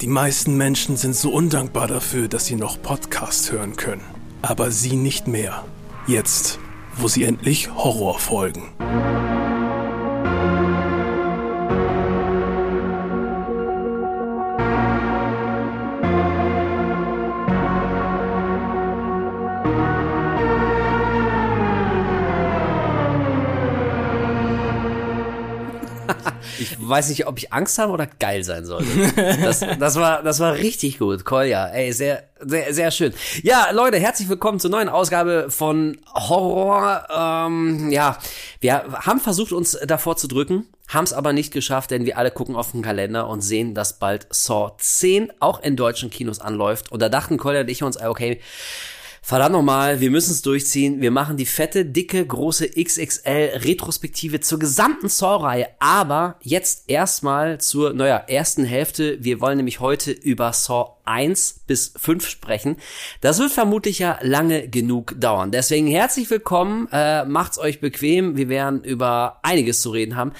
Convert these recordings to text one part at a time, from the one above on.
Die meisten Menschen sind so undankbar dafür, dass sie noch Podcast hören können. Aber sie nicht mehr. Jetzt, wo sie endlich Horror folgen. Weiß nicht, ob ich Angst haben oder geil sein sollte. Das, das war, das war richtig gut, Kolja. Ey, sehr, sehr, sehr schön. Ja, Leute, herzlich willkommen zur neuen Ausgabe von Horror. Ähm, ja, wir haben versucht, uns davor zu drücken, haben es aber nicht geschafft, denn wir alle gucken auf den Kalender und sehen, dass bald Saw 10 auch in deutschen Kinos anläuft. Und da dachten Kolja und ich uns, okay, verdammt nochmal, wir müssen es durchziehen. Wir machen die fette, dicke, große XXL-Retrospektive zur gesamten Saw-Reihe. Aber jetzt erstmal zur, naja, ersten Hälfte. Wir wollen nämlich heute über Saw 1 bis 5 sprechen. Das wird vermutlich ja lange genug dauern. Deswegen herzlich willkommen, äh, macht's euch bequem. Wir werden über einiges zu reden haben.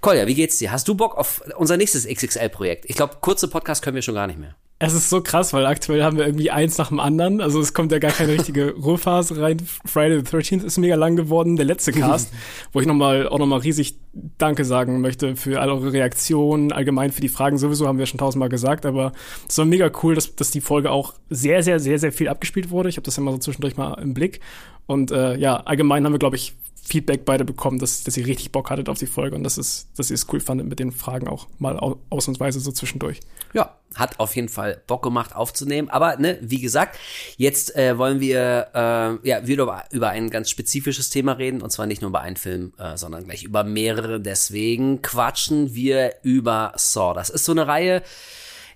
Kolja, wie geht's dir? Hast du Bock auf unser nächstes XXL-Projekt? Ich glaube, kurze Podcast können wir schon gar nicht mehr. Es ist so krass, weil aktuell haben wir irgendwie eins nach dem anderen. Also es kommt ja gar keine richtige Ruhephase rein. Friday the 13th ist mega lang geworden, der letzte Cast, wo ich nochmal auch nochmal riesig Danke sagen möchte für all eure Reaktionen, allgemein für die Fragen sowieso, haben wir schon tausendmal gesagt, aber es war mega cool, dass, dass die Folge auch sehr, sehr, sehr, sehr viel abgespielt wurde. Ich habe das ja mal so zwischendurch mal im Blick. Und äh, ja, allgemein haben wir, glaube ich, Feedback beide bekommen, dass, dass ihr richtig Bock hattet auf die Folge und dass, es, dass ihr es cool fandet mit den Fragen auch mal ausnahmsweise so zwischendurch. Ja, hat auf jeden Fall Bock gemacht aufzunehmen. Aber ne, wie gesagt, jetzt äh, wollen wir äh, ja wieder über, über ein ganz spezifisches Thema reden und zwar nicht nur über einen Film, äh, sondern gleich über mehrere. Deswegen quatschen wir über Saw. Das ist so eine Reihe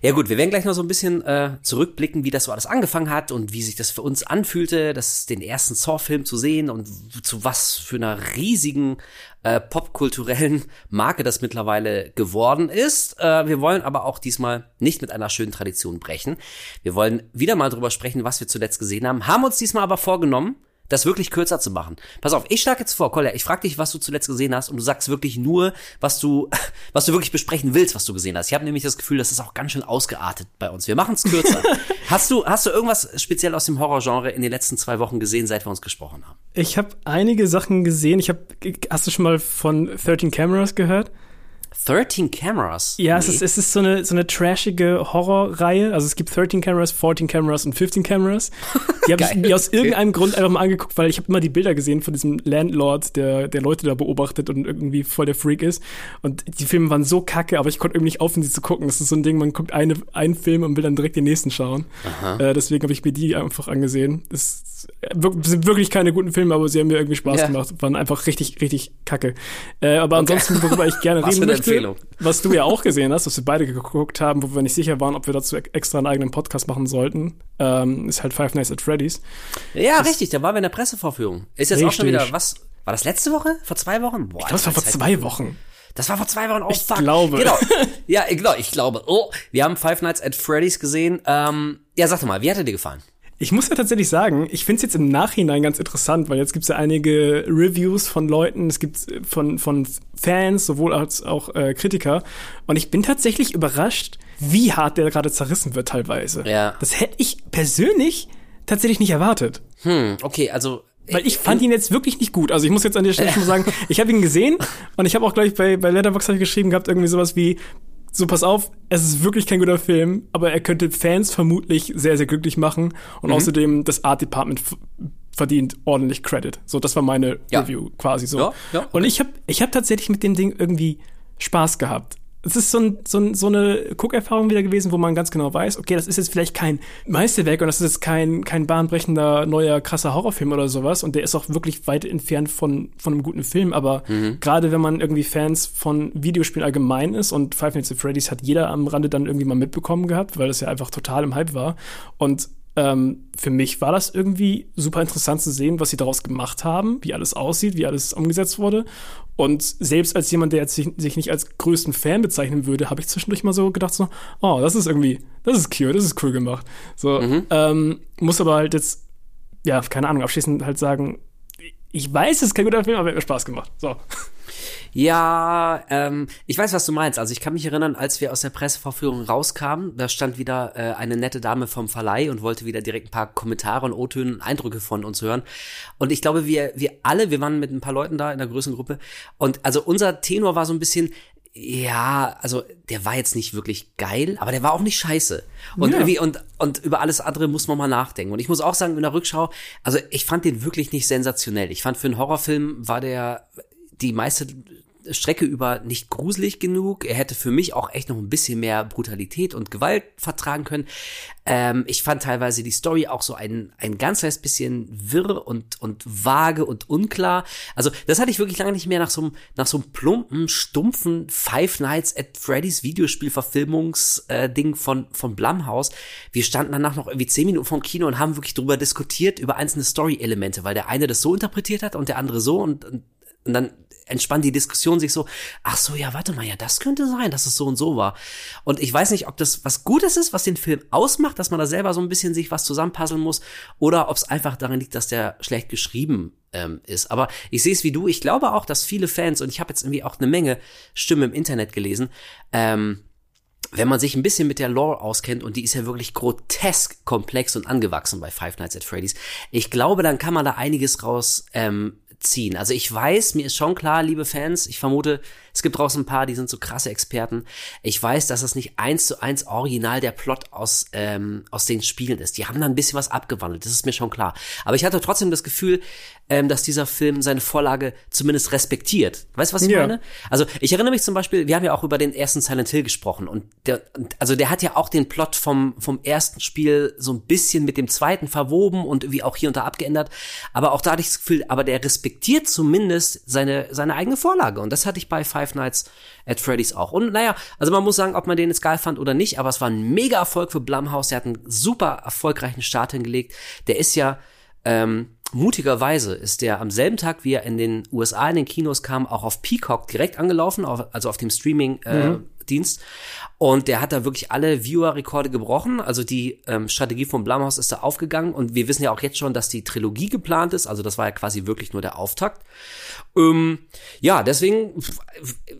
ja gut, wir werden gleich noch so ein bisschen äh, zurückblicken, wie das so alles angefangen hat und wie sich das für uns anfühlte, das den ersten Saw-Film zu sehen und zu was für einer riesigen äh, popkulturellen Marke das mittlerweile geworden ist. Äh, wir wollen aber auch diesmal nicht mit einer schönen Tradition brechen. Wir wollen wieder mal drüber sprechen, was wir zuletzt gesehen haben, haben uns diesmal aber vorgenommen, das wirklich kürzer zu machen. Pass auf, ich schlage jetzt vor, Kolja, ich frage dich, was du zuletzt gesehen hast und du sagst wirklich nur, was du, was du wirklich besprechen willst, was du gesehen hast. Ich habe nämlich das Gefühl, das ist auch ganz schön ausgeartet bei uns. Wir machen es kürzer. hast du, hast du irgendwas speziell aus dem Horrorgenre in den letzten zwei Wochen gesehen, seit wir uns gesprochen haben? Ich habe einige Sachen gesehen. Ich habe, hast du schon mal von 13 Cameras gehört? 13 Cameras? Ja, nee. es, ist, es ist so eine, so eine trashige Horrorreihe. Also es gibt 13 Cameras, 14 Cameras und 15 Cameras. Die habe ich mir aus irgendeinem Grund einfach mal angeguckt, weil ich habe immer die Bilder gesehen von diesem Landlord, der, der Leute da beobachtet und irgendwie voll der Freak ist. Und die Filme waren so kacke, aber ich konnte irgendwie nicht aufhören, sie zu gucken. Das ist so ein Ding, man guckt eine, einen Film und will dann direkt den nächsten schauen. Äh, deswegen habe ich mir die einfach angesehen. Das sind wirklich keine guten Filme, aber sie haben mir irgendwie Spaß ja. gemacht. Waren einfach richtig, richtig kacke. Äh, aber okay. ansonsten, worüber ich gerne reden möchte, Empfehlung. was du ja auch gesehen hast, was wir beide geguckt haben, wo wir nicht sicher waren, ob wir dazu extra einen eigenen Podcast machen sollten, ähm, ist halt Five Nights at Freddy's. Ja, das richtig, da waren wir in der Pressevorführung. Ist jetzt richtig. auch schon wieder, was, war das letzte Woche? Vor zwei Wochen? Boah, ich glaube, das war vor zwei Wochen. Das war vor zwei Wochen. Oh, ich fuck. glaube. Genau. Ja, genau, ich glaube. Oh, wir haben Five Nights at Freddy's gesehen. Ähm, ja, sag doch mal, wie hat er dir gefallen? Ich muss ja tatsächlich sagen, ich finde es jetzt im Nachhinein ganz interessant, weil jetzt gibt es ja einige Reviews von Leuten, es gibt von, von Fans, sowohl als auch äh, Kritiker. Und ich bin tatsächlich überrascht, wie hart der gerade zerrissen wird teilweise. Ja. Das hätte ich persönlich tatsächlich nicht erwartet. Hm, okay, also weil ich fand ihn jetzt wirklich nicht gut. Also ich muss jetzt an der Stelle schon sagen, ich habe ihn gesehen und ich habe auch gleich bei, bei Letterboxd geschrieben gehabt, irgendwie sowas wie, so pass auf, es ist wirklich kein guter Film, aber er könnte Fans vermutlich sehr, sehr glücklich machen. Und mhm. außerdem, das Art Department verdient ordentlich Credit. So, das war meine ja. Review quasi so. Ja, ja, okay. Und ich habe ich hab tatsächlich mit dem Ding irgendwie Spaß gehabt es ist so, ein, so, ein, so eine Guckerfahrung wieder gewesen, wo man ganz genau weiß, okay, das ist jetzt vielleicht kein Meisterwerk und das ist jetzt kein, kein bahnbrechender, neuer, krasser Horrorfilm oder sowas. Und der ist auch wirklich weit entfernt von, von einem guten Film, aber mhm. gerade wenn man irgendwie Fans von Videospielen allgemein ist und Five Nights at Freddy's hat jeder am Rande dann irgendwie mal mitbekommen gehabt, weil das ja einfach total im Hype war. Und ähm, für mich war das irgendwie super interessant zu sehen, was sie daraus gemacht haben, wie alles aussieht, wie alles umgesetzt wurde. Und selbst als jemand, der jetzt sich, sich nicht als größten Fan bezeichnen würde, habe ich zwischendurch mal so gedacht, so, oh, das ist irgendwie, das ist cute, das ist cool gemacht. So, mhm. ähm, muss aber halt jetzt, ja, keine Ahnung, abschließend halt sagen, ich weiß, es ist kein guter Film, aber er hat mir Spaß gemacht. So. Ja, ähm, ich weiß, was du meinst. Also ich kann mich erinnern, als wir aus der Pressevorführung rauskamen, da stand wieder äh, eine nette Dame vom Verleih und wollte wieder direkt ein paar Kommentare und O-Töne und Eindrücke von uns hören. Und ich glaube, wir, wir alle, wir waren mit ein paar Leuten da in der größeren Gruppe. Und also unser Tenor war so ein bisschen, ja, also der war jetzt nicht wirklich geil, aber der war auch nicht scheiße. Und Ja. irgendwie und und über alles andere muss man mal nachdenken. Und ich muss auch sagen in der Rückschau, also ich fand den wirklich nicht sensationell. Ich fand für einen Horrorfilm war der die meiste Strecke über nicht gruselig genug. Er hätte für mich auch echt noch ein bisschen mehr Brutalität und Gewalt vertragen können. Ähm, ich fand teilweise die Story auch so ein, ein ganz kleines bisschen wirr und, und vage und unklar. Also das hatte ich wirklich lange nicht mehr nach so einem, nach so einem plumpen, stumpfen Five Nights at Freddy's Videospielverfilmungs-Ding von, von Blumhouse. Wir standen danach noch irgendwie zehn Minuten vom Kino und haben wirklich drüber diskutiert, über einzelne Story-Elemente, weil der eine das so interpretiert hat und der andere so und, und und dann entspannt die Diskussion sich so, ach so, ja, warte mal, ja, das könnte sein, dass es so und so war. Und ich weiß nicht, ob das was Gutes ist, was den Film ausmacht, dass man da selber so ein bisschen sich was zusammenpuzzeln muss, oder ob es einfach daran liegt, dass der schlecht geschrieben ähm, ist. Aber ich sehe es wie du. Ich glaube auch, dass viele Fans, und ich habe jetzt irgendwie auch eine Menge Stimmen im Internet gelesen, ähm, wenn man sich ein bisschen mit der Lore auskennt, und die ist ja wirklich grotesk komplex und angewachsen bei Five Nights at Freddy's, ich glaube, dann kann man da einiges raus ähm, ziehen. Also ich weiß, mir ist schon klar, liebe Fans, ich vermute, es gibt draußen ein paar, die sind so krasse Experten. Ich weiß, dass das nicht eins zu eins original der Plot aus, ähm, aus den Spielen ist. Die haben da ein bisschen was abgewandelt, das ist mir schon klar. Aber ich hatte trotzdem das Gefühl, ähm, dass dieser Film seine Vorlage zumindest respektiert. Weißt du, was ich Ja. meine? Also ich erinnere mich zum Beispiel, wir haben ja auch über den ersten Silent Hill gesprochen und der, also der hat ja auch den Plot vom, vom ersten Spiel so ein bisschen mit dem zweiten verwoben und irgendwie auch hier und da abgeändert. Aber auch da hatte ich das Gefühl, aber der respektiert zumindest seine, seine eigene Vorlage. Und das hatte ich bei Five Nights at Freddy's auch. Und naja, also man muss sagen, ob man den jetzt geil fand oder nicht, aber es war ein mega Erfolg für Blumhouse. Der hat einen super erfolgreichen Start hingelegt. Der ist ja, ähm, mutigerweise ist der am selben Tag, wie er in den USA in den Kinos kam, auch auf Peacock direkt angelaufen, auf, also auf dem Streaming-Dienst. Und der hat da wirklich alle Viewer-Rekorde gebrochen. Also die ähm, Strategie von Blumhouse ist da aufgegangen. Und wir wissen ja auch jetzt schon, dass die Trilogie geplant ist. Also das war ja quasi wirklich nur der Auftakt. Ähm, ja, deswegen,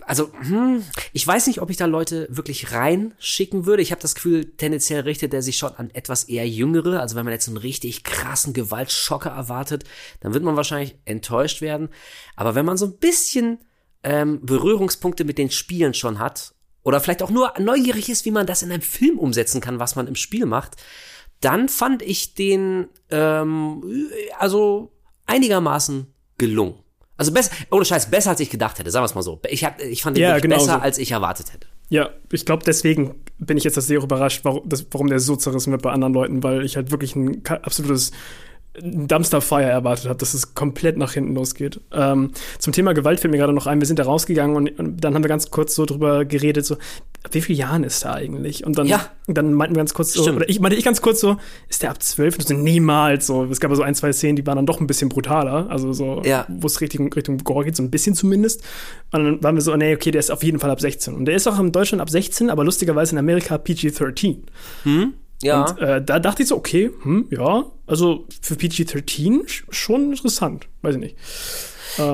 also hm, ich weiß nicht, ob ich da Leute wirklich reinschicken würde. Ich habe das Gefühl, tendenziell richtet er sich schon an etwas eher Jüngere. Also wenn man jetzt einen richtig krassen Gewaltschocker erwartet, dann wird man wahrscheinlich enttäuscht werden. Aber wenn man so ein bisschen ähm, Berührungspunkte mit den Spielen schon hat oder vielleicht auch nur neugierig ist, wie man das in einem Film umsetzen kann, was man im Spiel macht, dann fand ich den ähm, also einigermaßen gelungen. Also besser, ohne Scheiß, besser als ich gedacht hätte, sagen wir es mal so. Ich, hab, ich fand den Ja, genau besser, so. als ich erwartet hätte. Ja, ich glaube, deswegen bin ich jetzt sehr überrascht, warum, das, warum der so zerrissen wird bei anderen Leuten, weil ich halt wirklich ein ka- absolutes Dumpster-Fire erwartet habe, dass es komplett nach hinten losgeht. Ähm, zum Thema Gewalt fällt mir gerade noch ein, wir sind da rausgegangen und, und dann haben wir ganz kurz so drüber geredet, so, wie vielen Jahren ist er eigentlich? Und dann, Ja. dann meinten wir ganz kurz so, Stimmt. oder ich meinte ich ganz kurz so, ist der ab zwölf? Und so, niemals so. Es gab so ein, zwei Szenen, die waren dann doch ein bisschen brutaler, also so, Ja. wo es Richtung, Richtung Gore geht, so ein bisschen zumindest. Und dann waren wir so, nee, okay, der ist auf jeden Fall ab 16. Und der ist auch in Deutschland ab 16, aber lustigerweise in Amerika PG-13. Ja. Und äh, da dachte ich so, okay, hm, ja, also für PG-13 sch- schon interessant, weiß ich nicht.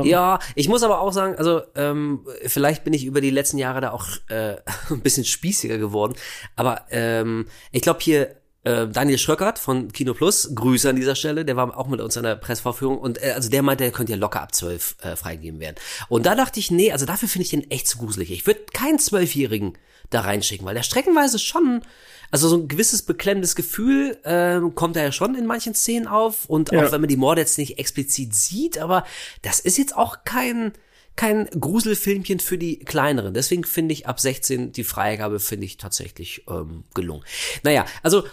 Ja, ich muss aber auch sagen, also ähm, vielleicht bin ich über die letzten Jahre da auch äh, ein bisschen spießiger geworden. Aber ähm, ich glaube hier äh, Daniel Schröckert von Kino Plus, Grüße an dieser Stelle, der war auch mit uns in der Pressvorführung und äh, also der meinte, der könnte ja locker ab zwölf äh, freigegeben werden. Und da dachte ich, nee, also dafür finde ich den echt zu gruselig. Ich würde keinen Zwölfjährigen da reinschicken, weil der streckenweise schon, also so ein gewisses beklemmendes Gefühl ähm, kommt da ja schon in manchen Szenen auf und Ja. auch wenn man die Morde jetzt nicht explizit sieht, aber das ist jetzt auch kein kein Gruselfilmchen für die kleineren. Deswegen finde ich ab 16 die Freigabe finde ich tatsächlich ähm, gelungen. Naja, also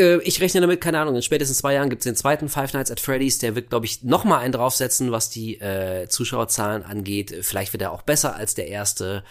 äh, ich rechne damit, keine Ahnung, in spätestens zwei Jahren gibt es den zweiten Five Nights at Freddy's, der wird, glaube ich, noch mal einen draufsetzen, was die äh, Zuschauerzahlen angeht. Vielleicht wird er auch besser als der erste.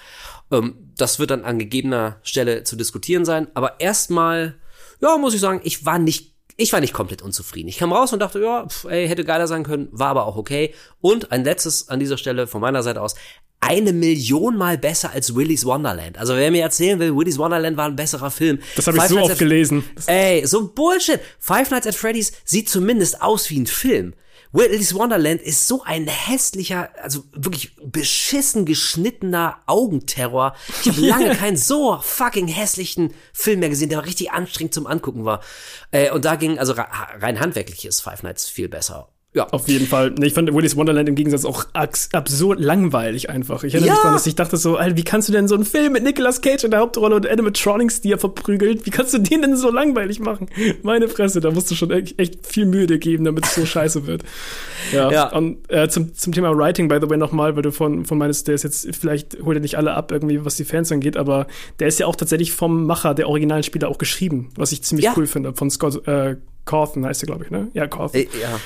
Ähm, das wird dann an gegebener Stelle zu diskutieren sein. Aber erstmal, ja, muss ich sagen, ich war nicht ich war nicht komplett unzufrieden. Ich kam raus und dachte, ja, pf, ey, hätte geiler sein können, war aber auch okay. Und ein letztes an dieser Stelle von meiner Seite aus. Eine Million mal besser als Willy's Wonderland. Also wer mir erzählen will, Willy's Wonderland war ein besserer Film. Das habe ich so Nights oft gelesen. Ey, so Bullshit. Five Nights at Freddy's sieht zumindest aus wie ein Film. Willy's Wonderland ist so ein hässlicher, also wirklich beschissen geschnittener Augenterror. Ich habe lange keinen so fucking hässlichen Film mehr gesehen, der richtig anstrengend zum Angucken war. Äh, und da ging, also rein handwerklich ist Five Nights viel besser. Ja. Auf jeden Fall. Ich fand Willy's Wonderland im Gegensatz auch absurd langweilig einfach. Ich erinnere ja. mich daran, dass ich dachte so, Alter, wie kannst du denn so einen Film mit Nicolas Cage in der Hauptrolle und Animatronics, die er verprügelt, wie kannst du den denn so langweilig machen? Meine Fresse, da musst du schon echt, viel Mühe dir geben, damit es so scheiße wird. Ja. ja. Und äh, zum, zum Thema Writing, by the way, nochmal, weil du von, von meinst, der ist jetzt, vielleicht holt er nicht alle ab, irgendwie, was die Fans angeht, aber der ist ja auch tatsächlich vom Macher der originalen Spiele auch geschrieben, was ich ziemlich ja. cool finde, von Scott äh, Cawthon heißt er, glaube ich, ne? Ja, Cawthon. Äh, ja.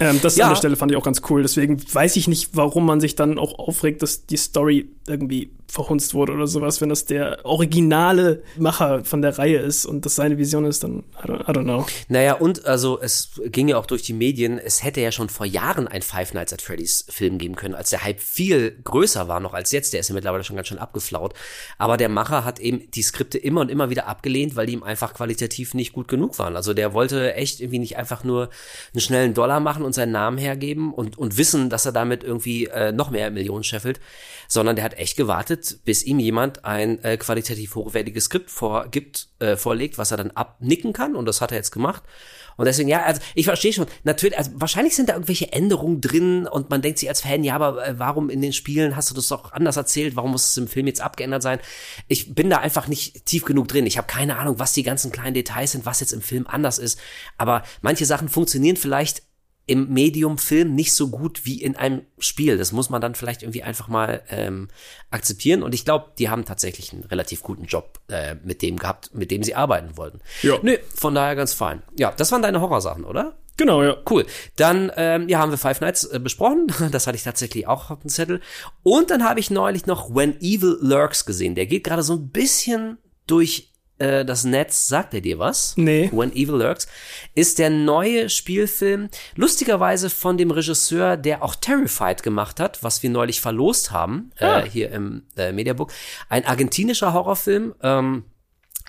Ähm, das ja. an der Stelle fand ich auch ganz cool. Deswegen weiß ich nicht, warum man sich dann auch aufregt, dass die Story irgendwie verhunzt wurde oder sowas, wenn das der originale Macher von der Reihe ist und das seine Vision ist, dann I don't, I don't know. Naja, und also es ging ja auch durch die Medien, es hätte ja schon vor Jahren ein Five Nights at Freddy's Film geben können, als der Hype viel größer war noch als jetzt. Der ist ja mittlerweile schon ganz schön abgeflaut. Aber der Macher hat eben die Skripte immer und immer wieder abgelehnt, weil die ihm einfach qualitativ nicht gut genug waren. Also der wollte echt irgendwie nicht einfach nur einen schnellen Dollar machen und seinen Namen hergeben und, und wissen, dass er damit irgendwie äh, noch mehr Millionen scheffelt, sondern der hat echt gewartet, bis ihm jemand ein äh, qualitativ hochwertiges Skript vorgibt, äh, vorlegt, was er dann abnicken kann. Und das hat er jetzt gemacht. Und deswegen, ja, also ich verstehe schon, natürlich, also wahrscheinlich sind da irgendwelche Änderungen drin und man denkt sich als Fan, ja, aber äh, warum in den Spielen hast du das doch anders erzählt? Warum muss es im Film jetzt abgeändert sein? Ich bin da einfach nicht tief genug drin. Ich habe keine Ahnung, was die ganzen kleinen Details sind, was jetzt im Film anders ist. Aber manche Sachen funktionieren vielleicht im Medium Film nicht so gut wie in einem Spiel. Das muss man dann vielleicht irgendwie einfach mal ähm, akzeptieren. Und ich glaube, die haben tatsächlich einen relativ guten Job äh, mit dem gehabt, mit dem sie arbeiten wollten. Ja. Nö, von daher ganz fein. Ja, das waren deine Horrorsachen, oder? Genau, ja. Cool. Dann ähm, ja, haben wir Five Nights äh, besprochen. Das hatte ich tatsächlich auch auf dem Zettel. Und dann habe ich neulich noch When Evil Lurks gesehen. Der geht gerade so ein bisschen durch äh, das Netz, sagt er dir was? Nee. When Evil Lurks, ist der neue Spielfilm, lustigerweise von dem Regisseur, der auch Terrified gemacht hat, was wir neulich verlost haben, äh, ah. äh, hier im äh, Mediabook. Ein argentinischer Horrorfilm, ähm,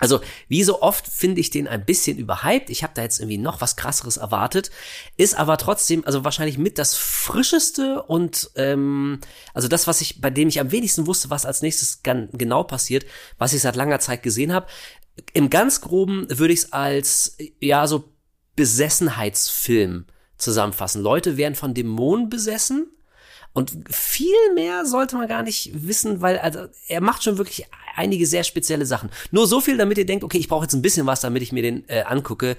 also, wie so oft finde ich den ein bisschen überhyped. Ich habe da jetzt irgendwie noch was krasseres erwartet. Ist aber trotzdem, also wahrscheinlich mit das frischeste und ähm, also das, was ich, bei dem ich am wenigsten wusste, was als nächstes genau passiert, was ich seit langer Zeit gesehen habe. Im ganz groben würde ich es als ja so Besessenheitsfilm zusammenfassen. Leute werden von Dämonen besessen. Und viel mehr sollte man gar nicht wissen, weil also er macht schon wirklich einige sehr spezielle Sachen. Nur so viel, damit ihr denkt, okay, ich brauche jetzt ein bisschen was, damit ich mir den äh, angucke.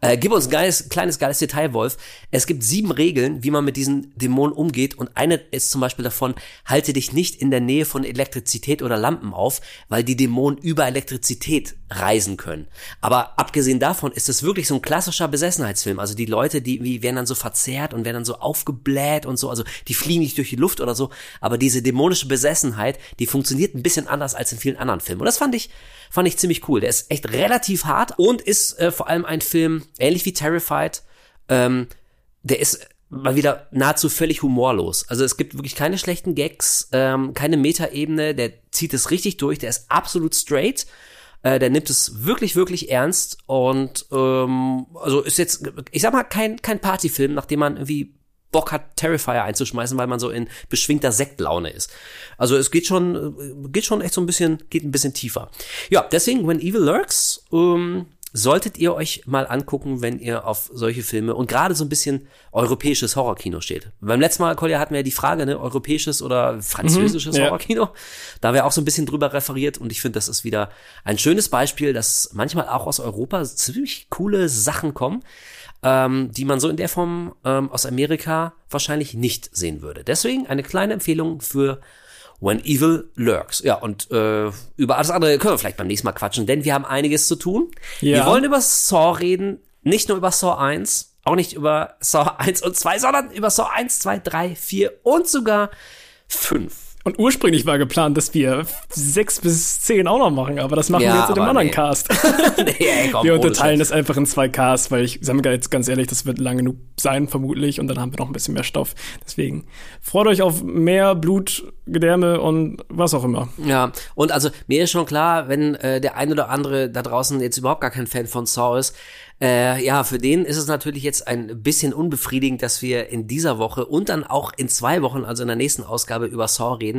Äh, gib uns ein geiles, kleines, geiles Detail, Wolf. Es gibt sieben Regeln, wie man mit diesen Dämonen umgeht. Und eine ist zum Beispiel davon, halte dich nicht in der Nähe von Elektrizität oder Lampen auf, weil die Dämonen über Elektrizität reisen können. Aber abgesehen davon ist es wirklich so ein klassischer Besessenheitsfilm. Also die Leute, die, die werden dann so verzerrt und werden dann so aufgebläht und so. Also die fliegen nicht durch die Luft oder so. Aber diese dämonische Besessenheit, die funktioniert ein bisschen anders als in vielen anderen Filmen. Und das fand ich, fand ich ziemlich cool. Der ist echt relativ hart und ist äh, vor allem ein Film, ähnlich wie Terrified, ähm, der ist mal wieder nahezu völlig humorlos. Also es gibt wirklich keine schlechten Gags, ähm, keine Metaebene, der zieht es richtig durch, der ist absolut straight. Äh, der nimmt es wirklich, wirklich ernst und ähm, also ist jetzt, ich sag mal, kein, kein Partyfilm, nachdem man irgendwie Bock hat, Terrifier einzuschmeißen, weil man so in beschwingter Sektlaune ist. Also es geht schon, äh, geht schon echt so ein bisschen, geht ein bisschen tiefer. Ja, deswegen, When Evil Lurks, ähm, solltet ihr euch mal angucken, wenn ihr auf solche Filme und gerade so ein bisschen europäisches Horrorkino steht. Beim letzten Mal, Kolja, hatten wir ja die Frage, ne, europäisches oder französisches mhm, ja. Horrorkino. Da haben wir auch so ein bisschen drüber referiert und ich finde, das ist wieder ein schönes Beispiel, dass manchmal auch aus Europa ziemlich coole Sachen kommen ähm, die man so in der Form ähm, aus Amerika wahrscheinlich nicht sehen würde. Deswegen eine kleine Empfehlung für When Evil Lurks. Ja, und äh, über alles andere können wir vielleicht beim nächsten Mal quatschen, denn wir haben einiges zu tun. Ja. Wir wollen über Saw reden, nicht nur über Saw 1, auch nicht über Saw 1 und 2, sondern über Saw 1, 2, 3, 4 und sogar 5. Und ursprünglich war geplant, dass wir sechs bis zehn auch noch machen, aber das machen Ja, wir jetzt in dem aber anderen nee. Cast. nee, ey, komm, wir unterteilen das einfach in zwei Casts, weil ich sage mir jetzt ganz ehrlich, das wird lang genug sein, vermutlich, und dann haben wir noch ein bisschen mehr Stoff. Deswegen freut euch auf mehr Blut, Gedärme und was auch immer. Ja, und also mir ist schon klar, wenn äh, der ein oder andere da draußen jetzt überhaupt gar kein Fan von Saw ist, äh, ja, für den ist es natürlich jetzt ein bisschen unbefriedigend, dass wir in dieser Woche und dann auch in zwei Wochen, also in der nächsten Ausgabe, über Saw reden.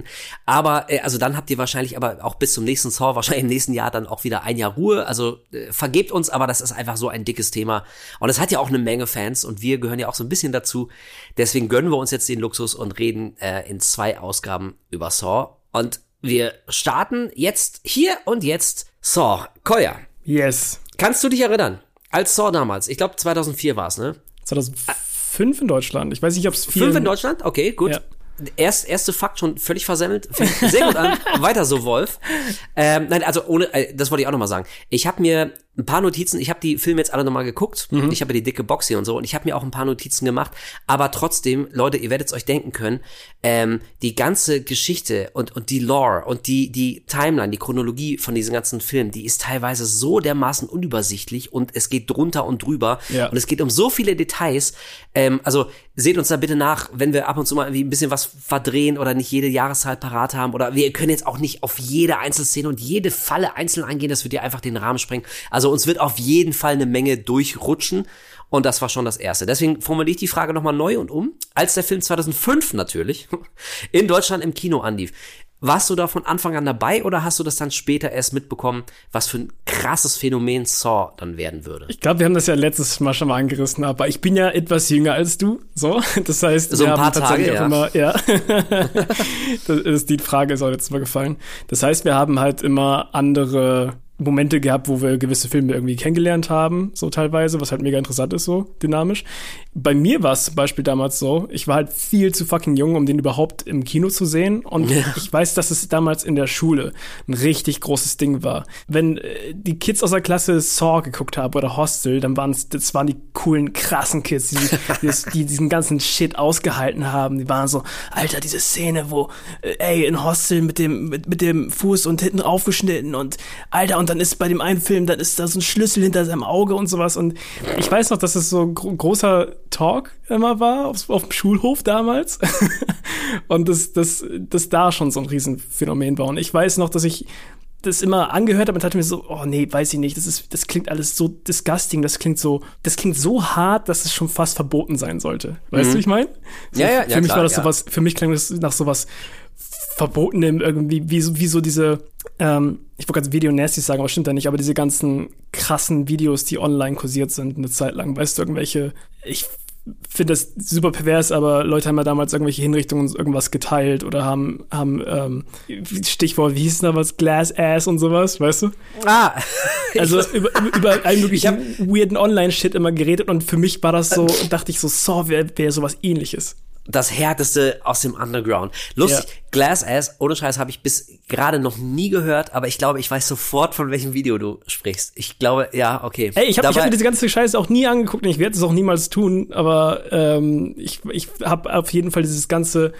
Aber, äh, also dann habt ihr wahrscheinlich aber auch bis zum nächsten Saw, wahrscheinlich im nächsten Jahr dann auch wieder ein Jahr Ruhe. Also äh, vergebt uns, aber das ist einfach so ein dickes Thema. Und es hat ja auch eine Menge Fans und wir gehören ja auch so ein bisschen dazu. Deswegen gönnen wir uns jetzt den Luxus und reden äh, in zwei Ausgaben über Saw. Und wir starten jetzt, hier und jetzt, Saw. Koya, Yes. kannst du dich erinnern? Als Saw damals, ich glaube 2004 war es, ne? 2005 in Deutschland. Ich weiß nicht, ob es. Fünf in Deutschland? Okay, gut. Ja. Erst, erste Fakt schon völlig versemmelt. Fängt sehr gut an. Weiter so, Wolf. Ähm, nein, also ohne, äh, das wollte ich auch nochmal sagen. Ich habe mir ein paar Notizen, ich habe die Filme jetzt alle nochmal geguckt. Ich habe ja die dicke Box hier und so und ich habe mir auch ein paar Notizen gemacht. Aber trotzdem, Leute, ihr werdet es euch denken können, ähm, die ganze Geschichte und, und die Lore und die, die Timeline, die Chronologie von diesen ganzen Filmen, die ist teilweise so dermaßen unübersichtlich und es geht drunter und drüber. Ja. Und es geht um so viele Details. Ähm, also seht uns da bitte nach, wenn wir ab und zu mal irgendwie ein bisschen was verdrehen oder nicht jede Jahreszahl parat haben. Oder wir können jetzt auch nicht auf jede Einzelszene und jede Falle einzeln eingehen. Das wird dir einfach den Rahmen sprengen. Also uns wird auf jeden Fall eine Menge durchrutschen. Und das war schon das Erste. Deswegen formuliere ich die Frage nochmal neu und um. Als der Film 2005 natürlich in Deutschland im Kino anlief, warst du da von Anfang an dabei oder hast du das dann später erst mitbekommen, was für ein krasses Phänomen Saw dann werden würde? Ich glaube, wir haben das ja letztes Mal schon mal angerissen, aber ich bin ja etwas jünger als du, so. Das heißt, So wir ein paar haben tatsächlich Tage, auch immer, ja. das ist die Frage ist auch letztes Mal gefallen. Das heißt, wir haben halt immer andere Momente gehabt, wo wir gewisse Filme irgendwie kennengelernt haben, so teilweise, was halt mega interessant ist, so dynamisch. Bei mir war es zum Beispiel damals so, ich war halt viel zu fucking jung, um den überhaupt im Kino zu sehen. Und Ja. ich weiß, dass es damals in der Schule ein richtig großes Ding war. Wenn äh, die Kids aus der Klasse Saw geguckt haben oder Hostel, dann waren es, das waren die coolen, krassen Kids, die, die, die diesen ganzen Shit ausgehalten haben. Die waren so, Alter, diese Szene, wo, äh, ey, in Hostel mit dem, mit, mit dem Fuß und hinten aufgeschnitten und, Alter, und dann ist bei dem einen Film, dann ist da so ein Schlüssel hinter seinem Auge und sowas. Und ich weiß noch, dass es so großer Talk immer war auf, auf dem Schulhof damals. und das, das, das da schon so ein Riesenphänomen war. Und ich weiß noch, dass ich das immer angehört habe und dachte mir so, oh nee, weiß ich nicht, das ist, das klingt alles so disgusting, das klingt so, das klingt so hart, dass es schon fast verboten sein sollte. Weißt du, wie ich meine? So, Ja, ja, für ja, mich klar, war das ja. sowas, für mich klang das nach sowas Verbotenem irgendwie, wie so, wie so diese, ähm, ich wollte gerade Video Nasty sagen, aber stimmt ja nicht, aber diese ganzen krassen Videos, die online kursiert sind eine Zeit lang, weißt du, irgendwelche, ich finde das super pervers, aber Leute haben ja damals irgendwelche Hinrichtungen und irgendwas geteilt oder haben, haben ähm, Stichwort, wie hieß denn da was, Glass Ass und sowas, weißt du? Ah, Also über, über, allen möglichen weirden Online-Shit immer geredet und für mich war das so, dachte ich so, Saw wäre wär sowas ähnliches. Das härteste aus dem Underground. Lustig, Ja. Glass Ass, ohne Scheiß, habe ich bis gerade noch nie gehört, aber ich glaube, ich weiß sofort, von welchem Video du sprichst. Ich glaube, ja, okay. Ey, ich habe hab mir diese ganze Scheiße auch nie angeguckt und ich werde es auch niemals tun, aber ähm, ich, ich habe auf jeden Fall dieses ganze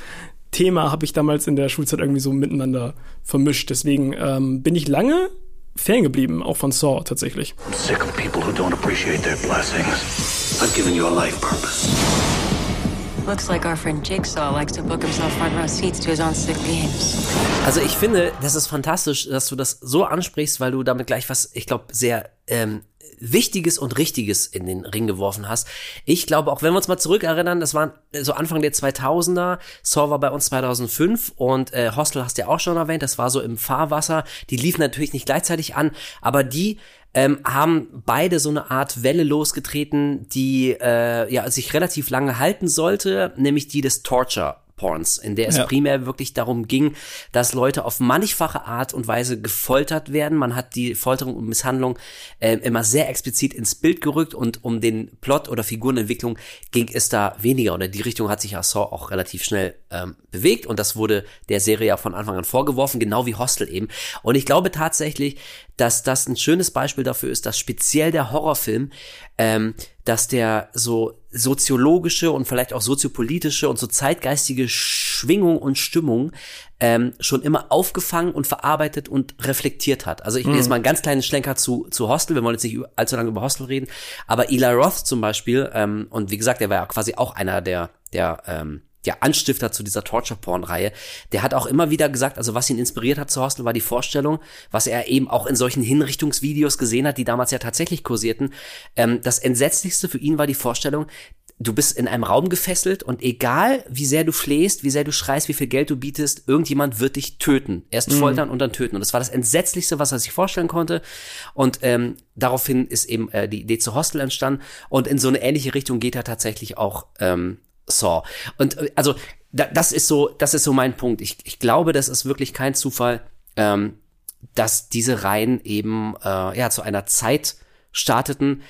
Thema habe ich damals in der Schulzeit irgendwie so miteinander vermischt. Deswegen ähm, bin ich lange Fan geblieben, auch von Saw tatsächlich. I'm sick of people who don't appreciate their blessings. I've given you a life purpose. Also ich finde, das ist fantastisch, dass du das so ansprichst, weil du damit gleich was, ich glaube, sehr ähm, Wichtiges und Richtiges in den Ring geworfen hast. Ich glaube, auch wenn wir uns mal zurückerinnern, das waren so Anfang der 2000er, Saw war bei uns 2005 und äh, Hostel hast du ja auch schon erwähnt, das war so im Fahrwasser. Die liefen natürlich nicht gleichzeitig an, aber die ähm, haben beide so eine Art Welle losgetreten, die äh, ja sich relativ lange halten sollte, nämlich die des Torture. Porns, in der es Ja. primär wirklich darum ging, dass Leute auf mannigfache Art und Weise gefoltert werden. Man hat die Folterung und Misshandlung äh, immer sehr explizit ins Bild gerückt und um den Plot oder Figurenentwicklung ging es da weniger. In die Richtung hat sich ja Saw auch relativ schnell ähm, bewegt und das wurde der Serie ja von Anfang an vorgeworfen, genau wie Hostel eben. Und ich glaube tatsächlich, dass das ein schönes Beispiel dafür ist, dass speziell der Horrorfilm ähm, dass der so soziologische und vielleicht auch soziopolitische und so zeitgeistige Schwingung und Stimmung ähm, schon immer aufgefangen und verarbeitet und reflektiert hat. Also ich mhm. jetzt mal einen ganz kleinen Schlenker zu, zu Hostel, wir wollen jetzt nicht allzu lange über Hostel reden, aber Eli Roth zum Beispiel, ähm, und wie gesagt, der war ja quasi auch einer der, der ähm, ja, Anstifter zu dieser Torture-Porn-Reihe, der hat auch immer wieder gesagt, also was ihn inspiriert hat zu Hostel, war die Vorstellung, was er eben auch in solchen Hinrichtungsvideos gesehen hat, die damals ja tatsächlich kursierten. Ähm, das Entsetzlichste für ihn war die Vorstellung, du bist in einem Raum gefesselt und egal wie sehr du flehst, wie sehr du schreist, wie viel Geld du bietest, irgendjemand wird dich töten. Erst mhm. foltern und dann töten. Und das war das Entsetzlichste, was er sich vorstellen konnte. Und ähm, daraufhin ist eben äh, die Idee zu Hostel entstanden. Und in so eine ähnliche Richtung geht er tatsächlich auch ähm, Saw. Und äh, also da, das ist so, das ist so mein Punkt. Ich, ich glaube, das ist wirklich kein Zufall, ähm, dass diese Reihen eben äh, ja zu einer Zeit starteten,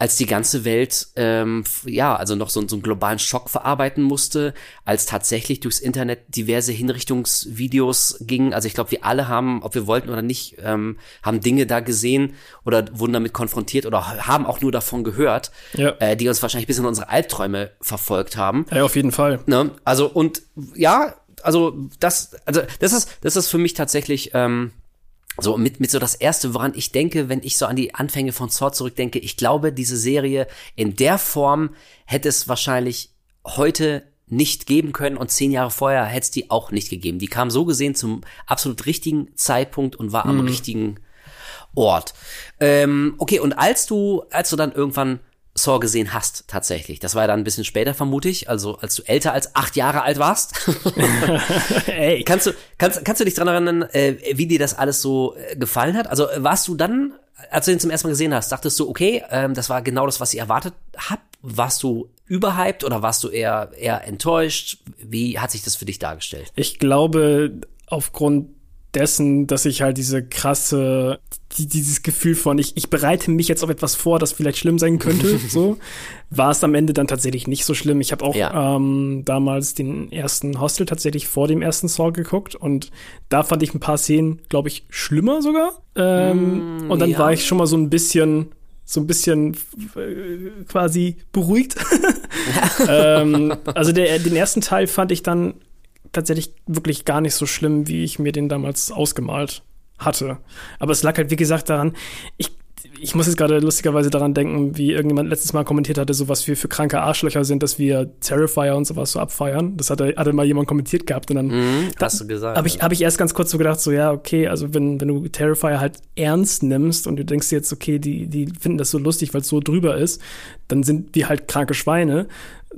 als die ganze Welt ähm, ja also noch so, so einen globalen Schock verarbeiten musste, als tatsächlich durchs Internet diverse Hinrichtungsvideos gingen. Also ich glaube, wir alle haben, ob wir wollten oder nicht, ähm, haben Dinge da gesehen oder wurden damit konfrontiert oder haben auch nur davon gehört, ja. äh, die uns wahrscheinlich bis in unsere Albträume verfolgt haben. Ja, auf jeden Fall. Ne? Also und ja, also das, also das ist, das ist für mich tatsächlich ähm, so mit, mit so das erste, woran ich denke, wenn ich so an die Anfänge von Sword zurückdenke. Ich glaube, diese Serie in der Form hätte es wahrscheinlich heute nicht geben können und zehn Jahre vorher hätte es die auch nicht gegeben. Die kam so gesehen zum absolut richtigen Zeitpunkt und war am mhm. richtigen Ort. Ähm, okay, und als du, als du dann irgendwann Saw gesehen hast, tatsächlich. Das war ja dann ein bisschen später, vermute ich, also als du älter als acht Jahre alt warst. Ey. Kannst du, kannst, kannst du dich dran erinnern, äh, wie dir das alles so äh, gefallen hat? Also warst du dann, als du den zum ersten Mal gesehen hast, dachtest du, okay, ähm, das war genau das, was ich erwartet hab? Warst du überhyped oder warst du eher, eher enttäuscht? Wie hat sich das für dich dargestellt? Ich glaube, aufgrund dessen, dass ich halt diese krasse, die, dieses Gefühl von, ich, ich bereite mich jetzt auf etwas vor, das vielleicht schlimm sein könnte, so, war es am Ende dann tatsächlich nicht so schlimm. Ich habe auch ja. ähm, damals den ersten Hostel tatsächlich vor dem ersten Saw geguckt und da fand ich ein paar Szenen, glaube ich, schlimmer sogar. Ähm, mm, und dann ja. war ich schon mal so ein bisschen so ein bisschen äh, quasi beruhigt. ähm, also der, den ersten Teil fand ich dann tatsächlich wirklich gar nicht so schlimm, wie ich mir den damals ausgemalt hatte. Aber es lag halt, wie gesagt, daran, ich ich muss jetzt gerade lustigerweise daran denken, wie irgendjemand letztes Mal kommentiert hatte, so was wir für kranke Arschlöcher sind, dass wir Terrifier und sowas so abfeiern. Das hatte, hatte mal jemand kommentiert gehabt und dann mhm, hast du gesagt. Habe ich, hab ich erst ganz kurz so gedacht, so ja, okay, also wenn, wenn du Terrifier halt ernst nimmst und du denkst jetzt, okay, die, die finden das so lustig, weil es so drüber ist, dann sind wir halt kranke Schweine.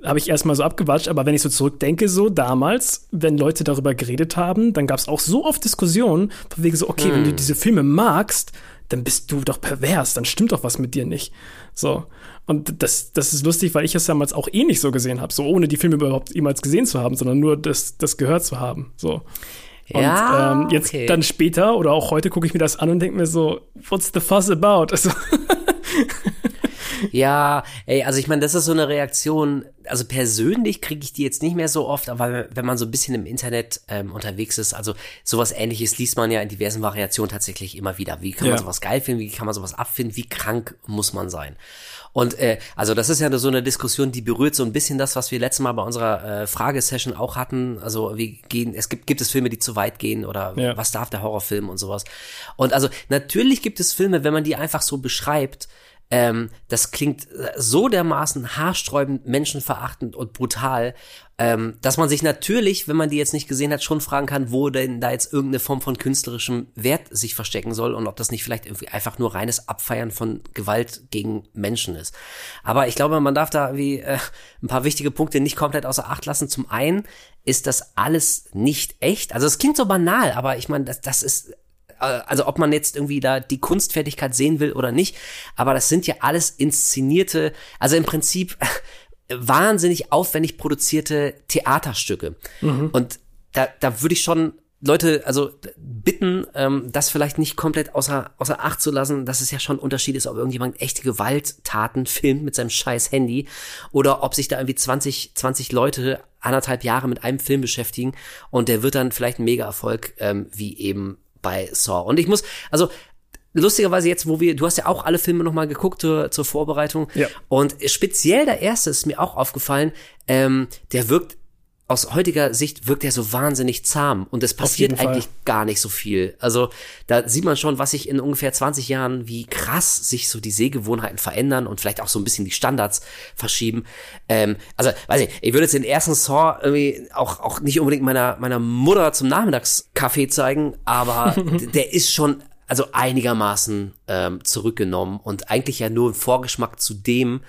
Habe ich erstmal so abgewatscht, aber wenn ich so zurückdenke, so damals, wenn Leute darüber geredet haben, dann gab es auch so oft Diskussionen, von wegen so, okay, hm. wenn du hm. diese Filme magst, dann bist du doch pervers, dann stimmt doch was mit dir nicht. So. Und das, das ist lustig, weil ich es damals auch eh nicht so gesehen habe, so ohne die Filme überhaupt jemals gesehen zu haben, sondern nur das, das gehört zu haben. So. Und ja, ähm, jetzt okay. dann später oder auch heute gucke ich mir das an und denke mir so, what's the fuss about? Also ja, ey, also ich meine, das ist so eine Reaktion, also persönlich kriege ich die jetzt nicht mehr so oft, aber wenn man so ein bisschen im Internet ähm, unterwegs ist, also sowas ähnliches liest man ja in diversen Variationen tatsächlich immer wieder. Wie kann man ja. sowas geil finden, wie kann man sowas abfinden, wie krank muss man sein? Und äh, also das ist ja so eine Diskussion, die berührt so ein bisschen das, was wir letztes Mal bei unserer äh, Fragesession auch hatten. Also wie gehen, es gibt, gibt es Filme, die zu weit gehen oder ja. was darf der Horrorfilm und sowas. Und also natürlich gibt es Filme, wenn man die einfach so beschreibt, ähm, das klingt so dermaßen haarsträubend, menschenverachtend und brutal, ähm, dass man sich natürlich, wenn man die jetzt nicht gesehen hat, schon fragen kann, wo denn da jetzt irgendeine Form von künstlerischem Wert sich verstecken soll und ob das nicht vielleicht irgendwie einfach nur reines Abfeiern von Gewalt gegen Menschen ist. Aber ich glaube, man darf da wie äh, ein paar wichtige Punkte nicht komplett außer Acht lassen. Zum einen ist das alles nicht echt. Also es klingt so banal, aber ich meine, das, das ist äh, also ob man jetzt irgendwie da die Kunstfertigkeit sehen will oder nicht, aber das sind ja alles inszenierte, also im Prinzip wahnsinnig aufwendig produzierte Theaterstücke. Mhm. Und da, da würde ich schon Leute, also bitten, ähm, das vielleicht nicht komplett außer, außer Acht zu lassen, dass es ja schon ein Unterschied ist, ob irgendjemand echte Gewalttaten filmt mit seinem scheiß Handy oder ob sich da irgendwie 20, 20 Leute anderthalb Jahre mit einem Film beschäftigen und der wird dann vielleicht ein Mega-Erfolg, ähm, wie eben bei Saw. Und ich muss, also lustigerweise jetzt, wo wir, du hast ja auch alle Filme nochmal geguckt zur, zur Vorbereitung. Ja. Und speziell der erste ist mir auch aufgefallen, ähm, der wirkt aus heutiger Sicht wirkt er so wahnsinnig zahm und es passiert jeden Fall. eigentlich gar nicht so viel. Also da sieht man schon, was sich in ungefähr 20 Jahren, wie krass sich so die Sehgewohnheiten verändern und vielleicht auch so ein bisschen die Standards verschieben. Ähm, also, weiß ich, ich würde jetzt den ersten Saw irgendwie auch, auch nicht unbedingt meiner, meiner Mutter zum Nachmittagskaffee zeigen, aber der ist schon also einigermaßen ähm, zurückgenommen und eigentlich ja nur ein Vorgeschmack zu dem,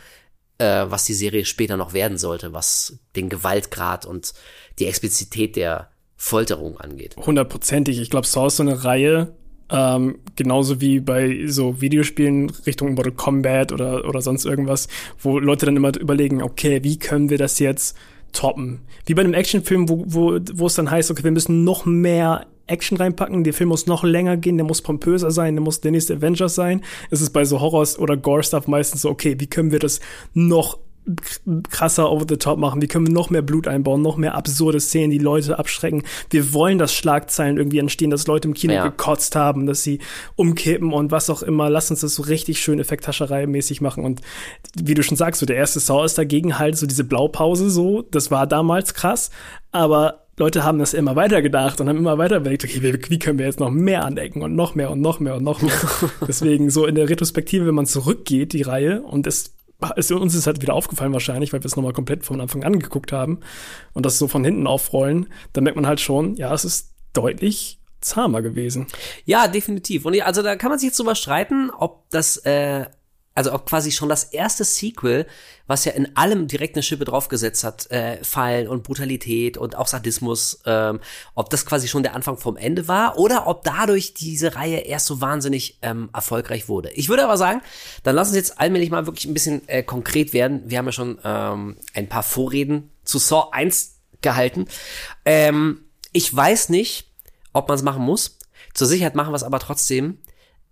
äh, was die Serie später noch werden sollte, was den Gewaltgrad und die Explizität der Folterung angeht. Hundertprozentig. Ich glaube, Saw ist so eine Reihe, ähm, genauso wie bei so Videospielen Richtung Mortal Kombat oder, oder sonst irgendwas, wo Leute dann immer überlegen, okay, wie können wir das jetzt toppen? Wie bei einem Actionfilm, wo, wo, wo es dann heißt, okay, wir müssen noch mehr Action reinpacken, der Film muss noch länger gehen, der muss pompöser sein, der muss der nächste Avengers sein. Es ist bei so Horrors oder Gore-Stuff meistens so, okay, wie können wir das noch krasser over the top machen? Wie können wir noch mehr Blut einbauen, noch mehr absurde Szenen, die Leute abschrecken? Wir wollen, dass Schlagzeilen irgendwie entstehen, dass Leute im Kino Ja. gekotzt haben, dass sie umkippen und was auch immer. Lass uns das so richtig schön Effekthascherei-mäßig machen. Und wie du schon sagst, so der erste Saw ist dagegen halt so diese Blaupause so. Das war damals krass, aber Leute haben das immer weiter gedacht und haben immer weiter überlegt, okay, wie, wie können wir jetzt noch mehr anecken und noch mehr und noch mehr und noch mehr. Deswegen so in der Retrospektive, wenn man zurückgeht, die Reihe, und es ist, uns ist halt wieder aufgefallen wahrscheinlich, weil wir es nochmal komplett von Anfang an geguckt haben und das so von hinten aufrollen, dann merkt man halt schon, ja, es ist deutlich zahmer gewesen. Ja, definitiv. Und also da kann man sich jetzt drüber streiten, ob das, äh, also ob quasi schon das erste Sequel, was ja in allem direkt eine Schippe draufgesetzt hat, äh, Fallen und Brutalität und auch Sadismus, ähm, ob das quasi schon der Anfang vom Ende war oder ob dadurch diese Reihe erst so wahnsinnig ähm, erfolgreich wurde. Ich würde aber sagen, dann lass uns jetzt allmählich mal wirklich ein bisschen äh, konkret werden. Wir haben ja schon ähm, ein paar Vorreden zu Saw 1 gehalten. Ähm, ich weiß nicht, ob man es machen muss. Zur Sicherheit machen wir es aber trotzdem.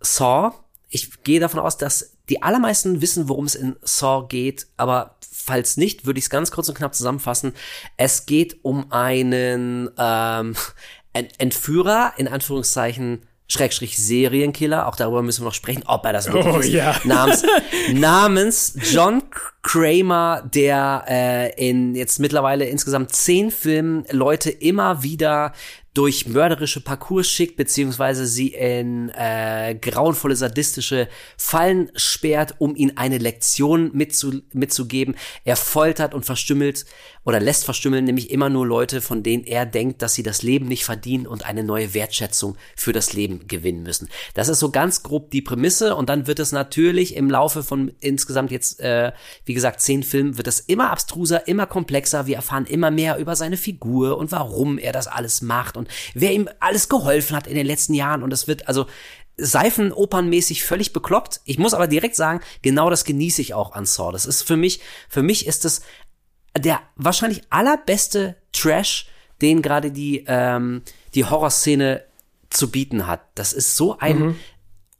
Saw, ich gehe davon aus, dass die allermeisten wissen, worum es in Saw geht, aber falls nicht, würde ich es ganz kurz und knapp zusammenfassen. Es geht um einen ähm, Ent- Entführer, in Anführungszeichen, Schrägstrich Serienkiller, auch darüber müssen wir noch sprechen, ob er das wirklich Oh, ist, ja. namens, namens John Kramer, der äh, in jetzt mittlerweile insgesamt zehn Filmen Leute immer wieder durch mörderische Parcours schickt, beziehungsweise sie in äh, grauenvolle sadistische Fallen sperrt, um ihnen eine Lektion mitzu mitzugeben. Er foltert und verstümmelt oder lässt verstümmeln nämlich immer nur Leute, von denen er denkt, dass sie das Leben nicht verdienen und eine neue Wertschätzung für das Leben gewinnen müssen. Das ist so ganz grob die Prämisse und dann wird es natürlich im Laufe von insgesamt jetzt, äh, wie gesagt, zehn Filmen, wird es immer abstruser, immer komplexer. Wir erfahren immer mehr über seine Figur und warum er das alles macht und wer ihm alles geholfen hat in den letzten Jahren und es wird also Seifenopernmäßig völlig bekloppt. Ich muss aber direkt sagen, genau das genieße ich auch an Saw. Das ist für mich, für mich ist es der wahrscheinlich allerbeste Trash, den gerade die, ähm, die Horrorszene zu bieten hat. Das ist so ein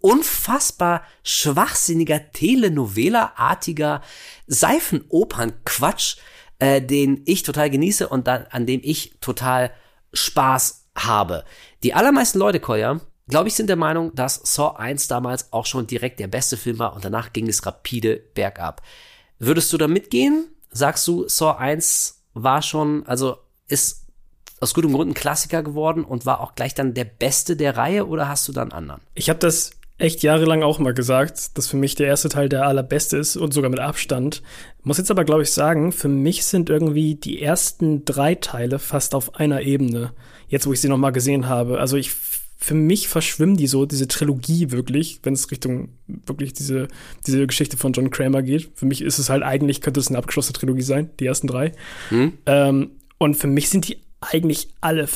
unfassbar schwachsinniger Telenovela-artiger Seifenopern-Quatsch, äh, den ich total genieße und dann, an dem ich total Spaß habe. Die allermeisten Leute, Koya, glaube ich, sind der Meinung, dass Saw 1 damals auch schon direkt der beste Film war und danach ging es rapide bergab. Würdest du da mitgehen? Sagst du, Saw 1 war schon, also ist aus gutem Grund ein Klassiker geworden und war auch gleich dann der beste der Reihe oder hast du dann anderen? Ich habe das echt jahrelang auch mal gesagt, dass für mich der erste Teil der allerbeste ist und sogar mit Abstand. Muss jetzt aber, glaube ich, sagen, für mich sind irgendwie die ersten drei Teile fast auf einer Ebene. Jetzt, wo ich sie noch mal gesehen habe. Also ich, für mich verschwimmen die so, diese Trilogie wirklich, wenn es Richtung wirklich diese, diese Geschichte von John Kramer geht. Für mich ist es halt eigentlich, könnte es eine abgeschlossene Trilogie sein, die ersten drei. Ähm, und für mich sind die eigentlich alle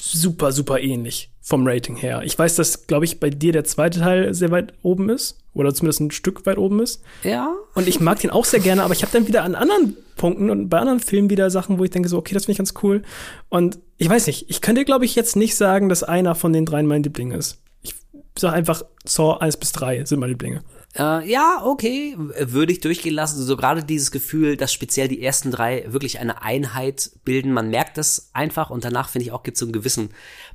super, super ähnlich vom Rating her. Ich weiß, dass, glaube ich, bei dir der zweite Teil sehr weit oben ist. Oder zumindest ein Stück weit oben ist. Ja. Und ich mag den auch sehr gerne, aber ich habe dann wieder an anderen Punkten und bei anderen Filmen wieder Sachen, wo ich denke so, okay, das finde ich ganz cool. Und ich weiß nicht, ich könnte, glaube ich, jetzt nicht sagen, dass einer von den dreien mein Liebling ist. Ich sage einfach, Saw 1 bis 3 sind meine Lieblinge. Äh, ja, okay, würde ich durchgehen lassen. So gerade dieses Gefühl, dass speziell die ersten drei wirklich eine Einheit bilden. Man merkt das einfach und danach finde ich auch gibt es so einen gewissen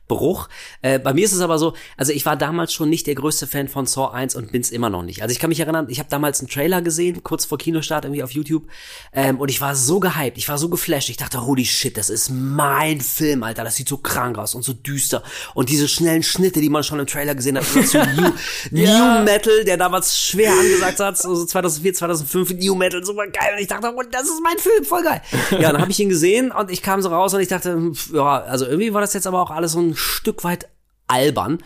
Bruch. Äh, bei mir ist es aber so, also ich war damals schon nicht der größte Fan von Saw 1 und bin's immer noch nicht. Also ich kann mich erinnern, ich habe damals einen Trailer gesehen, kurz vor Kinostart irgendwie auf YouTube ähm, und ich war so gehypt, ich war so geflasht. Ich dachte, holy shit, das ist mein Film, Alter. Das sieht so krank aus und so düster. Und diese schnellen Schnitte, die man schon im Trailer gesehen hat, so New, New Metal, der damals schwer angesagt hat, so 2004, 2005, New Metal, super geil. Und ich dachte, oh, das ist mein Film, voll geil. Ja, dann habe ich ihn gesehen und ich kam so raus und ich dachte, hm, ja, also irgendwie war das jetzt aber auch alles so ein Stück weit albern.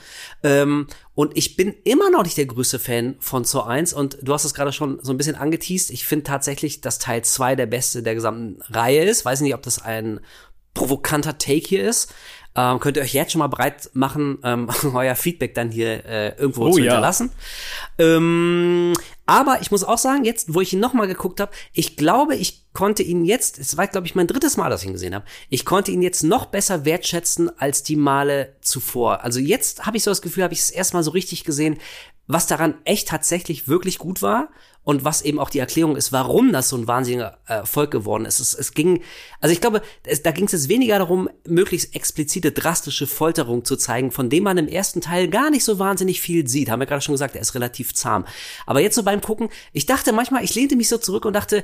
Ähm, und ich bin immer noch nicht der größte Fan von Saw 1 und du hast es gerade schon so ein bisschen angeteased. Ich finde tatsächlich, dass Teil 2 der beste der gesamten Reihe ist. Weiß nicht, ob das ein provokanter Take hier ist. Ähm, könnt ihr euch jetzt schon mal bereit machen, ähm, euer Feedback dann hier äh, irgendwo Oh zu ja. hinterlassen. Ähm, aber ich muss auch sagen, jetzt, wo ich ihn nochmal geguckt habe, ich glaube, ich konnte ihn jetzt, es war, glaube ich, mein drittes Mal, dass ich ihn gesehen habe, ich konnte ihn jetzt noch besser wertschätzen als die Male zuvor. Also jetzt habe ich so das Gefühl, habe ich es erstmal so richtig gesehen, was daran echt tatsächlich wirklich gut war und was eben auch die Erklärung ist, warum das so ein wahnsinniger äh, Erfolg geworden ist. Es, es ging, also ich glaube, es, da ging es jetzt weniger darum, möglichst explizite, drastische Folterung zu zeigen, von dem man im ersten Teil gar nicht so wahnsinnig viel sieht. Haben wir gerade schon gesagt, er ist relativ zahm. Aber jetzt so beim Gucken, ich dachte manchmal, ich lehnte mich so zurück und dachte,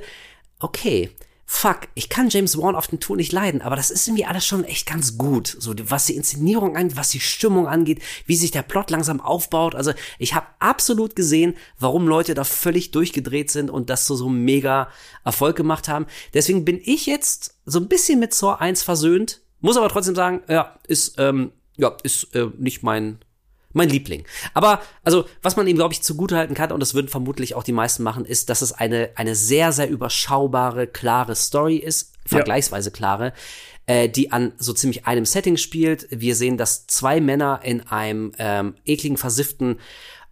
okay, fuck, ich kann James Wan auf den Tour nicht leiden, aber das ist irgendwie alles schon echt ganz gut. So, was die Inszenierung angeht, was die Stimmung angeht, wie sich der Plot langsam aufbaut. Also, ich habe absolut gesehen, warum Leute da völlig durchgedreht sind und das so, so mega Erfolg gemacht haben. Deswegen bin ich jetzt so ein bisschen mit Saw 1 versöhnt, muss aber trotzdem sagen, ja, ist, ähm, ja, ist äh, nicht mein mein Liebling. Aber, also, was man ihm, glaube ich, zugutehalten kann, und das würden vermutlich auch die meisten machen, ist, dass es eine, eine sehr, sehr überschaubare, klare Story ist, vergleichsweise klare, äh, die an so ziemlich einem Setting spielt. Wir sehen, dass zwei Männer in einem ähm, ekligen, versifften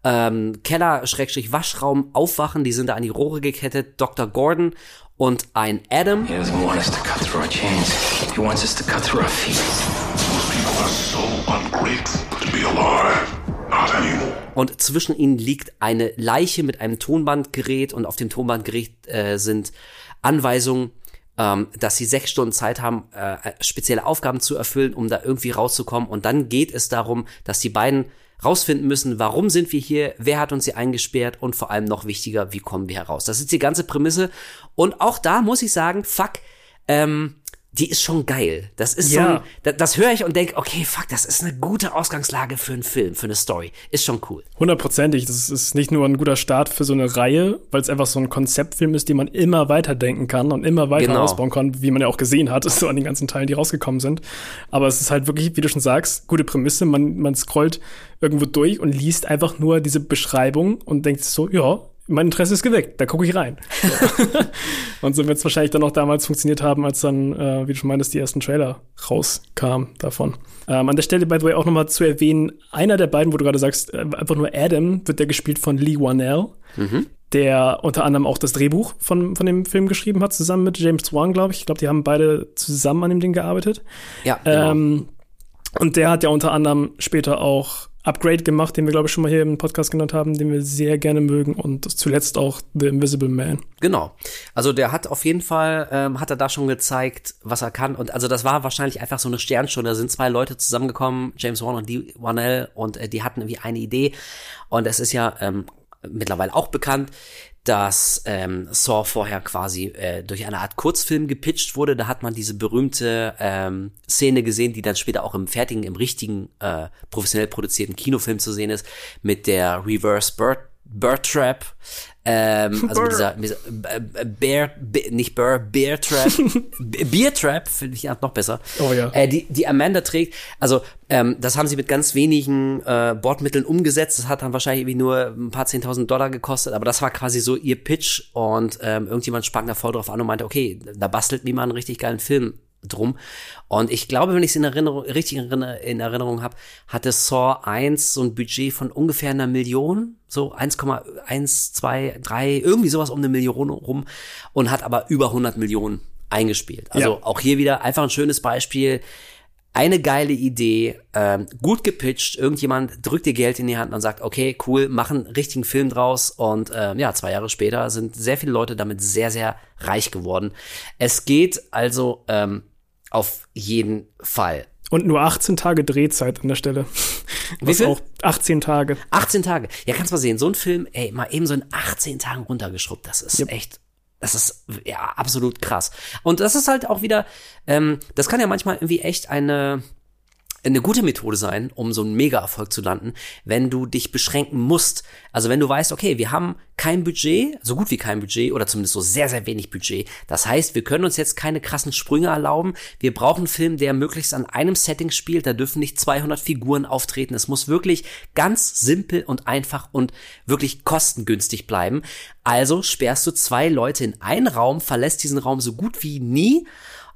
ähm, Keller-Waschraum aufwachen. Die sind da an die Rohre gekettet. Dr. Gordon und ein Adam. He doesn't want us to cut through our chains. He wants us to cut through our feet. Those people are so ungrateful und zwischen ihnen liegt eine Leiche mit einem Tonbandgerät und auf dem Tonbandgerät äh, sind Anweisungen, ähm, dass sie sechs Stunden Zeit haben, äh, spezielle Aufgaben zu erfüllen, um da irgendwie rauszukommen. Und dann geht es darum, dass die beiden rausfinden müssen, warum sind wir hier, wer hat uns hier eingesperrt und vor allem noch wichtiger, wie kommen wir heraus. Das ist die ganze Prämisse. Und auch da muss ich sagen, fuck, ähm, die ist schon geil. Das ist so, Ja. ein, das, das höre ich und denke, okay, fuck, das ist eine gute Ausgangslage für einen Film, für eine Story. Ist schon cool. Hundertprozentig. Das ist nicht nur ein guter Start für so eine Reihe, weil es einfach so ein Konzeptfilm ist, den man immer weiterdenken kann und immer weiter Genau. ausbauen kann, wie man ja auch gesehen hat, so an den ganzen Teilen, die rausgekommen sind. Aber es ist halt wirklich, wie du schon sagst, gute Prämisse. Man, man scrollt irgendwo durch und liest einfach nur diese Beschreibung und denkt so, ja, mein Interesse ist geweckt, da gucke ich rein. So. und so wird es wahrscheinlich dann auch damals funktioniert haben, als dann, äh, wie du schon meintest, die ersten Trailer rauskamen davon. Ähm, an der Stelle, by the way, auch nochmal zu erwähnen, einer der beiden, wo du gerade sagst, äh, einfach nur Adam, wird der gespielt von Lee Wanell, der unter anderem auch das Drehbuch von, von dem Film geschrieben hat, zusammen mit James Wan, glaube ich. Ich glaube, die haben beide zusammen an dem Ding gearbeitet. Ja, genau. Ähm, und der hat ja unter anderem später auch Upgrade gemacht, den wir, glaube ich, schon mal hier im Podcast genannt haben, den wir sehr gerne mögen und zuletzt auch The Invisible Man. Genau. Also der hat auf jeden Fall, ähm, hat er da schon gezeigt, was er kann. Und also das war wahrscheinlich einfach so eine Sternstunde. Da sind zwei Leute zusammengekommen, James Wan und Dee Wanell, und äh, die hatten irgendwie eine Idee. Und es ist ja ähm, mittlerweile auch bekannt, dass ähm, Saw vorher quasi äh, durch eine Art Kurzfilm gepitcht wurde. Da hat man diese berühmte ähm, Szene gesehen, die dann später auch im fertigen, im richtigen, äh, professionell produzierten Kinofilm zu sehen ist, mit der Reverse Bird, Bird Trap. Ähm, also mit dieser, mit dieser Bear, Be- nicht Bear, Bear Trap, Beer Trap, finde ich noch besser. Oh ja. Äh, die, die Amanda trägt, also ähm, das haben sie mit ganz wenigen äh, Bordmitteln umgesetzt. Das hat dann wahrscheinlich irgendwie nur ein paar zehntausend Dollar gekostet, aber das war quasi so ihr Pitch und ähm, irgendjemand sprang da voll drauf an und meinte, okay, da bastelt mir mal einen richtig geilen Film drum. Und ich glaube, wenn ich es in Erinnerung, richtig in in Erinnerung habe, hatte Saw 1 so ein Budget von ungefähr einer Million, so 1,1, 2, 3, irgendwie sowas um eine Million rum und hat aber über 100 Millionen eingespielt. Also Ja. auch hier wieder einfach ein schönes Beispiel eine geile Idee, ähm, gut gepitcht, irgendjemand drückt dir Geld in die Hand und sagt, okay, cool, machen einen richtigen Film draus und ähm, ja, zwei Jahre später sind sehr viele Leute damit sehr, sehr reich geworden. Es geht also ähm, auf jeden Fall. Und nur 18 Tage Drehzeit an der Stelle. Wie Was viel? auch 18 Tage. 18 Tage. Ja, kannst mal sehen, so ein Film, ey, mal eben so in 18 Tagen runtergeschrubbt, das ist Yep. echt, das ist ja absolut krass. Und das ist halt auch wieder, ähm, das kann ja manchmal irgendwie echt eine, eine gute Methode sein, um so einen Mega-Erfolg zu landen, wenn du dich beschränken musst. Also wenn du weißt, okay, wir haben kein Budget, so gut wie kein Budget oder zumindest so sehr, sehr wenig Budget. Das heißt, wir können uns jetzt keine krassen Sprünge erlauben. Wir brauchen einen Film, der möglichst an einem Setting spielt. Da dürfen nicht 200 Figuren auftreten. Es muss wirklich ganz simpel und einfach und wirklich kostengünstig bleiben. Also sperrst du zwei Leute in einen Raum, verlässt diesen Raum so gut wie nie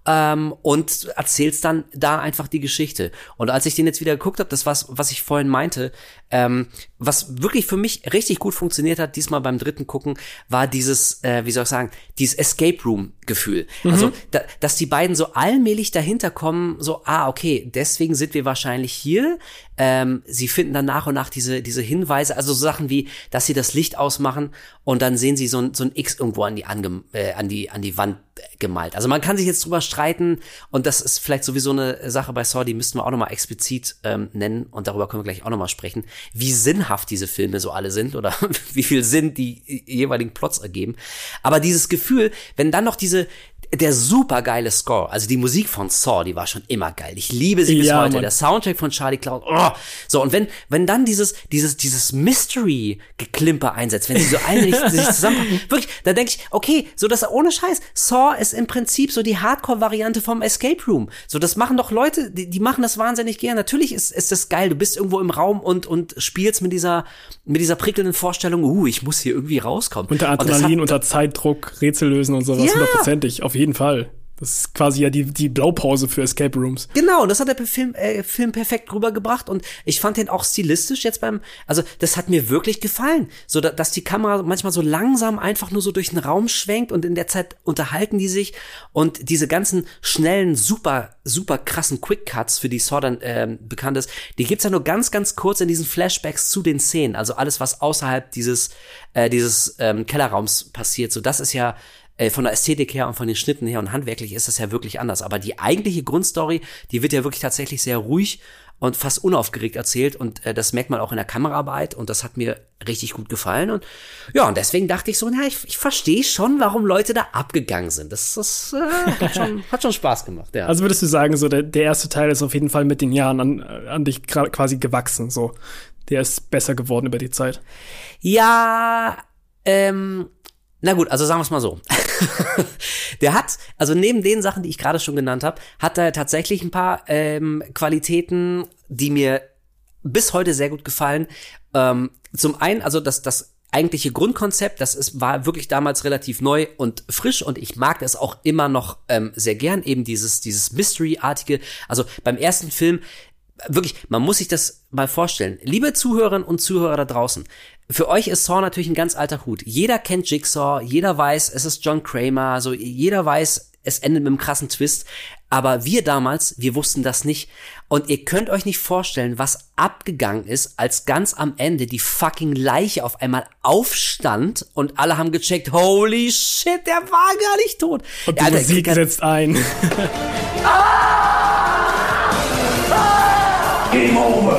ähm, und erzählst dann da einfach die Geschichte. Und als ich den jetzt wieder geguckt habe, das was, was ich vorhin meinte, ähm, was wirklich für mich richtig gut funktioniert hat, diesmal beim dritten Gucken, war dieses, äh, wie soll ich sagen, dieses Escape Room Gefühl. Also, da, dass die beiden so allmählich dahinter kommen, so, ah, okay, deswegen sind wir wahrscheinlich hier. Ähm, sie finden dann nach und nach diese, diese Hinweise, also so Sachen wie, dass sie das Licht ausmachen und dann sehen sie so ein, so ein X irgendwo an die, ange, äh, an die, an die Wand gemalt. Also man kann sich jetzt drüber streiten und das ist vielleicht sowieso eine Sache bei Saw, die müssten wir auch nochmal explizit ähm, nennen und darüber können wir gleich auch nochmal sprechen, wie sinnhaft diese Filme so alle sind oder wie viel Sinn die jeweiligen Plots ergeben. Aber dieses Gefühl, wenn dann noch diese der super geile Score, also die Musik von Saw, die war schon immer geil. Ich liebe sie bis Ja, heute. Mann. Der Soundtrack von Charlie Cloud. Oh. So und wenn wenn dann dieses dieses dieses Mystery Geklimper einsetzt, wenn sie so allmählich sich zusammenpacken, wirklich, da denke ich, okay, so das ohne Scheiß. Saw ist im Prinzip so die Hardcore Variante vom Escape Room. So das machen doch Leute, die, die machen das wahnsinnig gern. Natürlich ist ist das geil. Du bist irgendwo im Raum und und spielst mit dieser mit dieser prickelnden Vorstellung, uh, ich muss hier irgendwie rauskommen. Unter Adrenalin, hat- unter Zeitdruck, Rätsel lösen und sowas, Ja. hundertprozentig, auf jeden Fall. Das ist quasi ja die, die Blaupause für Escape Rooms. Genau, und das hat der Film, äh, Film perfekt rübergebracht und ich fand den auch stilistisch jetzt beim, also das hat mir wirklich gefallen, so da, dass die Kamera manchmal so langsam einfach nur so durch den Raum schwenkt und in der Zeit unterhalten die sich und diese ganzen schnellen, super, super krassen Quick Cuts, für die Saw dann ähm, bekannt ist, die gibt's ja nur ganz, ganz kurz in diesen Flashbacks zu den Szenen, also alles, was außerhalb dieses, äh, dieses ähm, Kellerraums passiert, so das ist ja äh, von der Ästhetik her und von den Schnitten her und handwerklich ist das ja wirklich anders. Aber die eigentliche Grundstory, die wird ja wirklich tatsächlich sehr ruhig und fast unaufgeregt erzählt und äh, das merkt man auch in der Kameraarbeit und das hat mir richtig gut gefallen und ja, und deswegen dachte ich so, na, ich, ich verstehe schon, warum Leute da abgegangen sind. Das, das äh, hat, schon, hat schon Spaß gemacht, ja. Also würdest du sagen, so der, der erste Teil ist auf jeden Fall mit den Jahren an, an dich quasi gewachsen, so. Der ist besser geworden über die Zeit. Ja, ähm, na gut, also sagen wir es mal so. der hat, also neben den Sachen, die ich gerade schon genannt habe, hat er tatsächlich ein paar ähm, Qualitäten, die mir bis heute sehr gut gefallen. Ähm, zum einen, also das, das eigentliche Grundkonzept, das ist, war wirklich damals relativ neu und frisch und ich mag das auch immer noch ähm, sehr gern, eben dieses, dieses Mystery-artige. Also beim ersten Film, wirklich, man muss sich das mal vorstellen. Liebe Zuhörerinnen und Zuhörer da draußen, für euch ist Saw natürlich ein ganz alter Hut. Jeder kennt Jigsaw, jeder weiß, es ist John Kramer, also jeder weiß, es endet mit einem krassen Twist. Aber wir damals, wir wussten das nicht. Und ihr könnt euch nicht vorstellen, was abgegangen ist, als ganz am Ende die fucking Leiche auf einmal aufstand und alle haben gecheckt, holy shit, der war gar nicht tot. Und die Ja, der Musik hat- setzt ein. Game over.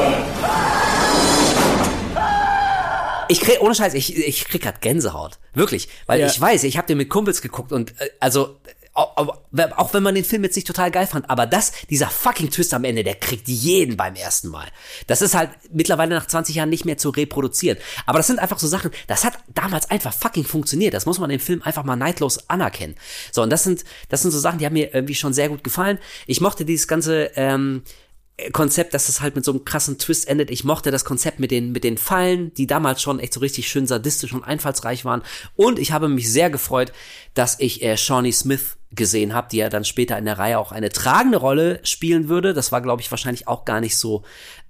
Ich krieg, ohne Scheiß, ich, ich krieg grad Gänsehaut. Wirklich. Weil Ja. ich weiß, ich habe den mit Kumpels geguckt und äh, also auch, wenn man den Film jetzt nicht total geil fand, aber das, dieser fucking Twist am Ende, der kriegt jeden beim ersten Mal. Das ist halt mittlerweile nach 20 Jahren nicht mehr zu reproduzieren. Aber das sind einfach so Sachen, das hat damals einfach fucking funktioniert. Das muss man dem Film einfach mal neidlos anerkennen. So, und das sind, das sind so Sachen, die haben mir irgendwie schon sehr gut gefallen. Ich mochte dieses ganze, ähm, Konzept, dass es halt mit so einem krassen Twist endet. Ich mochte das Konzept mit den, mit den Fallen, die damals schon echt so richtig schön sadistisch und einfallsreich waren. Und ich habe mich sehr gefreut, dass ich äh, Shawnee Smith gesehen habe, die ja dann später in der Reihe auch eine tragende Rolle spielen würde. Das war, glaube ich, wahrscheinlich auch gar nicht so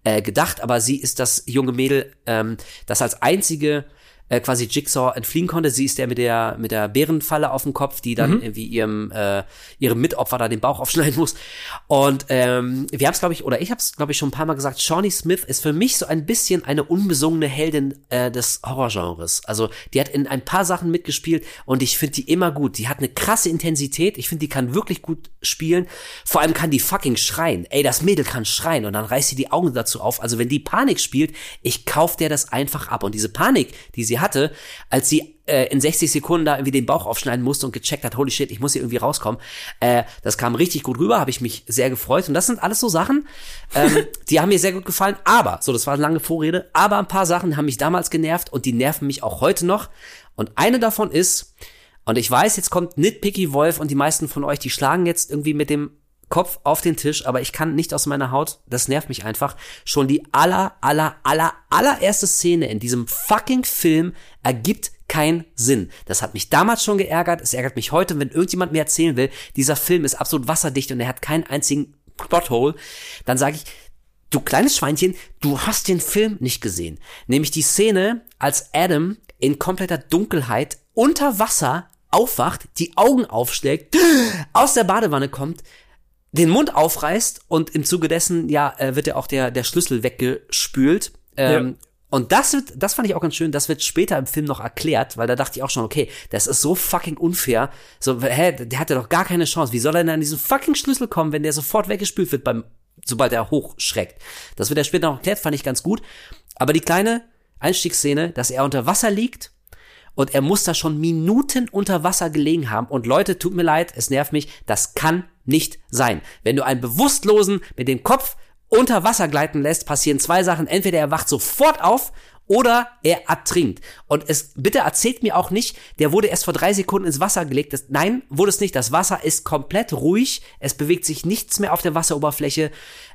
äh, gedacht, aber sie ist das junge Mädel, ähm, das als einzige äh, quasi Jigsaw entfliehen konnte. Sie ist der mit der mit der Bärenfalle auf dem Kopf, die dann irgendwie ihrem äh, ihrem Mitopfer da den Bauch aufschneiden muss. Und ähm, wir haben es glaube ich oder ich habe es glaube ich schon ein paar Mal gesagt. Shawnee Smith ist für mich so ein bisschen eine unbesungene Heldin äh, des Horrorgenres. Also die hat in ein paar Sachen mitgespielt und ich finde die immer gut. Die hat eine krasse Intensität. Ich finde die kann wirklich gut spielen. Vor allem kann die fucking schreien. Ey, das Mädel kann schreien und dann reißt sie die Augen dazu auf. Also wenn die Panik spielt, ich kauf der das einfach ab. Und diese Panik, die sie hatte, als sie äh, in 60 Sekunden da irgendwie den Bauch aufschneiden musste und gecheckt hat, holy shit, ich muss hier irgendwie rauskommen. Äh, das kam richtig gut rüber, habe ich mich sehr gefreut. Und das sind alles so Sachen, ähm, die haben mir sehr gut gefallen. Aber, so, das war eine lange Vorrede, aber ein paar Sachen haben mich damals genervt und die nerven mich auch heute noch. Und eine davon ist, und ich weiß, jetzt kommt Nitpicky Wolf und die meisten von euch, die schlagen jetzt irgendwie mit dem Kopf auf den Tisch, aber ich kann nicht aus meiner Haut. Das nervt mich einfach. Schon die aller, aller, aller, allererste Szene in diesem fucking Film ergibt keinen Sinn. Das hat mich damals schon geärgert. Es ärgert mich heute, wenn irgendjemand mir erzählen will, dieser Film ist absolut wasserdicht und er hat keinen einzigen Plothole. Dann sage ich, du kleines Schweinchen, du hast den Film nicht gesehen. Nämlich die Szene, als Adam in kompletter Dunkelheit unter Wasser aufwacht, die Augen aufschlägt, aus der Badewanne kommt, den Mund aufreißt und im Zuge dessen, ja, äh, wird ja auch der, der Schlüssel weggespült. Ähm, Ja. Und das wird, das fand ich auch ganz schön, das wird später im Film noch erklärt, weil da dachte ich auch schon, okay, das ist so fucking unfair. So, hä, der hatte doch gar keine Chance. Wie soll er denn an diesen fucking Schlüssel kommen, wenn der sofort weggespült wird beim, sobald er hochschreckt? Das wird ja später noch erklärt, fand ich ganz gut. Aber die kleine Einstiegsszene, dass er unter Wasser liegt und er muss da schon Minuten unter Wasser gelegen haben. Und Leute, tut mir leid, es nervt mich, das kann nicht sein. Wenn du einen Bewusstlosen mit dem Kopf unter Wasser gleiten lässt, passieren zwei Sachen. Entweder er wacht sofort auf oder er ertrinkt. Und es, bitte erzählt mir auch nicht, der wurde erst vor drei Sekunden ins Wasser gelegt. Das, nein, wurde es nicht. Das Wasser ist komplett ruhig. Es bewegt sich nichts mehr auf der Wasseroberfläche.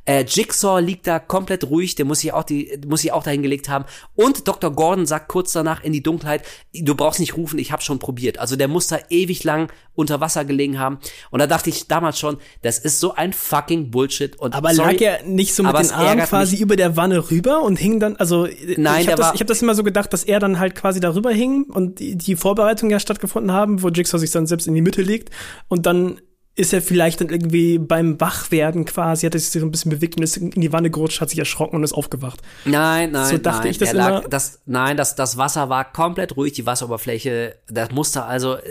Äh, Jigsaw liegt da komplett ruhig. Der muss sich auch die, muss sich auch dahin gelegt haben. Und Dr. Gordon sagt kurz danach in die Dunkelheit, du brauchst nicht rufen, ich habe schon probiert. Also der muss da ewig lang unter Wasser gelegen haben. Und da dachte ich damals schon, das ist so ein fucking Bullshit. Und Aber sorry, lag er nicht so mit den Armen quasi mich. über der Wanne rüber und hing dann, also Nein, ich habe das, ich hab das immer so gedacht, dass er dann halt quasi darüber hing und die, die Vorbereitungen ja stattgefunden haben, wo Jigsaw sich dann selbst in die Mitte legt und dann ist er vielleicht dann irgendwie beim Wachwerden quasi, hat er sich so ein bisschen bewegt und ist in die Wanne gerutscht, hat sich erschrocken und ist aufgewacht. Nein, nein, So dachte nein. ich das er lag, immer. das, nein, das, das Wasser war komplett ruhig, die Wasseroberfläche, das musste also, äh,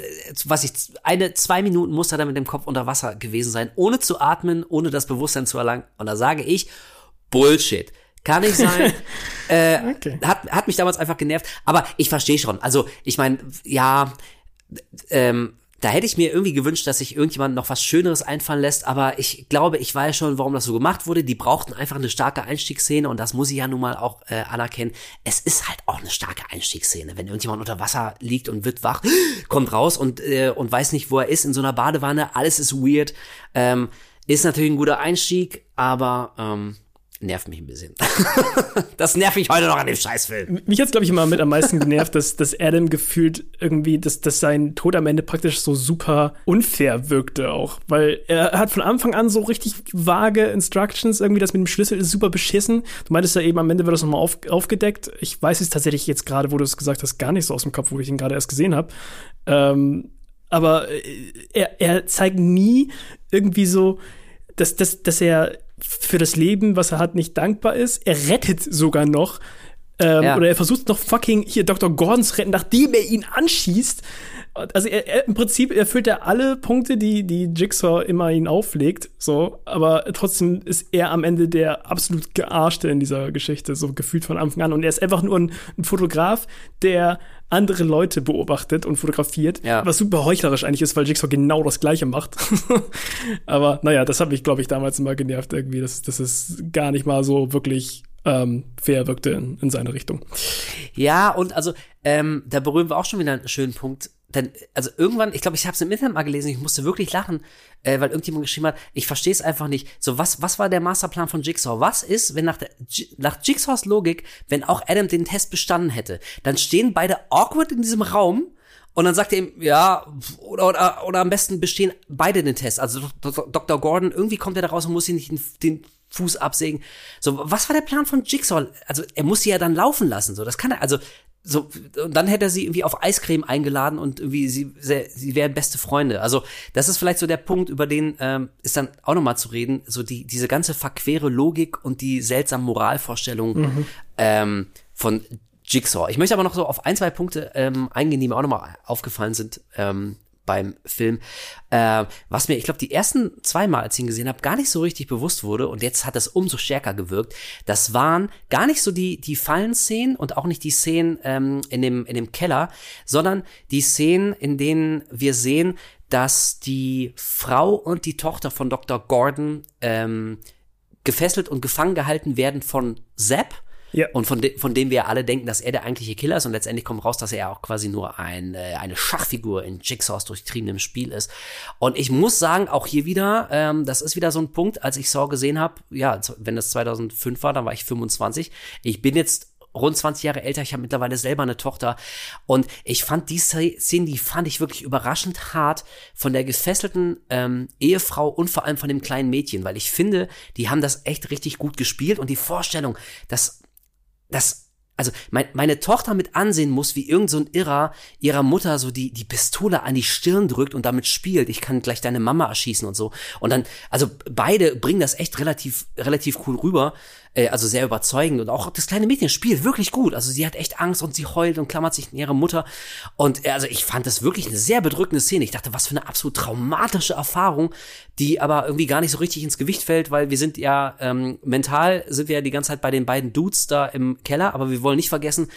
was ich, eine, zwei Minuten musste er da mit dem Kopf unter Wasser gewesen sein, ohne zu atmen, ohne das Bewusstsein zu erlangen. Und da sage ich, Bullshit. Kann nicht sein. äh, Okay. hat, hat mich damals einfach genervt. Aber ich verstehe schon. Also, ich meine, ja, ähm, da hätte ich mir irgendwie gewünscht, dass sich irgendjemand noch was Schöneres einfallen lässt, aber ich glaube, ich weiß schon, warum das so gemacht wurde. Die brauchten einfach eine starke Einstiegsszene und das muss ich ja nun mal auch äh, anerkennen. Es ist halt auch eine starke Einstiegsszene. Wenn irgendjemand unter Wasser liegt und wird wach, kommt raus und, äh, und weiß nicht, wo er ist, in so einer Badewanne, alles ist weird. Ähm, ist natürlich ein guter Einstieg, aber ähm, nervt mich ein bisschen. das nervt mich heute noch an dem Scheißfilm. Mich hat's glaube ich, immer mit am meisten genervt, dass, dass Adam gefühlt irgendwie, dass, dass sein Tod am Ende praktisch so super unfair wirkte auch. Weil er hat von Anfang an so richtig vage Instructions, irgendwie das mit dem Schlüssel ist super beschissen. Du meintest ja eben, am Ende wird das nochmal auf, aufgedeckt. Ich weiß es tatsächlich jetzt gerade, wo du es gesagt hast, gar nicht so aus dem Kopf, wo ich ihn gerade erst gesehen habe. Ähm, aber äh, er, er zeigt nie irgendwie so, dass, dass, dass er für das Leben, was er hat, nicht dankbar ist. Er rettet sogar noch. Ähm, Ja. Oder er versucht noch fucking hier Dr. Gordon zu retten, nachdem er ihn anschießt. Also er, er, im Prinzip erfüllt er alle Punkte, die die Jigsaw immer ihn auflegt, so, aber trotzdem ist er am Ende der absolut gearschte in dieser Geschichte, so gefühlt von Anfang an. Und er ist einfach nur ein, ein Fotograf, der andere Leute beobachtet und fotografiert, Ja. was super heuchlerisch eigentlich ist, weil Jigsaw genau das Gleiche macht. aber naja, das hat mich, glaube ich, damals immer genervt irgendwie, dass, dass es gar nicht mal so wirklich ähm, fair wirkte in, in seine Richtung. Ja, und also, ähm, da berühren wir auch schon wieder einen schönen Punkt. Denn, also irgendwann, ich glaube, ich habe es im Internet mal gelesen, ich musste wirklich lachen, äh, weil irgendjemand geschrieben hat, ich verstehe es einfach nicht. So, was, was war der Masterplan von Jigsaw? Was ist, wenn nach, der, nach Jigsaws Logik, wenn auch Adam den Test bestanden hätte, dann stehen beide awkward in diesem Raum und dann sagt er ihm, ja, oder, oder, oder am besten bestehen beide den Test. Also Dr. Dr. Gordon, irgendwie kommt er da raus und muss ihn nicht den, den Fuß absägen. So, was war der Plan von Jigsaw? Also, er muss sie ja dann laufen lassen, so, das kann er, also, so, und dann hätte er sie irgendwie auf Eiscreme eingeladen und irgendwie sie, sie, sie wären beste Freunde. Also, das ist vielleicht so der Punkt, über den ähm, ist dann auch nochmal zu reden, so die, diese ganze verquere Logik und die seltsamen Moralvorstellungen ähm, von Jigsaw. Ich möchte aber noch so auf ein, zwei Punkte ähm, eingehen, die mir auch nochmal aufgefallen sind ähm, beim Film. Äh, was mir, ich glaube, die ersten zweimal, als ich ihn gesehen habe, gar nicht so richtig bewusst wurde und jetzt hat es umso stärker gewirkt. Das waren gar nicht so die, die Fallenszenen und auch nicht die Szenen ähm, in, dem, in dem Keller, sondern die Szenen, in denen wir sehen, dass die Frau und die Tochter von Dr. Gordon ähm, gefesselt und gefangen gehalten werden von Zapp. Ja. Und von, de von dem wir alle denken, dass er der eigentliche Killer ist und letztendlich kommt raus, dass er auch quasi nur ein, äh, eine Schachfigur in Jigsaws durchtriebenem Spiel ist. Und ich muss sagen, auch hier wieder, ähm, das ist wieder so ein Punkt, als ich Saw gesehen habe, ja, wenn das 2005 war, dann war ich 25. Ich bin jetzt rund 20 Jahre älter, ich habe mittlerweile selber eine Tochter und ich fand die Szene, die fand ich wirklich überraschend hart von der gefesselten ähm, Ehefrau und vor allem von dem kleinen Mädchen, weil ich finde, die haben das echt richtig gut gespielt und die Vorstellung, dass das, also mein, meine Tochter mit ansehen muss, wie irgend so ein Irrer ihrer Mutter so die, die Pistole an die Stirn drückt und damit spielt, ich kann gleich deine Mama erschießen und so. Und dann, also beide bringen das echt relativ, relativ cool rüber, äh, also sehr überzeugend und auch das kleine Mädchen spielt wirklich gut. Also sie hat echt Angst und sie heult und klammert sich in ihre Mutter. Und äh, also ich fand das wirklich eine sehr bedrückende Szene. Ich dachte, was für eine absolut traumatische Erfahrung, die aber irgendwie gar nicht so richtig ins Gewicht fällt, weil wir sind ja ähm, mental sind wir ja die ganze Zeit bei den beiden Dudes da im Keller, aber wir wollen nicht vergessen,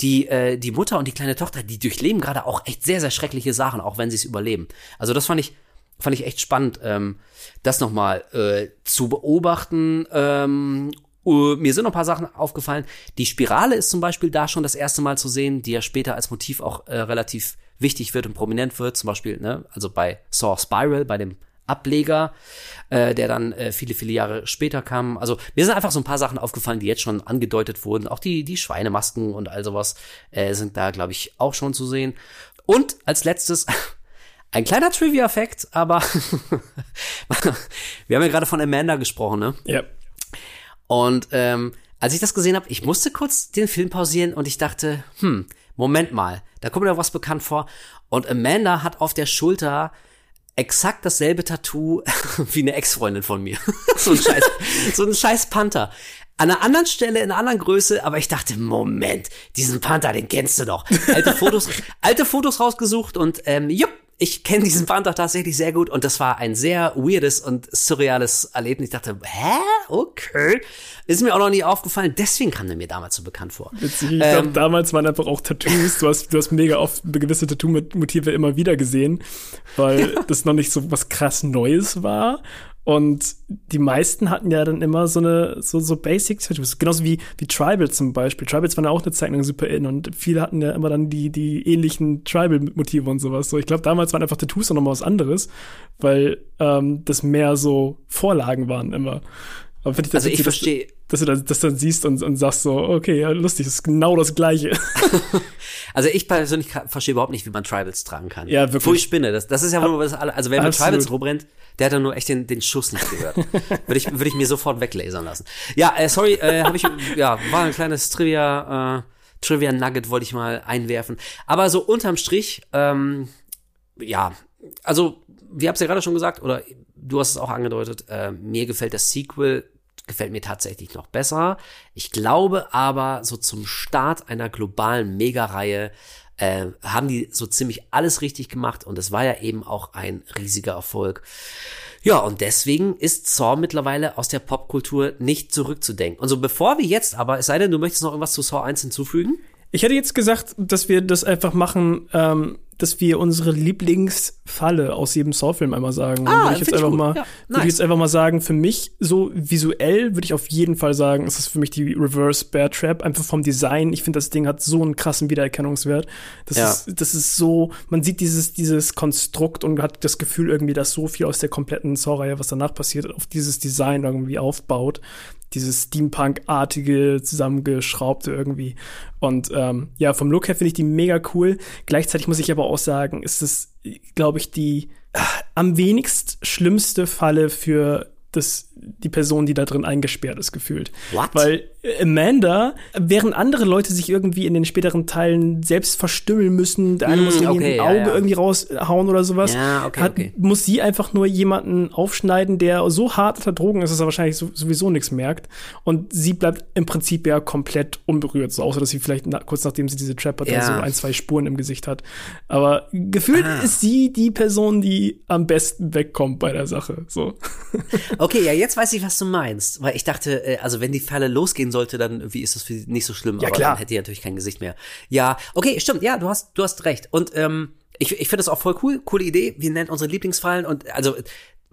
die äh, die Mutter und die kleine Tochter, die durchleben gerade auch echt sehr sehr schreckliche Sachen, auch wenn sie es überleben. Also das fand ich fand ich echt spannend, ähm, das nochmal äh, zu beobachten ähm, Uh, mir sind noch ein paar Sachen aufgefallen. Die Spirale ist zum Beispiel da schon das erste Mal zu sehen, die ja später als Motiv auch äh, relativ wichtig wird und prominent wird. Zum Beispiel, ne, also bei Saw Spiral, bei dem Ableger, äh, der dann äh, viele, viele Jahre später kam. Also mir sind einfach so ein paar Sachen aufgefallen, die jetzt schon angedeutet wurden. Auch die, die Schweinemasken und all sowas äh, sind da, glaube ich, auch schon zu sehen. Und als letztes, ein kleiner Trivia-Fact, aber wir haben ja gerade von Amanda gesprochen, ne? Ja. Und ähm, als ich das gesehen habe, ich musste kurz den Film pausieren und ich dachte, hm, Moment mal, da kommt mir doch was bekannt vor. Und Amanda hat auf der Schulter exakt dasselbe Tattoo wie eine Ex-Freundin von mir. so ein scheiß, so ein scheiß Panther. An einer anderen Stelle, in einer anderen Größe, aber ich dachte, Moment, diesen Panther, den kennst du doch. Alte Fotos, alte Fotos rausgesucht und ähm, jupp, ich kenne diesen Panther tatsächlich sehr gut und das war ein sehr weirdes und surreales Erlebnis. Ich dachte, hä? Okay. Ist mir auch noch nie aufgefallen, deswegen kam der mir damals so bekannt vor. Witzig. Ich glaube, damals waren einfach auch Tattoos. Du hast, du hast mega oft gewisse Tattoo-Motive immer wieder gesehen, weil das noch nicht so was krass Neues war. Und die meisten hatten ja dann immer so eine, so, so Basic Tattoos. Genauso wie, wie Tribal zum Beispiel. Tribals waren ja auch eine Zeit lang super in und viele hatten ja immer dann die, die ähnlichen Tribal-Motive und sowas. So, ich glaube, damals waren einfach Tattoos noch mal was anderes, weil ähm, das mehr so Vorlagen waren immer. Aber finde ich das Also ich verstehe. Dass, dass du das, das dann siehst und, und sagst so, okay, ja, lustig, das ist genau das Gleiche. Also ich persönlich verstehe überhaupt nicht, wie man Tribals tragen kann. Ja, wirklich. Ich spinne. Das, das ist ja wohl was alle, also wer mit. Tribals rumrennt, der hat dann nur echt den, den Schuss nicht gehört. würde ich, würde ich mir sofort weglasern lassen. Ja, äh, sorry, äh, habe ich, ja, war ein kleines Trivia, äh, Trivia Nugget wollte ich mal einwerfen. Aber so unterm Strich, ähm, ja, also, wir hab's ja gerade schon gesagt, oder du hast es auch angedeutet, äh, mir gefällt das Sequel, gefällt mir tatsächlich noch besser. Ich glaube aber, so zum Start einer globalen Megareihe äh, haben die so ziemlich alles richtig gemacht und es war ja eben auch ein riesiger Erfolg. Ja, und deswegen ist Saw mittlerweile aus der Popkultur nicht zurückzudenken. Und so bevor wir jetzt aber, es sei denn, du möchtest noch irgendwas zu Saw 1 hinzufügen? Ich hätte jetzt gesagt, dass wir das einfach machen, ähm, dass wir unsere Lieblingsfalle aus jedem Saw-Film einmal sagen. Ah, würde ich jetzt ich einfach gut. mal, Ja, würde ich nice. jetzt einfach mal sagen, für mich so visuell würde ich auf jeden Fall sagen, es ist für mich die Reverse Bear Trap, einfach vom Design. Ich finde, das Ding hat so einen krassen Wiedererkennungswert. Das Ja. ist, das ist so, man sieht dieses, dieses Konstrukt und hat das Gefühl irgendwie, dass so viel aus der kompletten Saw-Reihe, was danach passiert, auf dieses Design irgendwie aufbaut dieses Steampunk-artige, zusammengeschraubte irgendwie. Und ähm, ja, vom Look her finde ich die mega cool. Gleichzeitig muss ich aber auch sagen, ist es, glaube ich, die äh, am wenigst schlimmste Falle für das, die Person, die da drin eingesperrt ist, gefühlt. What? Weil Amanda, während andere Leute sich irgendwie in den späteren Teilen selbst verstümmeln müssen, der eine Mm, muss irgendwie okay, ein ja, Auge ja. irgendwie raushauen oder sowas, Ja, okay, hat, okay. muss sie einfach nur jemanden aufschneiden, der so hart unter Drogen ist, dass er wahrscheinlich so, sowieso nichts merkt. Und sie bleibt im Prinzip ja komplett unberührt, so außer dass sie vielleicht na, kurz nachdem sie diese Trap hat, Ja. so ein, zwei Spuren im Gesicht hat. Aber gefühlt ist sie die Person, die am besten wegkommt bei der Sache. So. Okay, ja, jetzt weiß ich, was du meinst. Weil ich dachte, äh, also wenn die Falle losgehen sollte, dann irgendwie ist das für sie nicht so schlimm. Ja, aber klar. dann hätte die natürlich kein Gesicht mehr. Ja, okay, stimmt. Ja, du hast, du hast recht. Und ähm, ich, ich finde das auch voll cool. Coole Idee. Wir nennen unsere Lieblingsfallen. Und also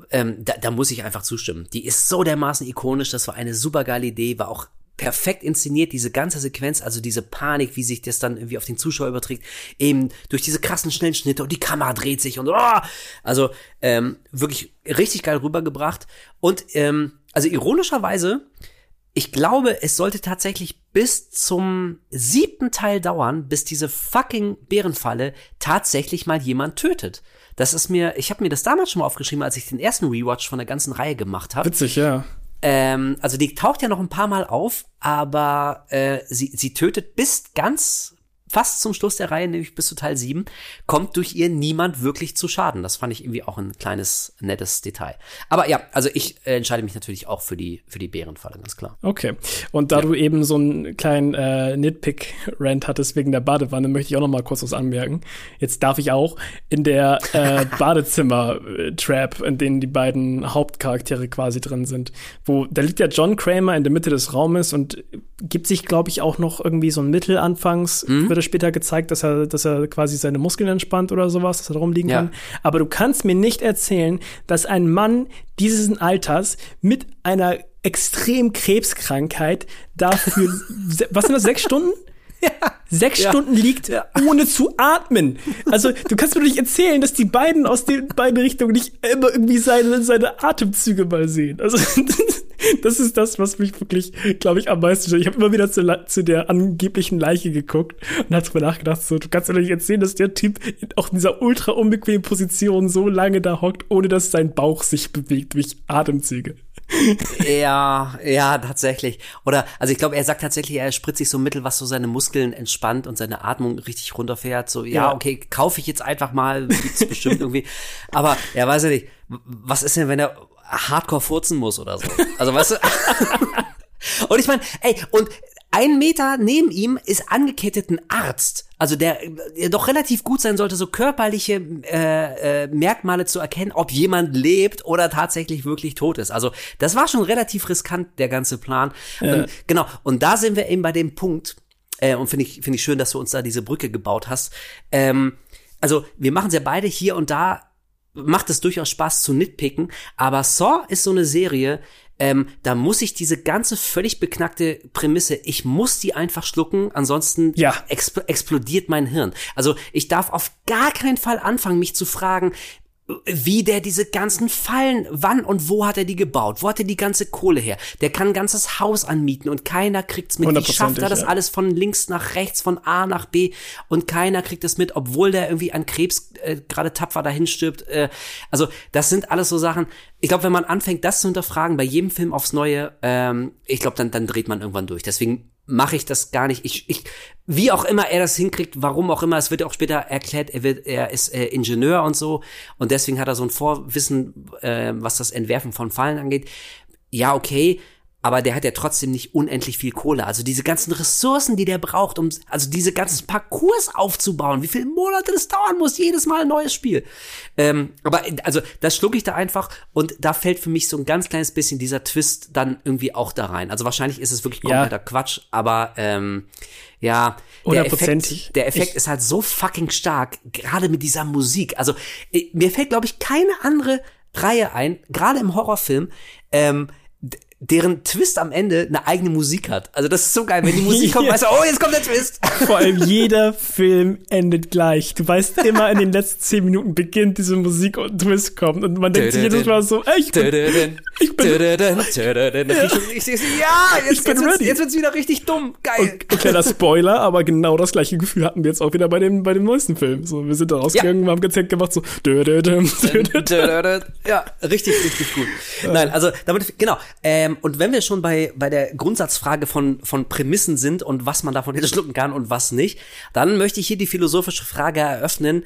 ähm, da, da muss ich einfach zustimmen. Die ist so dermaßen ikonisch. Das war eine super geile Idee. War auch perfekt inszeniert, diese ganze Sequenz, also diese Panik, wie sich das dann irgendwie auf den Zuschauer überträgt, eben durch diese krassen schnellen Schnitte und die Kamera dreht sich und oh, also ähm, wirklich richtig geil rübergebracht und ähm, also ironischerweise ich glaube, es sollte tatsächlich bis zum siebten Teil dauern, bis diese fucking Bärenfalle tatsächlich mal jemand tötet. Das ist mir, ich habe mir das damals schon mal aufgeschrieben, als ich den ersten Rewatch von der ganzen Reihe gemacht habe. Witzig, ja. Ähm, also die taucht ja noch ein paar Mal auf, aber äh, sie, sie tötet bis ganz fast zum Schluss der Reihe, nämlich bis zu Teil 7, kommt durch ihr niemand wirklich zu Schaden. Das fand ich irgendwie auch ein kleines, nettes Detail. Aber ja, also ich äh, entscheide mich natürlich auch für die, für die Bärenfalle, ganz klar. Okay. Und da du eben so einen kleinen äh, Nitpick-Rant hattest wegen der Badewanne, möchte ich auch noch mal kurz was anmerken. Jetzt darf ich auch in der äh, Badezimmer-Trap, in denen die beiden Hauptcharaktere quasi drin sind, wo da liegt ja John Kramer in der Mitte des Raumes und gibt sich, glaube ich, auch noch irgendwie so ein Mittel anfangs, wird er später gezeigt, dass er, dass er quasi seine Muskeln entspannt oder sowas, dass er rumliegen Ja. kann. Aber du kannst mir nicht erzählen, dass ein Mann dieses Alters mit einer extrem Krebskrankheit dafür, was sind das, sechs Stunden? Sechs Stunden liegt, ohne zu atmen. Also, du kannst mir nicht erzählen, dass die beiden aus den beiden Richtungen nicht immer irgendwie seine, seine Atemzüge mal sehen. Also, das ist das, was mich wirklich, glaube ich, am meisten stört. Ich habe immer wieder zu, zu der angeblichen Leiche geguckt und habe drüber nachgedacht, so, du kannst doch nicht erzählen, dass der Typ auch in dieser ultra unbequemen Position so lange da hockt, ohne dass sein Bauch sich bewegt durch Atemzüge. Ja, ja, tatsächlich. Oder, also ich glaube, er sagt tatsächlich, er spritzt sich so ein Mittel, was so seine Muskeln entspannt und seine Atmung richtig runterfährt. So, ja, Ja. okay, kaufe ich jetzt einfach mal, gibt's bestimmt irgendwie. Aber, ja, weiß ich nicht, was ist denn, wenn er hardcore furzen muss oder so? Also, weißt du? und ich meine, ey, und ein Meter neben ihm ist angekettet ein Arzt, also der, der doch relativ gut sein sollte, so körperliche äh, äh, Merkmale zu erkennen, ob jemand lebt oder tatsächlich wirklich tot ist. Also das war schon relativ riskant, der ganze Plan. Und, genau, und da sind wir eben bei dem Punkt, äh, und finde ich, finde ich schön, dass du uns da diese Brücke gebaut hast. Ähm, also wir machen es ja beide hier und da macht es durchaus Spaß zu nitpicken, aber Saw ist so eine Serie, ähm, da muss ich diese ganze völlig beknackte Prämisse, ich muss die einfach schlucken, ansonsten Ja. expl explodiert mein Hirn. Also ich darf auf gar keinen Fall anfangen, mich zu fragen, wie der diese ganzen Fallen, wann und wo hat er die gebaut? Wo hat er die ganze Kohle her? Der kann ein ganzes Haus anmieten und keiner kriegt's mit. Wie schafft er das ja. alles von links nach rechts, von A nach B und keiner kriegt es mit, obwohl der irgendwie an Krebs äh, gerade tapfer dahin stirbt. Äh, also das sind alles so Sachen. Ich glaube, wenn man anfängt, das zu hinterfragen bei jedem Film aufs Neue, ähm, ich glaube, dann, dann dreht man irgendwann durch. Deswegen mache ich das gar nicht. Ich, ich, wie auch immer er das hinkriegt, warum auch immer, es wird auch später erklärt, er wird, er ist äh, Ingenieur und so und deswegen hat er so ein Vorwissen, äh, was das Entwerfen von Fallen angeht. Ja, okay, aber der hat ja trotzdem nicht unendlich viel Kohle. Also diese ganzen Ressourcen, die der braucht, um also diese ganzen Parcours aufzubauen, wie viele Monate das dauern muss, jedes Mal ein neues Spiel. Ähm, aber also das schlucke ich da einfach und da fällt für mich so ein ganz kleines bisschen dieser Twist dann irgendwie auch da rein. Also wahrscheinlich ist es wirklich Ja. kompletter Quatsch, aber ähm, ja, der. Effekt, der Effekt Ich- ist halt so fucking stark, gerade mit dieser Musik. Also äh, mir fällt, glaube ich, keine andere Reihe ein, gerade im Horrorfilm, ähm, deren Twist am Ende eine eigene Musik hat. Also das ist so geil, wenn die Musik kommt, Ja. weißt du, oh, jetzt kommt der Twist. Vor allem jeder Film endet gleich. Du weißt immer, in den letzten zehn Minuten beginnt diese Musik und ein Twist kommt. Und man denkt sich jedes Mal so, ey, ich bin, ich bin, Ich, ich, ja, jetzt, wird's, ready. jetzt wird's wieder richtig dumm. Geil. und, kleiner Spoiler, aber genau das gleiche Gefühl hatten wir jetzt auch wieder bei dem, bei dem neuesten Film. So, wir sind da rausgegangen, wir haben gezählt gemacht, so. Ja, richtig, richtig gut. Nein, also damit, genau. Ähm, und wenn wir schon bei, bei der Grundsatzfrage von, von Prämissen sind und was man davon schlucken kann und was nicht, dann möchte ich hier die philosophische Frage eröffnen.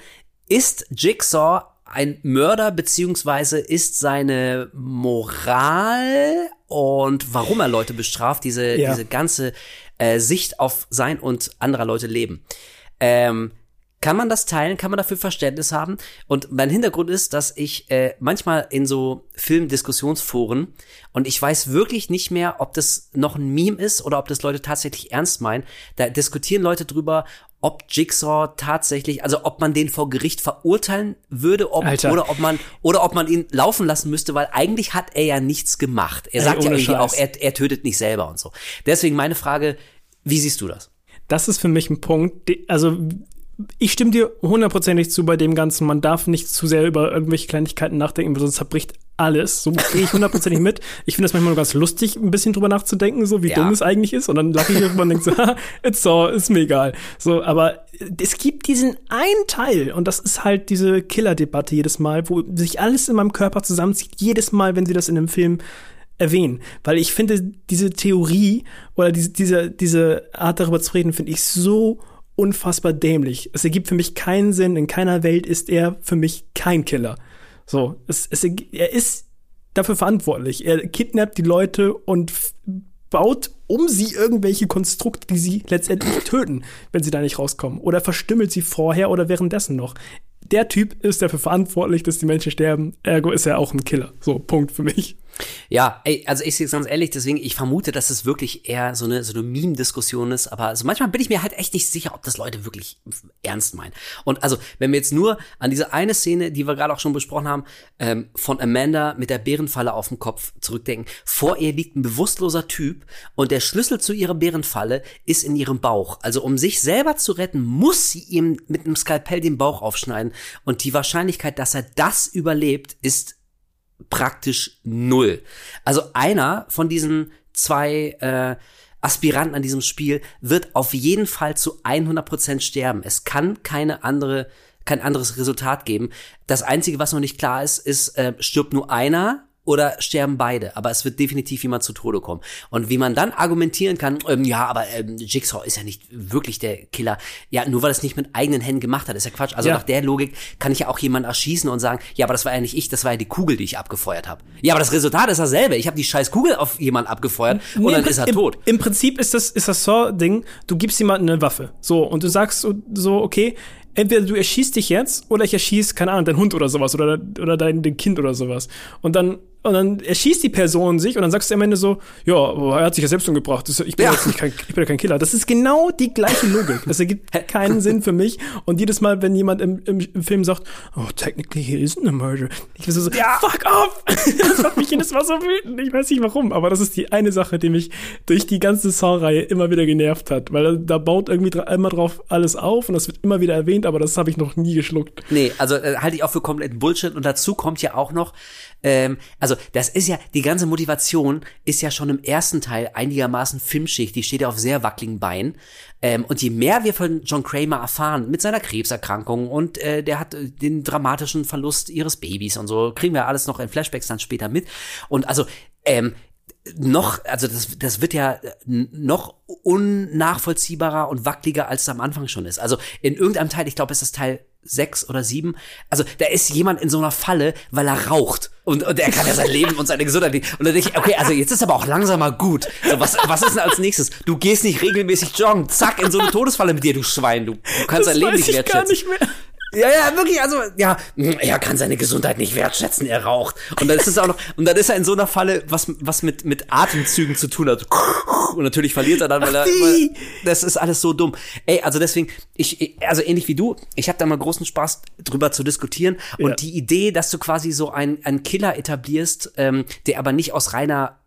Ist Jigsaw ein Mörder, beziehungsweise ist seine Moral und warum er Leute bestraft, diese, Ja. diese ganze äh, Sicht auf sein und anderer Leute Leben? Ähm, kann man das teilen? Kann man dafür Verständnis haben? Und mein Hintergrund ist, dass ich äh, manchmal in so Filmdiskussionsforen und ich weiß wirklich nicht mehr, ob das noch ein Meme ist oder ob das Leute tatsächlich ernst meinen. Da diskutieren Leute drüber, ob Jigsaw tatsächlich, also ob man den vor Gericht verurteilen würde, ob, oder ob man oder ob man ihn laufen lassen müsste, weil eigentlich hat er ja nichts gemacht. Er Ey, sagt ja irgendwie Scheiß. auch, er, er tötet nicht selber und so. Deswegen meine Frage, wie siehst du das? Das ist für mich ein Punkt, also ich stimme dir hundertprozentig zu bei dem Ganzen. Man darf nicht zu sehr über irgendwelche Kleinigkeiten nachdenken, weil sonst zerbricht alles. So gehe ich hundertprozentig mit. Ich finde das manchmal nur ganz lustig, ein bisschen drüber nachzudenken, so wie Ja. dumm es eigentlich ist. Und dann lache ich irgendwann und denke so, it's so, ist mir egal. So, aber es gibt diesen einen Teil, und das ist halt diese Killer-Debatte jedes Mal, wo sich alles in meinem Körper zusammenzieht, jedes Mal, wenn sie das in einem Film erwähnen. Weil ich finde, diese Theorie oder diese, diese, diese Art darüber zu reden, finde ich so unfassbar dämlich. Es ergibt für mich keinen Sinn. In keiner Welt ist er für mich kein Killer. So, es, es, er ist dafür verantwortlich. Er kidnappt die Leute und baut um sie irgendwelche Konstrukte, die sie letztendlich töten, wenn sie da nicht rauskommen. Oder verstümmelt sie vorher oder währenddessen noch. Der Typ ist dafür verantwortlich, dass die Menschen sterben. Ergo ist er auch ein Killer. So, Punkt für mich. Ja, ey, also ich sehe es ganz ehrlich, deswegen, ich vermute, dass es wirklich eher so eine, so eine Meme-Diskussion ist, aber also manchmal bin ich mir halt echt nicht sicher, ob das Leute wirklich ernst meinen. Und also, wenn wir jetzt nur an diese eine Szene, die wir gerade auch schon besprochen haben, ähm, von Amanda mit der Bärenfalle auf dem Kopf zurückdenken, vor ihr liegt ein bewusstloser Typ und der Schlüssel zu ihrer Bärenfalle ist in ihrem Bauch. Also, um sich selber zu retten, muss sie ihm mit einem Skalpell den Bauch aufschneiden und die Wahrscheinlichkeit, dass er das überlebt, ist praktisch null. Also einer von diesen zwei äh, Aspiranten an diesem Spiel wird auf jeden Fall zu 100% sterben. Es kann keine andere, kein anderes Resultat geben. Das Einzige, was noch nicht klar ist, ist, äh, stirbt nur einer oder sterben beide, aber es wird definitiv jemand zu Tode kommen. Und wie man dann argumentieren kann, ähm, ja, aber ähm, Jigsaw ist ja nicht wirklich der Killer. Ja, nur weil es nicht mit eigenen Händen gemacht hat, ist ja Quatsch. Also Ja. nach der Logik kann ich ja auch jemanden erschießen und sagen, ja, aber das war ja nicht ich, das war ja die Kugel, die ich abgefeuert habe. Ja, aber das Resultat ist dasselbe. Ich habe die scheiß Kugel auf jemanden abgefeuert und Nee, dann im, ist er im, tot. Im Prinzip ist das, ist das Saw-Ding, du gibst jemandem eine Waffe. So, und du sagst so, so, okay, entweder du erschießt dich jetzt oder ich erschieß, keine Ahnung, dein Hund oder sowas oder, oder dein, dein Kind oder sowas. Und dann, und dann erschießt die Person sich und dann sagst du am Ende so, ja, er hat sich ja selbst umgebracht. Ich bin Ja. jetzt nicht kein, ich bin ja kein Killer. Das ist genau die gleiche Logik. Das ergibt keinen Sinn für mich. Und jedes Mal, wenn jemand im, im, im Film sagt, oh, technically he isn't a murder, ich bin so, Ja. fuck off! das macht mich jedes Mal so wütend. Ich weiß nicht warum, aber das ist die eine Sache, die mich durch die ganze Saw-Reihe immer wieder genervt hat. Weil da baut irgendwie immer drauf alles auf und das wird immer wieder erwähnt, aber das habe ich noch nie geschluckt. Nee, also äh, halte ich auch für kompletten Bullshit. Und dazu kommt ja auch noch, ähm, also das ist ja, die ganze Motivation ist ja schon im ersten Teil einigermaßen filmschicht. Die steht ja auf sehr wackeligen Beinen. Ähm, und je mehr wir von John Kramer erfahren mit seiner Krebserkrankung und äh, der hat äh, den dramatischen Verlust ihres Babys und so, kriegen wir alles noch in Flashbacks dann später mit. Und also, ähm, noch, also das, das wird ja n- noch unnachvollziehbarer und wackeliger, als es am Anfang schon ist. Also in irgendeinem Teil, ich glaube, es ist Teil sechs oder sieben, also da ist jemand in so einer Falle, weil er raucht. Und, und er kann ja sein Leben und seine Gesundheit nicht. Und dann denke ich, okay, also jetzt ist aber auch langsam mal gut. So, was, was ist denn als nächstes? Du gehst nicht regelmäßig joggen, zack, in so eine Todesfalle mit dir, du Schwein. Du, du kannst dein Leben nicht ich wertschätzen. Ja, ja, wirklich, also, ja, er kann seine Gesundheit nicht wertschätzen, er raucht. Und dann ist es auch noch, und dann ist er in so einer Falle, was, was mit, mit Atemzügen zu tun hat. Und natürlich verliert er dann, weil er, weil, das ist alles so dumm. Ey, also deswegen, ich, ich- also ähnlich wie du, ich habe da mal großen Spaß drüber zu diskutieren. Und Ja. die Idee, dass du quasi so einen, einen Killer etablierst, ähm, der aber nicht aus reiner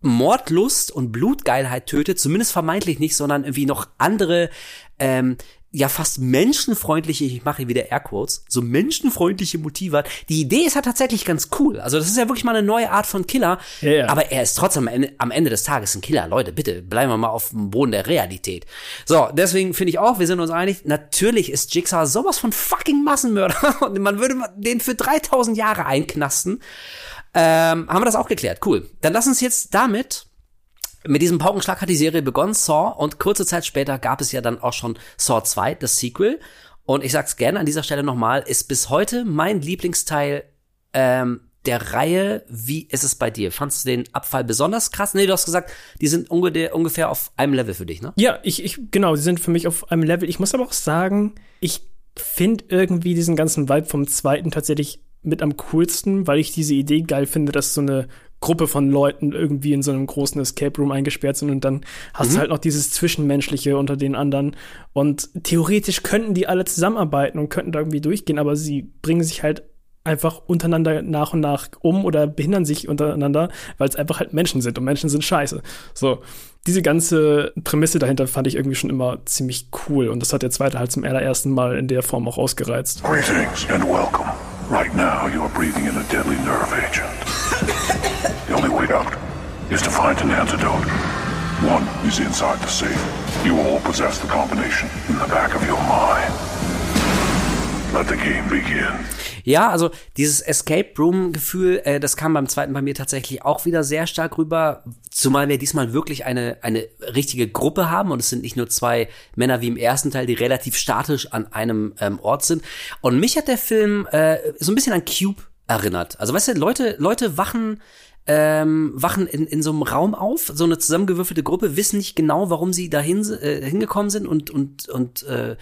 Mordlust und Blutgeilheit tötet, zumindest vermeintlich nicht, sondern irgendwie noch andere ähm, ja fast menschenfreundliche, ich mache wieder Airquotes, so menschenfreundliche Motive hat. Die Idee ist ja tatsächlich ganz cool. Also das ist ja wirklich mal eine neue Art von Killer. Ja, ja. Aber er ist trotzdem am Ende, am Ende des Tages ein Killer. Leute, bitte bleiben wir mal auf dem Boden der Realität. So, deswegen finde ich auch, wir sind uns einig, natürlich ist Jigsaw sowas von fucking Massenmörder und man würde den für 3000 Jahre einknasten. Ähm, haben wir das auch geklärt. Cool. Dann lass uns jetzt damit mit diesem Paukenschlag hat die Serie begonnen, Saw, und kurze Zeit später gab es ja dann auch schon Saw 2, das Sequel. Und ich sag's gerne an dieser Stelle nochmal, ist bis heute mein Lieblingsteil ähm, der Reihe. Wie ist es bei dir? Fandst du den Abfall besonders krass? Nee, du hast gesagt, die sind unge ungefähr auf einem Level für dich, ne? Ja, ich, ich, genau, die sind für mich auf einem Level. Ich muss aber auch sagen, ich finde irgendwie diesen ganzen Vibe vom zweiten tatsächlich mit am coolsten, weil ich diese Idee geil finde, dass so eine Gruppe von Leuten irgendwie in so einem großen Escape Room eingesperrt sind und dann hast Mhm. du halt noch dieses Zwischenmenschliche unter den anderen. Und theoretisch könnten die alle zusammenarbeiten und könnten da irgendwie durchgehen, aber sie bringen sich halt einfach untereinander nach und nach um oder behindern sich untereinander, weil es einfach halt Menschen sind und Menschen sind scheiße. So, diese ganze Prämisse dahinter fand ich irgendwie schon immer ziemlich cool und das hat der zweite halt zum allerersten Mal in der Form auch ausgereizt. Greetings and welcome. Right now, you are breathing in a deadly nerve agent. out is to find an antidote. One is inside the safe. You all possess the combination in the back of your mind. Let the game begin. Ja, also dieses Escape Room Gefühl, äh, das kam beim zweiten bei mir tatsächlich auch wieder sehr stark rüber, zumal wir diesmal wirklich eine eine richtige Gruppe haben und es sind nicht nur zwei Männer wie im ersten Teil, die relativ statisch an einem ähm, Ort sind. Und mich hat der Film äh, so ein bisschen an Cube erinnert. Also weißt du, Leute Leute wachen ähm, wachen in, in so einem Raum auf, so eine zusammengewürfelte Gruppe, wissen nicht genau, warum sie dahin äh, hingekommen sind und und und äh,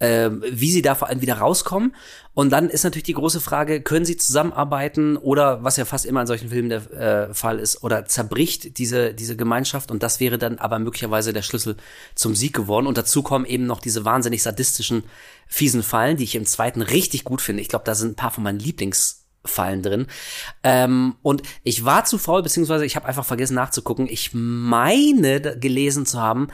äh, wie sie da vor allem wieder rauskommen. Und dann ist natürlich die große Frage, können sie zusammenarbeiten oder, was ja fast immer in solchen Filmen der äh, Fall ist, oder zerbricht diese, diese Gemeinschaft und das wäre dann aber möglicherweise der Schlüssel zum Sieg geworden. Und dazu kommen eben noch diese wahnsinnig sadistischen, fiesen Fallen, die ich im zweiten richtig gut finde. Ich glaube, da sind ein paar von meinen Lieblings- Fallen drin. Ähm, und ich war zu faul, beziehungsweise ich habe einfach vergessen nachzugucken. Ich meine gelesen zu haben,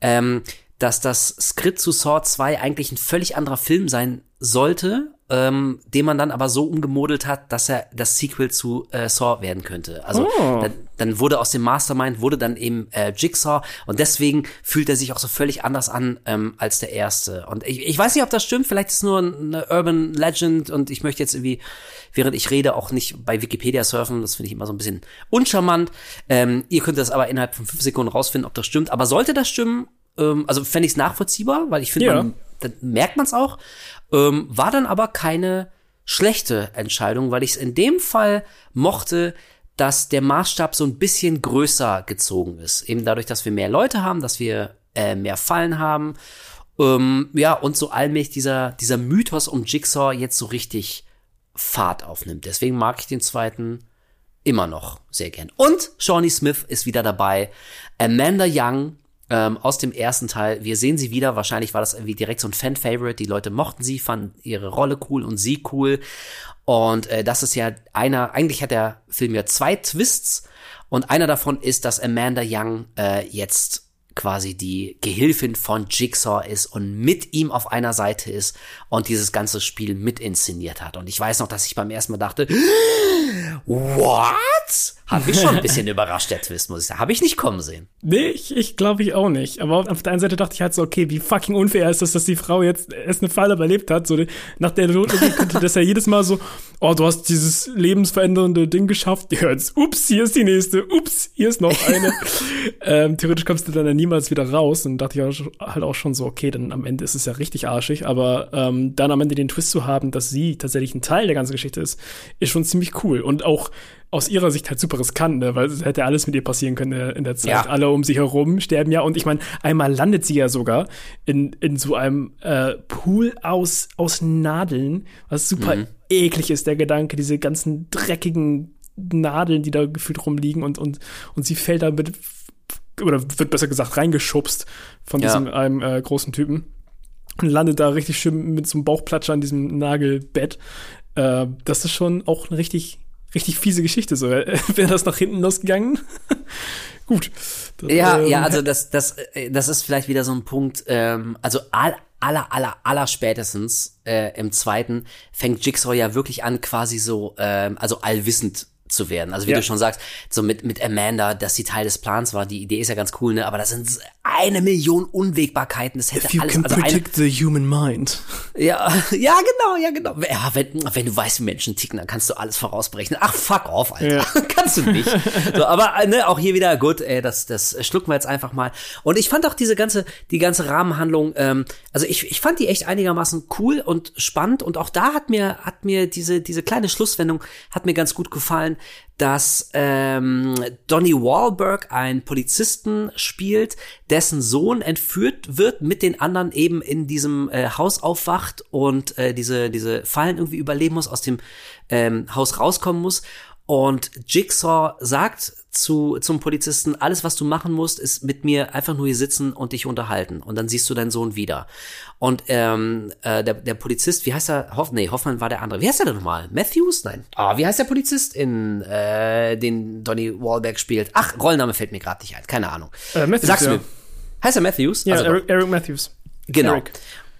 ähm, dass das Skript zu Saw 2 eigentlich ein völlig anderer Film sein sollte, ähm, den man dann aber so umgemodelt hat, dass er das Sequel zu äh, Saw werden könnte. Also dann, dann wurde aus dem Mastermind wurde dann eben äh, Jigsaw und deswegen fühlt er sich auch so völlig anders an ähm, als der erste. Und ich, ich weiß nicht, ob das stimmt. Vielleicht ist es nur eine Urban Legend und ich möchte jetzt irgendwie während ich rede, auch nicht bei Wikipedia surfen. Das finde ich immer so ein bisschen uncharmant. Ähm, ihr könnt das aber innerhalb von fünf Sekunden rausfinden, ob das stimmt. Aber sollte das stimmen, ähm, also fände ich es nachvollziehbar, weil ich finde, Ja. dann merkt man es auch. Ähm, war dann aber keine schlechte Entscheidung, weil ich es in dem Fall mochte, dass der Maßstab so ein bisschen größer gezogen ist. Eben dadurch, dass wir mehr Leute haben, dass wir äh, mehr Fallen haben. Ähm, ja, und so allmählich dieser, dieser Mythos um Jigsaw jetzt so richtig Fahrt aufnimmt. Deswegen mag ich den zweiten immer noch sehr gern. Und Shawnee Smith ist wieder dabei. Amanda Young ähm, aus dem ersten Teil. Wir sehen sie wieder. Wahrscheinlich war das irgendwie direkt so ein Fan-Favorite. Die Leute mochten sie, fanden ihre Rolle cool und sie cool. Und äh, das ist ja einer, eigentlich hat der Film ja zwei Twists. Und einer davon ist, dass Amanda Young äh, jetzt quasi die Gehilfin von Jigsaw ist und mit ihm auf einer Seite ist und dieses ganze Spiel mit inszeniert hat. Und ich weiß noch, dass ich beim ersten Mal dachte, what? Hat mich schon ein bisschen überrascht, der Twist, muss ich sagen. Habe ich nicht kommen sehen. Nee, ich, ich glaube ich auch nicht. Aber auf der einen Seite dachte ich halt so, okay, wie fucking unfair ist das, dass die Frau jetzt erst eine Falle überlebt hat. So, nach der Notlogik könnte das ja jedes Mal so, oh, du hast dieses lebensverändernde Ding geschafft. Ja, jetzt, ups, hier ist die nächste. Ups, hier ist noch eine. ähm, theoretisch kommst du dann ja niemals wieder raus. Und dachte ich halt auch schon so, okay, dann am Ende ist es ja richtig arschig. Aber ähm, dann am Ende den Twist zu haben, dass sie tatsächlich ein Teil der ganzen Geschichte ist, ist schon ziemlich cool. Und auch aus ihrer Sicht halt super riskant, ne? weil es hätte alles mit ihr passieren können in der, in der Zeit. Ja. Alle um sie herum sterben ja. Und ich meine, einmal landet sie ja sogar in, in so einem äh, Pool aus, aus Nadeln, was super Mhm. eklig ist, der Gedanke, diese ganzen dreckigen Nadeln, die da gefühlt rumliegen und, und, und sie fällt da mit, oder wird besser gesagt reingeschubst von Ja. diesem einem äh, großen Typen und landet da richtig schön mit so einem Bauchplatscher an diesem Nagelbett. Äh, das ist schon auch eine richtig, richtig fiese Geschichte. So, wäre das nach hinten losgegangen, Gut. Das, Ja, ähm, ja, also das, das, äh, das ist vielleicht wieder so ein Punkt, ähm, also all, aller, aller, aller spätestens äh, im zweiten fängt Jigsaw ja wirklich an, quasi so, ähm, also allwissend zu werden. Also wie Ja. du schon sagst, so mit, mit Amanda, dass sie Teil des Plans war, die Idee ist ja ganz cool, ne? Aber das sind eine Million Unwägbarkeiten. Das hätte If you alles, can also eine, predict the human mind. ja, ja, genau, ja, genau. Ja, wenn, wenn du weißt, wie Menschen ticken, dann kannst du alles vorausberechnen. Ach, fuck off, Alter. Ja. kannst du nicht. So, aber äh, ne, auch hier wieder, gut, ey, das, das schlucken wir jetzt einfach mal. Und ich fand auch diese ganze, die ganze Rahmenhandlung, ähm, also ich, ich fand die echt einigermaßen cool und spannend. Und auch da hat mir, hat mir diese, diese kleine Schlusswendung hat mir ganz gut gefallen, dass ähm, Donnie Wahlberg einen Polizisten spielt, dessen Sohn entführt wird, mit den anderen eben in diesem äh, Haus aufwacht und äh, diese, diese Fallen irgendwie überleben muss, aus dem ähm, Haus rauskommen muss. Und Jigsaw sagt zu, zum Polizisten, alles, was du machen musst, ist mit mir einfach nur hier sitzen und dich unterhalten. Und dann siehst du deinen Sohn wieder. Und ähm, äh, der, der Polizist, wie heißt er? Hoff, nee, Hoffmann war der andere. Wie heißt er denn nochmal? Matthews? Nein. Ah, wie heißt der Polizist, in äh, den Donny Wahlberg spielt? Ach, Rollenname fällt mir gerade nicht ein. Keine Ahnung. Äh, Matthews, Sagst du ja. mir? Heißt er Matthews? Ja, Also- Eric, Eric Matthews. Genau. Eric.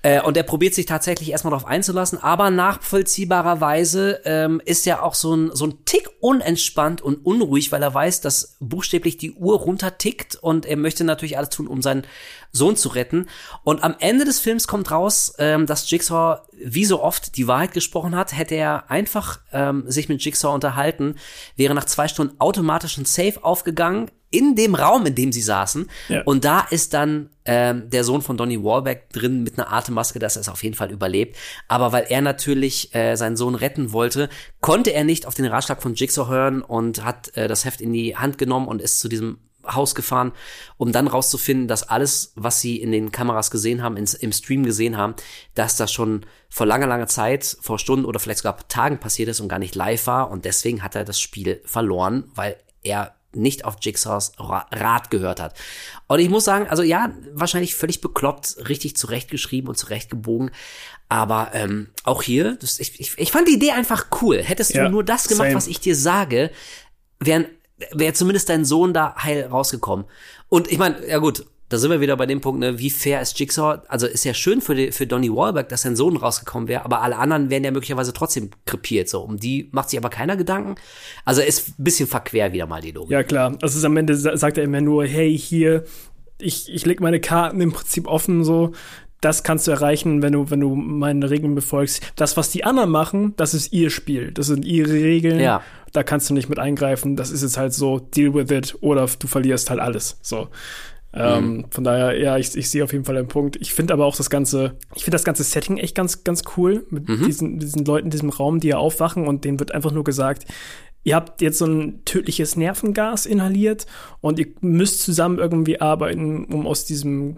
Äh, und er probiert sich tatsächlich erstmal darauf einzulassen, aber nachvollziehbarerweise ähm, ist er auch so ein, so ein Tick unentspannt und unruhig, weil er weiß, dass buchstäblich die Uhr runtertickt und er möchte natürlich alles tun, um seinen Sohn zu retten. Und am Ende des Films kommt raus, ähm, dass Jigsaw wie so oft die Wahrheit gesprochen hat. Hätte er einfach ähm, sich mit Jigsaw unterhalten, wäre nach zwei Stunden automatisch ein Safe aufgegangen in dem Raum, in dem sie saßen. Ja. Und da ist dann ähm, der Sohn von Donny Wahlberg drin mit einer Atemmaske, dass er es auf jeden Fall überlebt. Aber weil er natürlich äh, seinen Sohn retten wollte, konnte er nicht auf den Ratschlag von Jigsaw hören und hat äh, das Heft in die Hand genommen und ist zu diesem Haus gefahren, um dann rauszufinden, dass alles, was sie in den Kameras gesehen haben, ins, im Stream gesehen haben, dass das schon vor langer, langer Zeit, vor Stunden oder vielleicht sogar Tagen passiert ist und gar nicht live war. Und deswegen hat er das Spiel verloren, weil er nicht auf Jigsaws Ra- Rat gehört hat. Und ich muss sagen, also ja, wahrscheinlich völlig bekloppt, richtig zurechtgeschrieben und zurechtgebogen. Aber ähm, auch hier, das, ich, ich, ich fand die Idee einfach cool. Hättest Ja, du nur das gemacht, same. was ich dir sage, wären wäre zumindest dein Sohn da heil rausgekommen. Und ich meine, ja gut, da sind wir wieder bei dem Punkt, ne, wie fair ist Jigsaw? Also ist ja schön für, die, für Donny Wahlberg, dass sein Sohn rausgekommen wäre, aber alle anderen wären ja möglicherweise trotzdem krepiert. So, um die macht sich aber keiner Gedanken. Also ist ein bisschen verquer wieder mal die Logik. Ja, klar. Also am Ende sa- sagt er immer nur, hey, hier, ich, ich leg meine Karten im Prinzip offen, so. Das kannst du erreichen, wenn du, wenn du meine Regeln befolgst. Das, was die anderen machen, das ist ihr Spiel. Das sind ihre Regeln. Ja. Da kannst du nicht mit eingreifen. Das ist jetzt halt so, deal with it. Oder du verlierst halt alles. So. Ähm, von daher, ja, ich, ich sehe auf jeden Fall den Punkt. Ich finde aber auch das ganze, ich finde das ganze Setting echt ganz, ganz cool mit diesen, diesen Leuten in diesem Raum, die ja aufwachen und denen wird einfach nur gesagt, ihr habt jetzt so ein tödliches Nervengas inhaliert und ihr müsst zusammen irgendwie arbeiten, um aus diesem,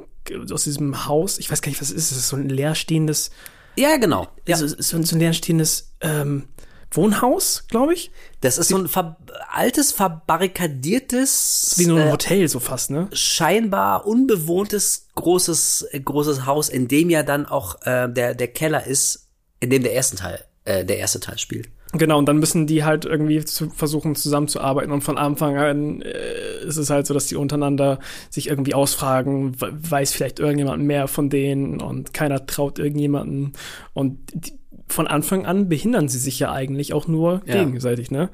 aus diesem Haus, ich weiß gar nicht, was es ist, es ist so ein leerstehendes, Ja, genau. Ja. so, so, so ein leerstehendes ähm, Wohnhaus, glaube ich. Das ist so ein ver altes, verbarrikadiertes, Wie so ein äh, Hotel so fast, ne? scheinbar unbewohntes großes äh, großes Haus, in dem ja dann auch äh, der der Keller ist, in dem der ersten Teil äh, der erste Teil spielt. Genau, und dann müssen die halt irgendwie zu versuchen zusammenzuarbeiten und von Anfang an äh, ist es halt so, dass die untereinander sich irgendwie ausfragen, we- weiß vielleicht irgendjemand mehr von denen und keiner traut irgendjemanden und die, von Anfang an behindern sie sich ja eigentlich auch nur Ja. gegenseitig, ne?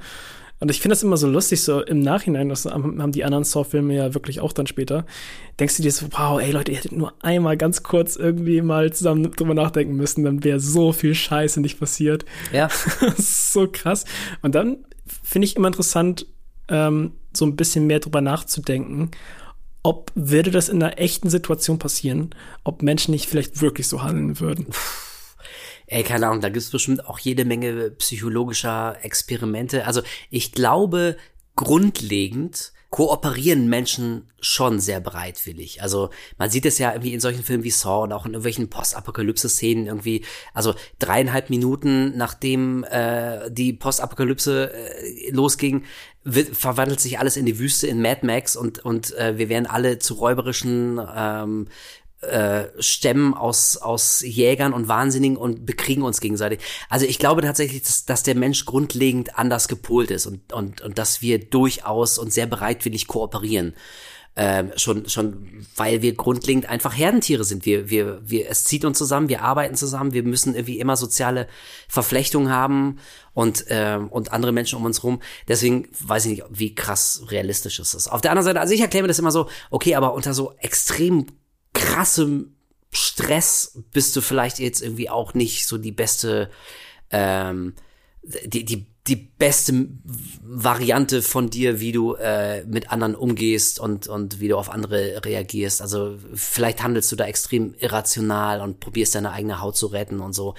Und ich finde das immer so lustig, so im Nachhinein, das haben die anderen Saw-Filme ja wirklich auch dann später. Denkst du dir so, wow, ey Leute, ihr hättet nur einmal ganz kurz irgendwie mal zusammen drüber nachdenken müssen, dann wäre so viel Scheiße nicht passiert. Ja. So krass. Und dann finde ich immer interessant, ähm, so ein bisschen mehr drüber nachzudenken, ob würde das in einer echten Situation passieren, ob Menschen nicht vielleicht wirklich so handeln würden. Ey, keine Ahnung, da gibt's bestimmt auch jede Menge psychologischer Experimente. Also ich glaube, grundlegend kooperieren Menschen schon sehr bereitwillig. Also man sieht es ja irgendwie in solchen Filmen wie Saw und auch in irgendwelchen Postapokalypse-Szenen irgendwie, also dreieinhalb Minuten nachdem äh, die Postapokalypse äh, losging, verwandelt sich alles in die Wüste in Mad Max und, und äh, wir werden alle zu räuberischen ähm, äh, Stämmen aus, aus Jägern und Wahnsinnigen und bekriegen uns gegenseitig. Also ich glaube tatsächlich, dass, dass der Mensch grundlegend anders gepolt ist und, und, und dass wir durchaus und sehr bereitwillig kooperieren. Ähm, schon, schon, weil wir grundlegend einfach Herdentiere sind. Wir, wir, wir, es zieht uns zusammen, wir arbeiten zusammen, wir müssen irgendwie immer soziale Verflechtungen haben und, ähm, und andere Menschen um uns rum. Deswegen weiß ich nicht, wie krass realistisch es ist. Auf der anderen Seite, also ich erkläre mir das immer so, okay, aber unter so extrem krassem Stress bist du vielleicht jetzt irgendwie auch nicht so die beste, ähm, die, die die beste Variante von dir, wie du äh, mit anderen umgehst und, und wie du auf andere reagierst. Also vielleicht handelst du da extrem irrational und probierst deine eigene Haut zu retten und so.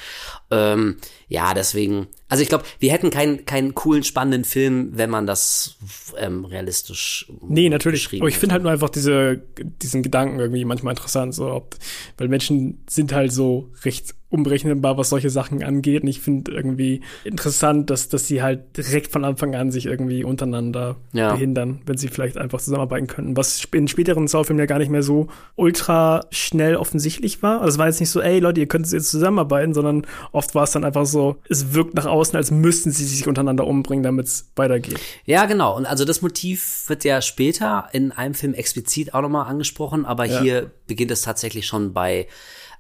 Ähm, ja, deswegen. Also ich glaube, wir hätten keinen keinen coolen, spannenden Film, wenn man das ähm, realistisch. Nee, natürlich. Aber ich finde halt nur einfach diese, diesen Gedanken irgendwie manchmal interessant, so ob, weil Menschen sind halt so recht unberechenbar, was solche Sachen angeht. Und ich finde irgendwie interessant, dass, dass sie halt direkt von Anfang an sich irgendwie untereinander ja. behindern, wenn sie vielleicht einfach zusammenarbeiten könnten. Was in späteren Saw-Filmen ja gar nicht mehr so ultra schnell offensichtlich war. Also es war jetzt nicht so, ey Leute, ihr könnt jetzt zusammenarbeiten, sondern oft war es dann einfach so, es wirkt nach außen, als müssten sie sich untereinander umbringen, damit es weitergeht. Ja, genau. Und also das Motiv wird ja später in einem Film explizit auch nochmal angesprochen, aber ja. hier beginnt es tatsächlich schon bei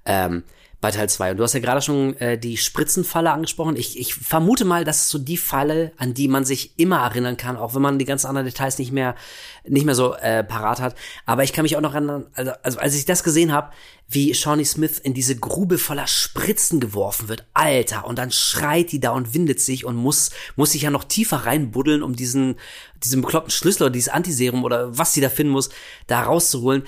ähm, bei Teil 2. Und du hast ja gerade schon äh, die Spritzenfalle angesprochen. Ich, ich vermute mal, das ist so die Falle, an die man sich immer erinnern kann, auch wenn man die ganzen anderen Details nicht mehr nicht mehr so äh, parat hat. Aber ich kann mich auch noch erinnern, also, also als ich das gesehen habe, wie Shawnee Smith in diese Grube voller Spritzen geworfen wird. Alter, und dann schreit die da und windet sich und muss, muss sich ja noch tiefer reinbuddeln, um diesen, diesen bekloppten Schlüssel oder dieses Antiserum oder was sie da finden muss, da rauszuholen.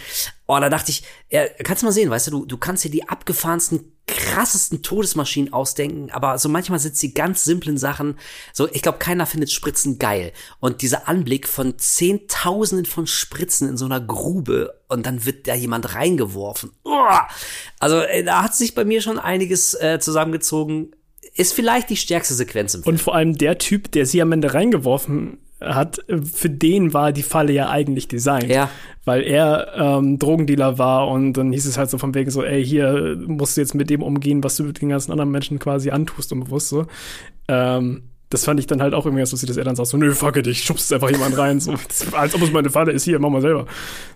Oh, da dachte ich, ja, kannst du mal sehen, weißt du, du, du kannst hier die abgefahrensten krassesten Todesmaschinen ausdenken, aber so manchmal sind sie ganz simplen Sachen. So, ich glaube, keiner findet Spritzen geil. Und dieser Anblick von Zehntausenden von Spritzen in so einer Grube und dann wird da jemand reingeworfen. Uah! Also, äh, da hat sich bei mir schon einiges äh, zusammengezogen. Ist vielleicht die stärkste Sequenz im Film. Und vor allem der Typ, der sie am Ende reingeworfen hat, für den war die Falle ja eigentlich designt. Ja. Weil er ähm, Drogendealer war und dann hieß es halt so von wegen so, ey, hier musst du jetzt mit dem umgehen, was du mit den ganzen anderen Menschen quasi antust, unbewusst so. Ähm, das fand ich dann halt auch irgendwie so, dass er dann sagt so, nö, fuck it, ich schubst einfach jemand rein, so, als ob es meine Vater ist, hier, mach mal selber.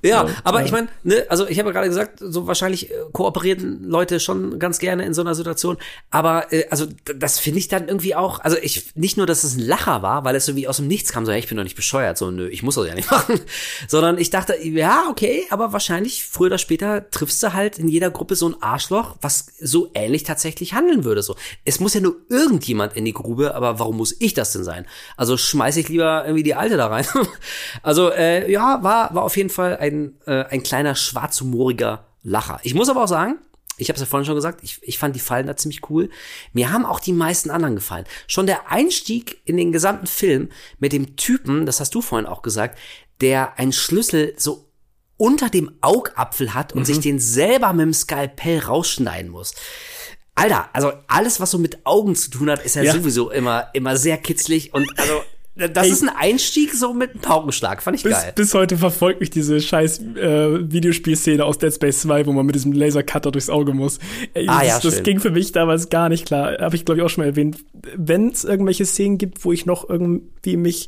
Ja, so, aber ja. ich meine, ne, also ich habe ja gerade gesagt, so wahrscheinlich äh, kooperieren Leute schon ganz gerne in so einer Situation, aber äh, also das finde ich dann irgendwie auch, also ich, nicht nur, dass es ein Lacher war, weil es so wie aus dem Nichts kam, so, hey, ich bin doch nicht bescheuert, so, nö, ich muss das ja nicht machen, sondern ich dachte, ja, okay, aber wahrscheinlich früher oder später triffst du halt in jeder Gruppe so ein Arschloch, was so ähnlich tatsächlich handeln würde, so. Es muss ja nur irgendjemand in die Grube, aber warum muss ich das denn sein? Also schmeiße ich lieber irgendwie die Alte da rein. also äh, ja, war, war auf jeden Fall ein, äh, ein kleiner schwarzhumoriger Lacher. Ich muss aber auch sagen, ich habe es ja vorhin schon gesagt, ich, ich fand die Fallen da ziemlich cool. Mir haben auch die meisten anderen gefallen. Schon der Einstieg in den gesamten Film mit dem Typen, das hast du vorhin auch gesagt, der einen Schlüssel so unter dem Augapfel hat und mhm. sich den selber mit dem Skalpell rausschneiden muss. Alter, also alles, was so mit Augen zu tun hat, ist ja, ja. sowieso immer, immer sehr kitzlig und also das Ey, ist ein Einstieg so mit einem Paukenschlag, fand ich bis, geil. Bis heute verfolgt mich diese scheiß äh, Videospielszene aus Dead Space 2, wo man mit diesem Lasercutter durchs Auge muss. Ey, ah, das, ja, das ging für mich damals gar nicht klar. Habe ich, glaube ich, auch schon mal erwähnt. Wenn es irgendwelche Szenen gibt, wo ich noch irgendwie mich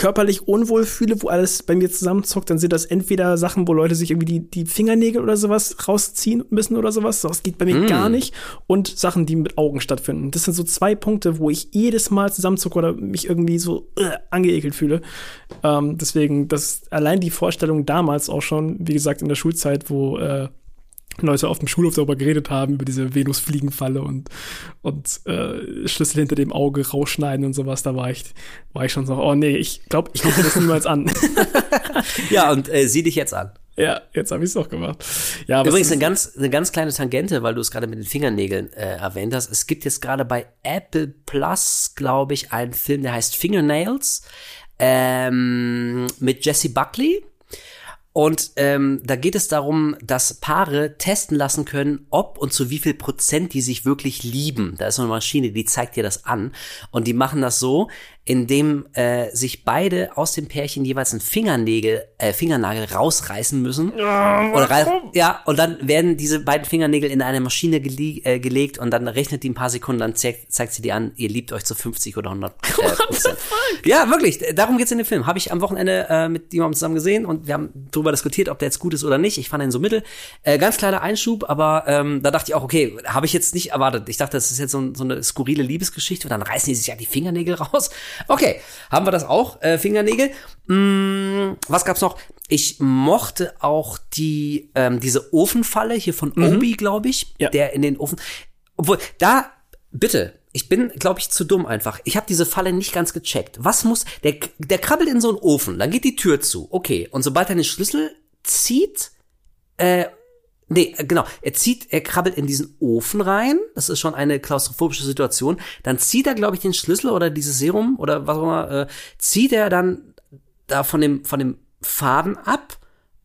körperlich unwohl fühle, wo alles bei mir zusammenzockt, dann sind das entweder Sachen, wo Leute sich irgendwie die, die Fingernägel oder sowas rausziehen müssen oder sowas. Das geht bei mir mm. gar nicht. Und Sachen, die mit Augen stattfinden. Das sind so zwei Punkte, wo ich jedes Mal zusammenzucke oder mich irgendwie so uh, angeekelt fühle. Ähm, deswegen, das allein die Vorstellung damals auch schon, wie gesagt, in der Schulzeit, wo äh, Leute auf dem Schulhof darüber geredet haben, über diese Venus-Fliegenfalle und, und äh, Schlüssel hinter dem Auge rausschneiden und sowas, da war ich, war ich schon so, oh nee, ich glaube, ich gucke das niemals an. ja, und äh, sieh dich jetzt an. Ja, jetzt habe ich es doch gemacht. Ja, Übrigens eine ganz, eine ganz kleine Tangente, weil du es gerade mit den Fingernägeln äh, erwähnt hast. Es gibt jetzt gerade bei Apple Plus, glaube ich, einen Film, der heißt Fingernails ähm, mit Jesse Buckley Und ähm, da geht es darum, dass Paare testen lassen können, ob und zu wie viel Prozent die sich wirklich lieben. Da ist so eine Maschine, die zeigt dir das an. Und die machen das so, indem äh, sich beide aus dem Pärchen jeweils einen Fingernägel, äh, Fingernagel rausreißen müssen. Oder rei ja, und dann werden diese beiden Fingernägel in eine Maschine gele äh, gelegt und dann rechnet die ein paar Sekunden, dann zeigt, zeigt sie dir an, ihr liebt euch zu 50 oder 100 äh, Prozent. Ja, wirklich, darum geht's in dem Film. Habe ich am Wochenende äh, mit jemandem zusammen gesehen und wir haben darüber diskutiert, ob der jetzt gut ist oder nicht. Ich fand ihn so mittel. Äh, ganz kleiner Einschub, aber ähm, da dachte ich auch, okay, habe ich jetzt nicht erwartet. Ich dachte, das ist jetzt so, so eine skurrile Liebesgeschichte und dann reißen die sich ja die Fingernägel raus. Okay, haben wir das auch, äh, Fingernägel. Mm, was gab's noch? Ich mochte auch die ähm, diese Ofenfalle hier von Obi, glaube ich, Ja. der in den Ofen. Obwohl, da, bitte, ich bin, glaube ich, zu dumm einfach. Ich habe diese Falle nicht ganz gecheckt. Was muss, der, der krabbelt in so einen Ofen, dann geht die Tür zu, okay. Und sobald er den Schlüssel zieht, äh, Nee, äh, genau. Er zieht, er krabbelt in diesen Ofen rein. Das ist schon eine klaustrophobische Situation. Dann zieht er, glaube ich, den Schlüssel oder dieses Serum oder was auch immer, äh, zieht er dann da von dem, von dem Faden ab.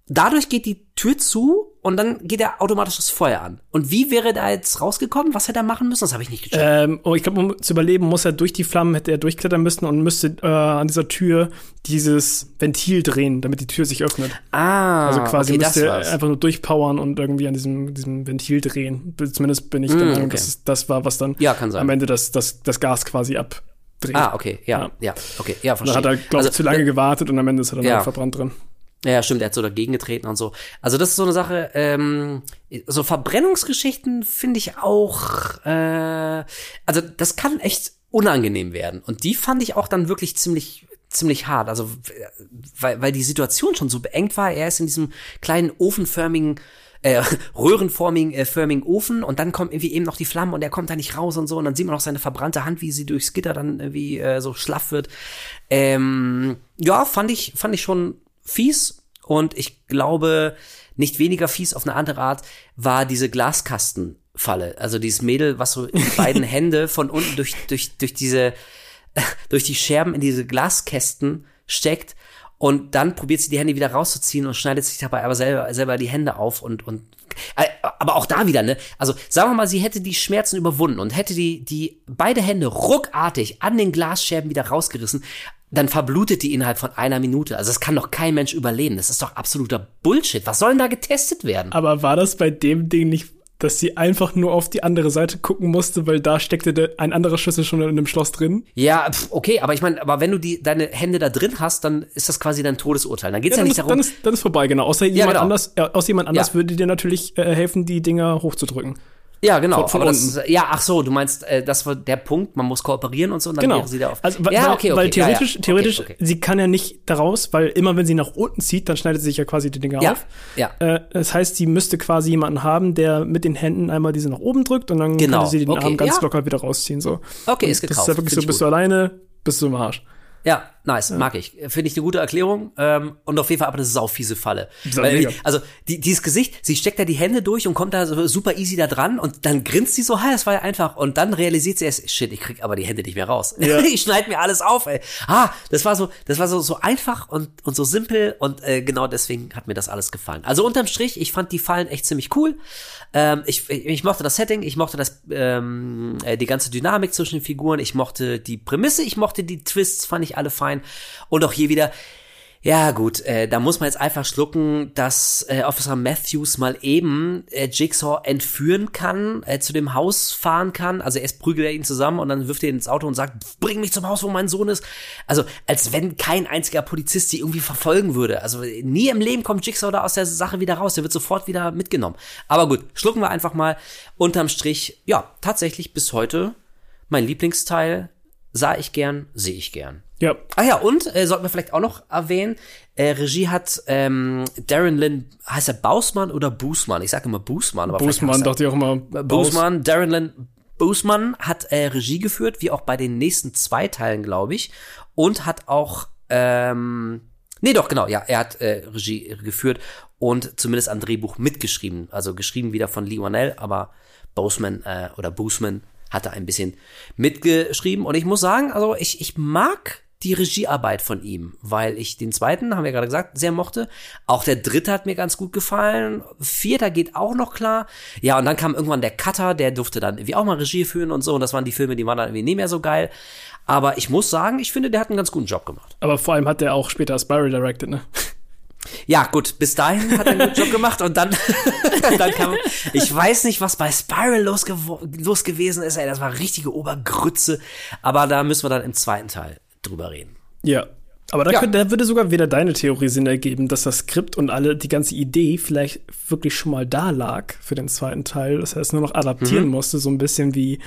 Dadurch geht die Tür zu und dann geht er automatisch das Feuer an. Und wie wäre da jetzt rausgekommen? Was hätte er machen müssen? Das habe ich nicht gecheckt. Ähm, oh, ich glaube, um zu überleben, muss er durch die Flammen, hätte er durchklettern müssen und müsste äh, an dieser Tür dieses Ventil drehen, damit die Tür sich öffnet. ah, Also quasi okay, müsste er einfach nur durchpowern und irgendwie an diesem, diesem Ventil drehen. Zumindest bin ich der Meinung, okay. dass es das war, was dann Mm, Ja, kann sein. am Ende das, das, das Gas quasi abdreht. Ah, okay, ja, ja, Ja. okay, ja, Dann verstehe. hat er, glaube Also, ich, zu lange gewartet und am Ende ist er dann Ja. verbrannt drin. Ja, stimmt, er hat so dagegen getreten und so. Also das ist so eine Sache, ähm, so Verbrennungsgeschichten finde ich auch, äh, also das kann echt unangenehm werden. Und die fand ich auch dann wirklich ziemlich ziemlich hart, also weil, weil die Situation schon so beengt war. Er ist in diesem kleinen ofenförmigen äh, röhrenformigen äh, förmigen Ofen und dann kommt irgendwie eben noch die Flamme und er kommt da nicht raus und so und dann sieht man noch seine verbrannte Hand, wie sie durchs Gitter dann irgendwie äh, so schlaff wird. Ähm, ja, fand ich fand ich schon fies und ich glaube nicht weniger fies auf eine andere Art war diese Glaskastenfalle. Also dieses Mädel, was so die beiden Hände von unten durch durch durch diese durch die Scherben in diese Glaskästen steckt und dann probiert sie die Hände wieder rauszuziehen und schneidet sich dabei aber selber, selber die Hände auf und, und, äh, aber auch da wieder, ne? Also, sagen wir mal, sie hätte die Schmerzen überwunden und hätte die, die beide Hände ruckartig an den Glasscherben wieder rausgerissen, dann verblutet die innerhalb von einer Minute. Also, das kann doch kein Mensch überleben. Das ist doch absoluter Bullshit. Was soll denn da getestet werden? Aber war das bei dem Ding nicht, dass sie einfach nur auf die andere Seite gucken musste, weil da steckte ein anderer Schlüssel schon in dem Schloss drin? Ja, pf, okay, aber ich meine, aber wenn du die, deine Hände da drin hast, dann ist das quasi dein Todesurteil. Dann geht's ja, dann, nicht ist, darum. dann, ist, dann ist vorbei, genau. Außer jemand genau. anders, äh, außer jemand anders Ja. würde dir natürlich äh, helfen, die Dinger hochzudrücken. Ja, genau. Von- von aber das, unten. ja, ach so, du meinst, äh, das war der Punkt, man muss kooperieren und so, und dann Genau. wäre sie da auf. Also, weil, ja, okay, okay. weil ja, theoretisch, ja. theoretisch, Okay, okay. sie kann ja nicht daraus, weil immer wenn sie nach unten zieht, dann schneidet sie sich ja quasi die Dinger Ja, auf. ja. Äh, das heißt, sie müsste quasi jemanden haben, der mit den Händen einmal diese nach oben drückt und dann Genau. könnte sie den Arm ganz ja. locker wieder rausziehen. So. Okay, und ist Das gekauft. ist ja wirklich Find so, bist gut. du alleine, bist du im Arsch. Ja, nice, mag ich. Finde ich eine gute Erklärung. Ähm, und auf jeden Fall aber eine saufiese Falle. Sau Weil, mega. also die, dieses Gesicht, sie steckt da die Hände durch und kommt da so super easy da dran und dann grinst sie so, ha, das war ja einfach. Und dann realisiert sie erst, shit, ich krieg aber die Hände nicht mehr raus. Ja. ich schneide mir alles auf, ey. Ah, das war so, das war so, so einfach und, und so simpel und äh, genau deswegen hat mir das alles gefallen. Also unterm Strich, ich fand die Fallen echt ziemlich cool. Ähm, ich, ich, ich mochte das Setting, ich mochte das, ähm, äh, die ganze Dynamik zwischen den Figuren, ich mochte die Prämisse, ich mochte die Twists, fand ich alle fein. Und auch hier wieder, ja gut, äh, da muss man jetzt einfach schlucken, dass äh, Officer Matthews mal eben äh, Jigsaw entführen kann, äh, zu dem Haus fahren kann. Also erst prügelt er ihn zusammen und dann wirft er ihn ins Auto und sagt, bring mich zum Haus, wo mein Sohn ist. Also als wenn kein einziger Polizist sie irgendwie verfolgen würde. Also nie im Leben kommt Jigsaw da aus der Sache wieder raus. Der wird sofort wieder mitgenommen. Aber gut, schlucken wir einfach mal. Unterm Strich, ja, tatsächlich bis heute mein Lieblingsteil. Sah ich gern, sehe ich gern. Ja. Ah ja, und äh, sollten wir vielleicht auch noch erwähnen, äh, Regie hat ähm, Darren Lynn, heißt er Bausmann oder Bußmann? Ich sage immer Bußmann, aber er- dachte ich auch immer. Bußmann, Darren Lynn Bußmann hat äh, Regie geführt, wie auch bei den nächsten zwei Teilen, glaube ich. Und hat auch, ähm, nee doch, genau, ja, er hat äh, Regie geführt und zumindest am Drehbuch mitgeschrieben. Also geschrieben wieder von Lee Wanell, aber Boseman äh, oder Boosman hatte ein bisschen mitgeschrieben. Und ich muss sagen, also ich, ich mag die Regiearbeit von ihm, weil ich den zweiten, haben wir gerade gesagt, sehr mochte. Auch der dritte hat mir ganz gut gefallen. Vierter geht auch noch klar. Ja, und dann kam irgendwann der Cutter, der durfte dann irgendwie auch mal Regie führen und so. Und das waren die Filme, die waren dann irgendwie nicht mehr so geil. Aber ich muss sagen, ich finde, der hat einen ganz guten Job gemacht. Aber vor allem hat der auch später Spiral directed, ne? Ja, gut, bis dahin hat er einen guten Job gemacht und dann, dann kam, ich weiß nicht, was bei Spiral los, los gewesen ist, ey, das war richtige Obergrütze, aber da müssen wir dann im zweiten Teil drüber reden. Ja. Aber da, Ja. könnte, da würde sogar wieder deine Theorie Sinn ergeben, dass das Skript und alle, die ganze Idee vielleicht wirklich schon mal da lag für den zweiten Teil, dass er es nur noch adaptieren musste, so ein bisschen wie,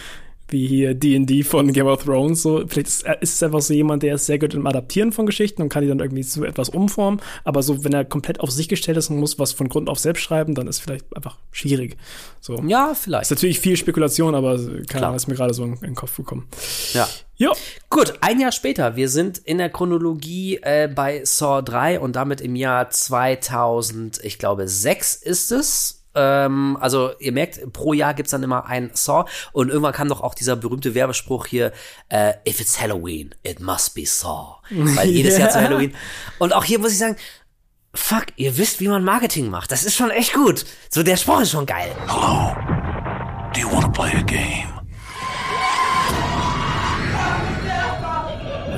wie hier D&D von Game of Thrones, so. Vielleicht ist, ist es einfach so jemand, der ist sehr gut im Adaptieren von Geschichten und kann die dann irgendwie zu etwas umformen, aber so, wenn er komplett auf sich gestellt ist und muss was von Grund auf selbst schreiben, dann ist vielleicht einfach schwierig. So. Ja, Ist vielleicht. natürlich viel Spekulation, aber keine Klar. Ahnung, ist mir gerade so in, in den Kopf gekommen. Ja. Ja. Gut, ein Jahr später. Wir sind in der Chronologie äh, bei Saw 3 und damit im Jahr 2000, ich glaube, 6 ist es. Ähm, also ihr merkt, pro Jahr gibt's dann immer ein Saw und irgendwann kam doch auch dieser berühmte Werbespruch hier, äh, if it's Halloween, it must be Saw. Weil jedes Jahr zu Halloween. Und auch hier muss ich sagen, fuck, ihr wisst, wie man Marketing macht. Das ist schon echt gut. So, der Spruch ist schon geil. Hello. Do you want to play a game?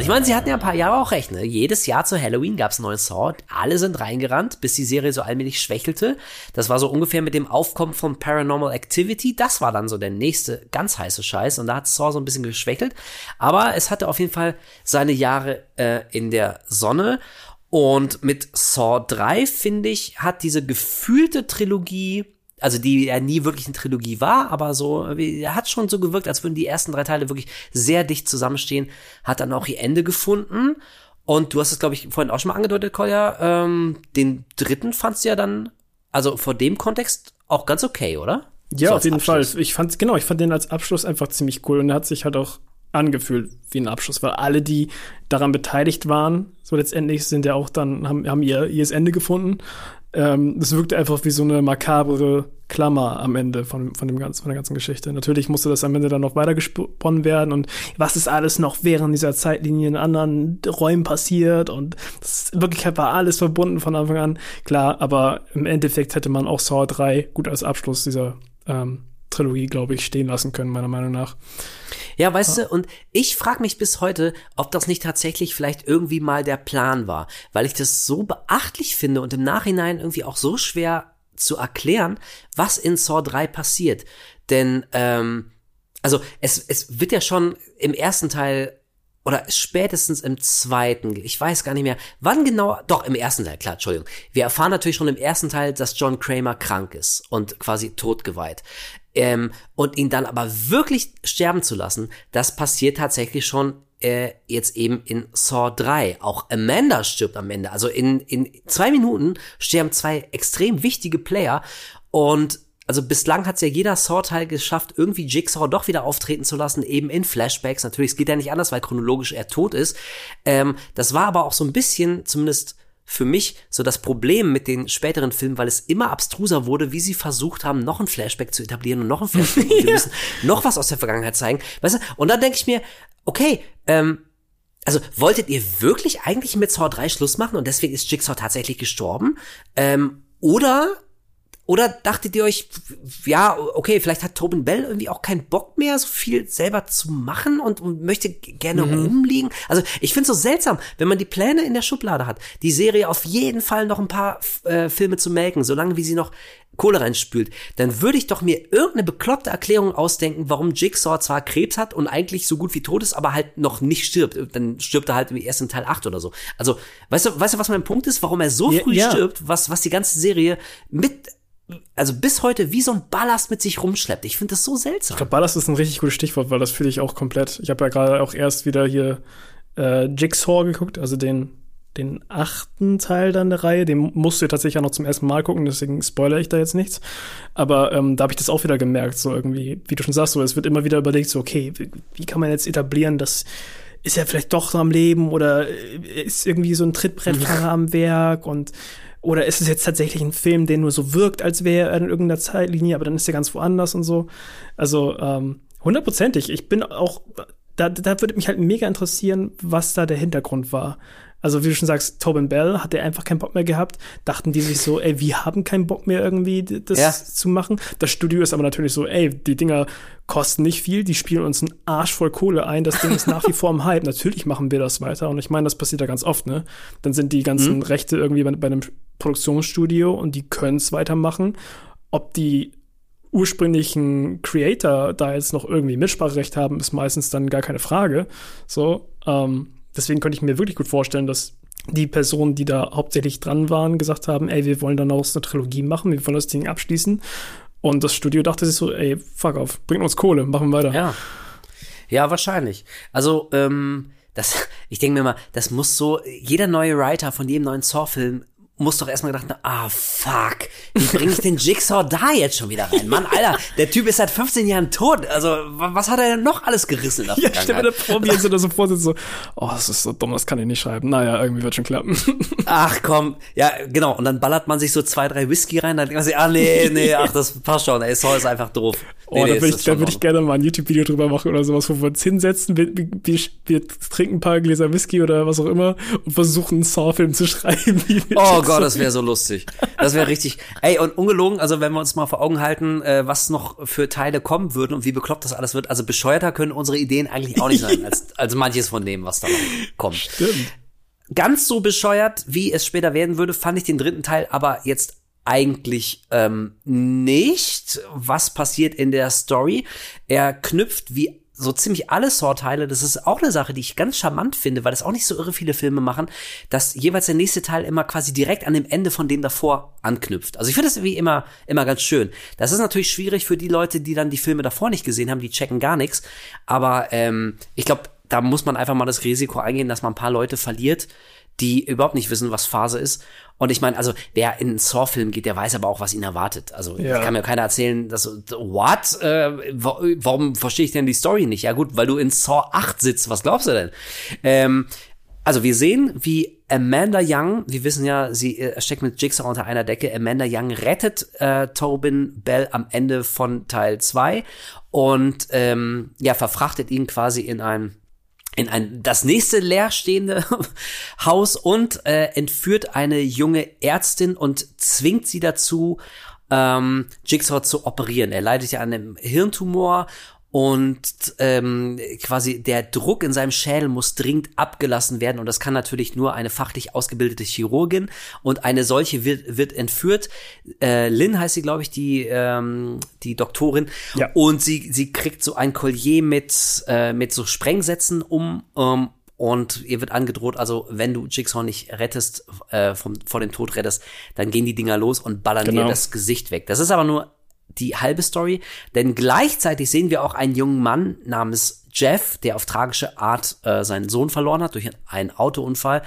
Und ich meine, sie hatten ja ein paar Jahre auch recht. Ne? Jedes Jahr zu Halloween gab es einen neuen Saw. Alle sind reingerannt, bis die Serie so allmählich schwächelte. Das war so ungefähr mit dem Aufkommen von Paranormal Activity. Das war dann so der nächste ganz heiße Scheiß. Und da hat Saw so ein bisschen geschwächelt. Aber es hatte auf jeden Fall seine Jahre äh, in der Sonne. Und mit Saw 3, finde ich, hat diese gefühlte Trilogie also die ja nie wirklich eine Trilogie war, aber so, hat schon so gewirkt, als würden die ersten drei Teile wirklich sehr dicht zusammenstehen, hat dann auch ihr Ende gefunden. Und du hast es, glaube ich, vorhin auch schon mal angedeutet, Kolja, ähm, den dritten fandst du ja dann, also vor dem Kontext auch ganz okay, oder? Ja, So auf jeden Abschluss. Fall. Ich fand, genau, ich fand den als Abschluss einfach ziemlich cool und er hat sich halt auch angefühlt wie ein Abschluss, weil alle, die daran beteiligt waren, so letztendlich sind ja auch dann, haben, haben ihr, ihr Ende gefunden. Ähm, das wirkte einfach wie so eine makabre Klammer am Ende von, von dem ganzen, von der ganzen Geschichte. Natürlich musste das am Ende dann noch weitergesponnen werden und was ist alles noch während dieser Zeitlinie in anderen Räumen passiert und das, in Wirklichkeit war alles verbunden von Anfang an. Klar, aber im Endeffekt hätte man auch Saw 3 gut als Abschluss dieser ähm, Trilogie, glaube ich, stehen lassen können, meiner Meinung nach. Ja, weißt du, und ich frage mich bis heute, ob das nicht tatsächlich vielleicht irgendwie mal der Plan war, weil ich das so beachtlich finde und im Nachhinein irgendwie auch so schwer zu erklären, was in Saw 3 passiert. Denn, ähm, also es, es wird ja schon im ersten Teil oder spätestens im zweiten, ich weiß gar nicht mehr, wann genau, doch im ersten Teil, klar, Entschuldigung. Wir erfahren natürlich schon im ersten Teil, dass John Kramer krank ist und quasi totgeweiht. Ähm, und ihn dann aber wirklich sterben zu lassen, das passiert tatsächlich schon äh, jetzt eben in Saw 3. Auch Amanda stirbt am Ende. Also in, in zwei Minuten sterben zwei extrem wichtige Player und also bislang hat es ja jeder Saw-Teil geschafft, irgendwie Jigsaw doch wieder auftreten zu lassen, eben in Flashbacks. Natürlich, es geht ja nicht anders, weil chronologisch er tot ist. Ähm, das war aber auch so ein bisschen, zumindest für mich, so das Problem mit den späteren Filmen, weil es immer abstruser wurde, wie sie versucht haben, noch ein Flashback zu etablieren und noch ein Flashback. und wir müssen noch was aus der Vergangenheit zeigen. Weißt du? Und dann denke ich mir, okay, ähm, also wolltet ihr wirklich eigentlich mit Saw 3 Schluss machen und deswegen ist Jigsaw tatsächlich gestorben? Ähm, oder oder dachtet ihr euch, ja, okay, vielleicht hat Tobin Bell irgendwie auch keinen Bock mehr, so viel selber zu machen und, und möchte gerne rumliegen? Also ich finde es so seltsam, wenn man die Pläne in der Schublade hat, die Serie auf jeden Fall noch ein paar äh, Filme zu melken, solange wie sie noch Kohle reinspült, dann würde ich doch mir irgendeine bekloppte Erklärung ausdenken, warum Jigsaw zwar Krebs hat und eigentlich so gut wie tot ist, aber halt noch nicht stirbt. Dann stirbt er halt erst in Teil 8 oder so. Also, weißt du, weißt du, was mein Punkt ist, warum er so Ja, früh ja. stirbt, was, was die ganze Serie mit also bis heute wie so ein Ballast mit sich rumschleppt. Ich finde das so seltsam. Ich glaube, Ballast ist ein richtig gutes Stichwort, weil das fühle ich auch komplett. Ich habe ja gerade auch erst wieder hier äh, Jigsaw geguckt, also den, den achten Teil dann der Reihe. Den musst du tatsächlich auch noch zum ersten Mal gucken, deswegen spoilere ich da jetzt nichts. Aber ähm, da habe ich das auch wieder gemerkt, so irgendwie, wie du schon sagst, so es wird immer wieder überlegt, so okay, wie, wie kann man jetzt etablieren, dass ist er vielleicht doch am Leben oder äh, ist irgendwie so ein Trittbrettfahrer am Werk und oder ist es jetzt tatsächlich ein Film, der nur so wirkt, als wäre er in irgendeiner Zeitlinie, aber dann ist er ganz woanders und so. Also ähm, hundertprozentig. Ich bin auch da, da würde mich halt mega interessieren, was da der Hintergrund war. Also wie du schon sagst, Tobin Bell hat der einfach keinen Bock mehr gehabt. Dachten die sich so, ey, wir haben keinen Bock mehr irgendwie das Ja. zu machen. Das Studio ist aber natürlich so, ey, die Dinger kosten nicht viel, die spielen uns einen Arsch voll Kohle ein. Das Ding ist nach wie vor im Hype. Natürlich machen wir das weiter. Und ich meine, das passiert ja ganz oft, ne? Dann sind die ganzen Rechte irgendwie bei, bei einem Produktionsstudio und die können es weitermachen. Ob die ursprünglichen Creator da jetzt noch irgendwie Mitspracherecht haben, ist meistens dann gar keine Frage. So, ähm, deswegen könnte ich mir wirklich gut vorstellen, dass die Personen, die da hauptsächlich dran waren, gesagt haben, ey, wir wollen dann auch eine Trilogie machen, wir wollen das Ding abschließen. Und das Studio dachte sich so, ey, fuck off, bringt uns Kohle, machen wir weiter. Ja. Ja, wahrscheinlich. Also, ähm, das, ich denke mir mal, das muss so, jeder neue Writer von jedem neuen Saw-Film muss doch erstmal gedacht ah, fuck, wie bringe ich den Jigsaw da jetzt schon wieder rein? Mann, Alter, der Typ ist seit 15 Jahren tot. Also, wa- was hat er denn noch alles gerissen in der Ja, stell mir da vor, wie er so da so vorsitzt, so, oh, das ist so dumm, das kann ich nicht schreiben. Naja, irgendwie wird schon klappen. Ach komm, ja, genau. Und dann ballert man sich so zwei, drei Whisky rein, dann denkt man sich, ah, nee, nee, ach, das passt schon, ey, Saw ist einfach doof. Nee, Oh, nee, da würde ich, da würd ich gerne mal ein YouTube-Video drüber machen oder sowas, wo wir uns hinsetzen, wir, wir, wir, trinken ein paar Gläser Whisky oder was auch immer und versuchen, einen Saw-Film zu schreiben. Oh Gott, das wäre so lustig. Das wäre richtig. Ey, und ungelogen, also wenn wir uns mal vor Augen halten, äh, was noch für Teile kommen würden und wie bekloppt das alles wird, also bescheuerter können unsere Ideen eigentlich auch nicht sein, als, als manches von dem, was da noch kommt. Stimmt. Ganz so bescheuert, wie es später werden würde, fand ich den dritten Teil aber jetzt eigentlich ähm, nicht. Was passiert in der Story? Er knüpft wie so ziemlich alle Saw-Teile, das ist auch eine Sache, die ich ganz charmant finde, weil das auch nicht so irre viele Filme machen, dass jeweils der nächste Teil immer quasi direkt an dem Ende von dem davor anknüpft. Also ich finde das wie immer, immer ganz schön. Das ist natürlich schwierig für die Leute, die dann die Filme davor nicht gesehen haben, die checken gar nichts. Aber ähm, ich glaube, da muss man einfach mal das Risiko eingehen, dass man ein paar Leute verliert, die überhaupt nicht wissen, was Phase ist. Und ich meine, also wer in einen Saw-Film geht, der weiß aber auch, was ihn erwartet. Also Ja. kann mir keiner erzählen, dass what? Äh, wa- warum verstehe ich denn die Story nicht? Ja gut, weil du in Saw 8 sitzt. Was glaubst du denn? Ähm, also wir sehen, wie Amanda Young, wir wissen ja, sie äh, steckt mit Jigsaw unter einer Decke. Amanda Young rettet äh, Tobin Bell am Ende von Teil 2 und ähm, ja verfrachtet ihn quasi in ein in ein das nächste leerstehende Haus und äh, entführt eine junge Ärztin und zwingt sie dazu, ähm, Jigsaw zu operieren. Er leidet ja an einem Hirntumor und ähm, quasi der Druck in seinem Schädel muss dringend abgelassen werden und das kann natürlich nur eine fachlich ausgebildete Chirurgin und eine solche wird, wird entführt. Äh, Lynn heißt sie, glaube ich, die ähm, die Doktorin Ja. und sie sie kriegt so ein Collier mit äh, mit so Sprengsätzen um ähm, und ihr wird angedroht, also wenn du Jigsaw nicht rettest, äh, vom, vor dem Tod rettest, dann gehen die Dinger los und ballern Genau. dir das Gesicht weg. Das ist aber nur die halbe Story, denn gleichzeitig sehen wir auch einen jungen Mann namens Jeff, der auf tragische Art äh, seinen Sohn verloren hat durch einen Autounfall.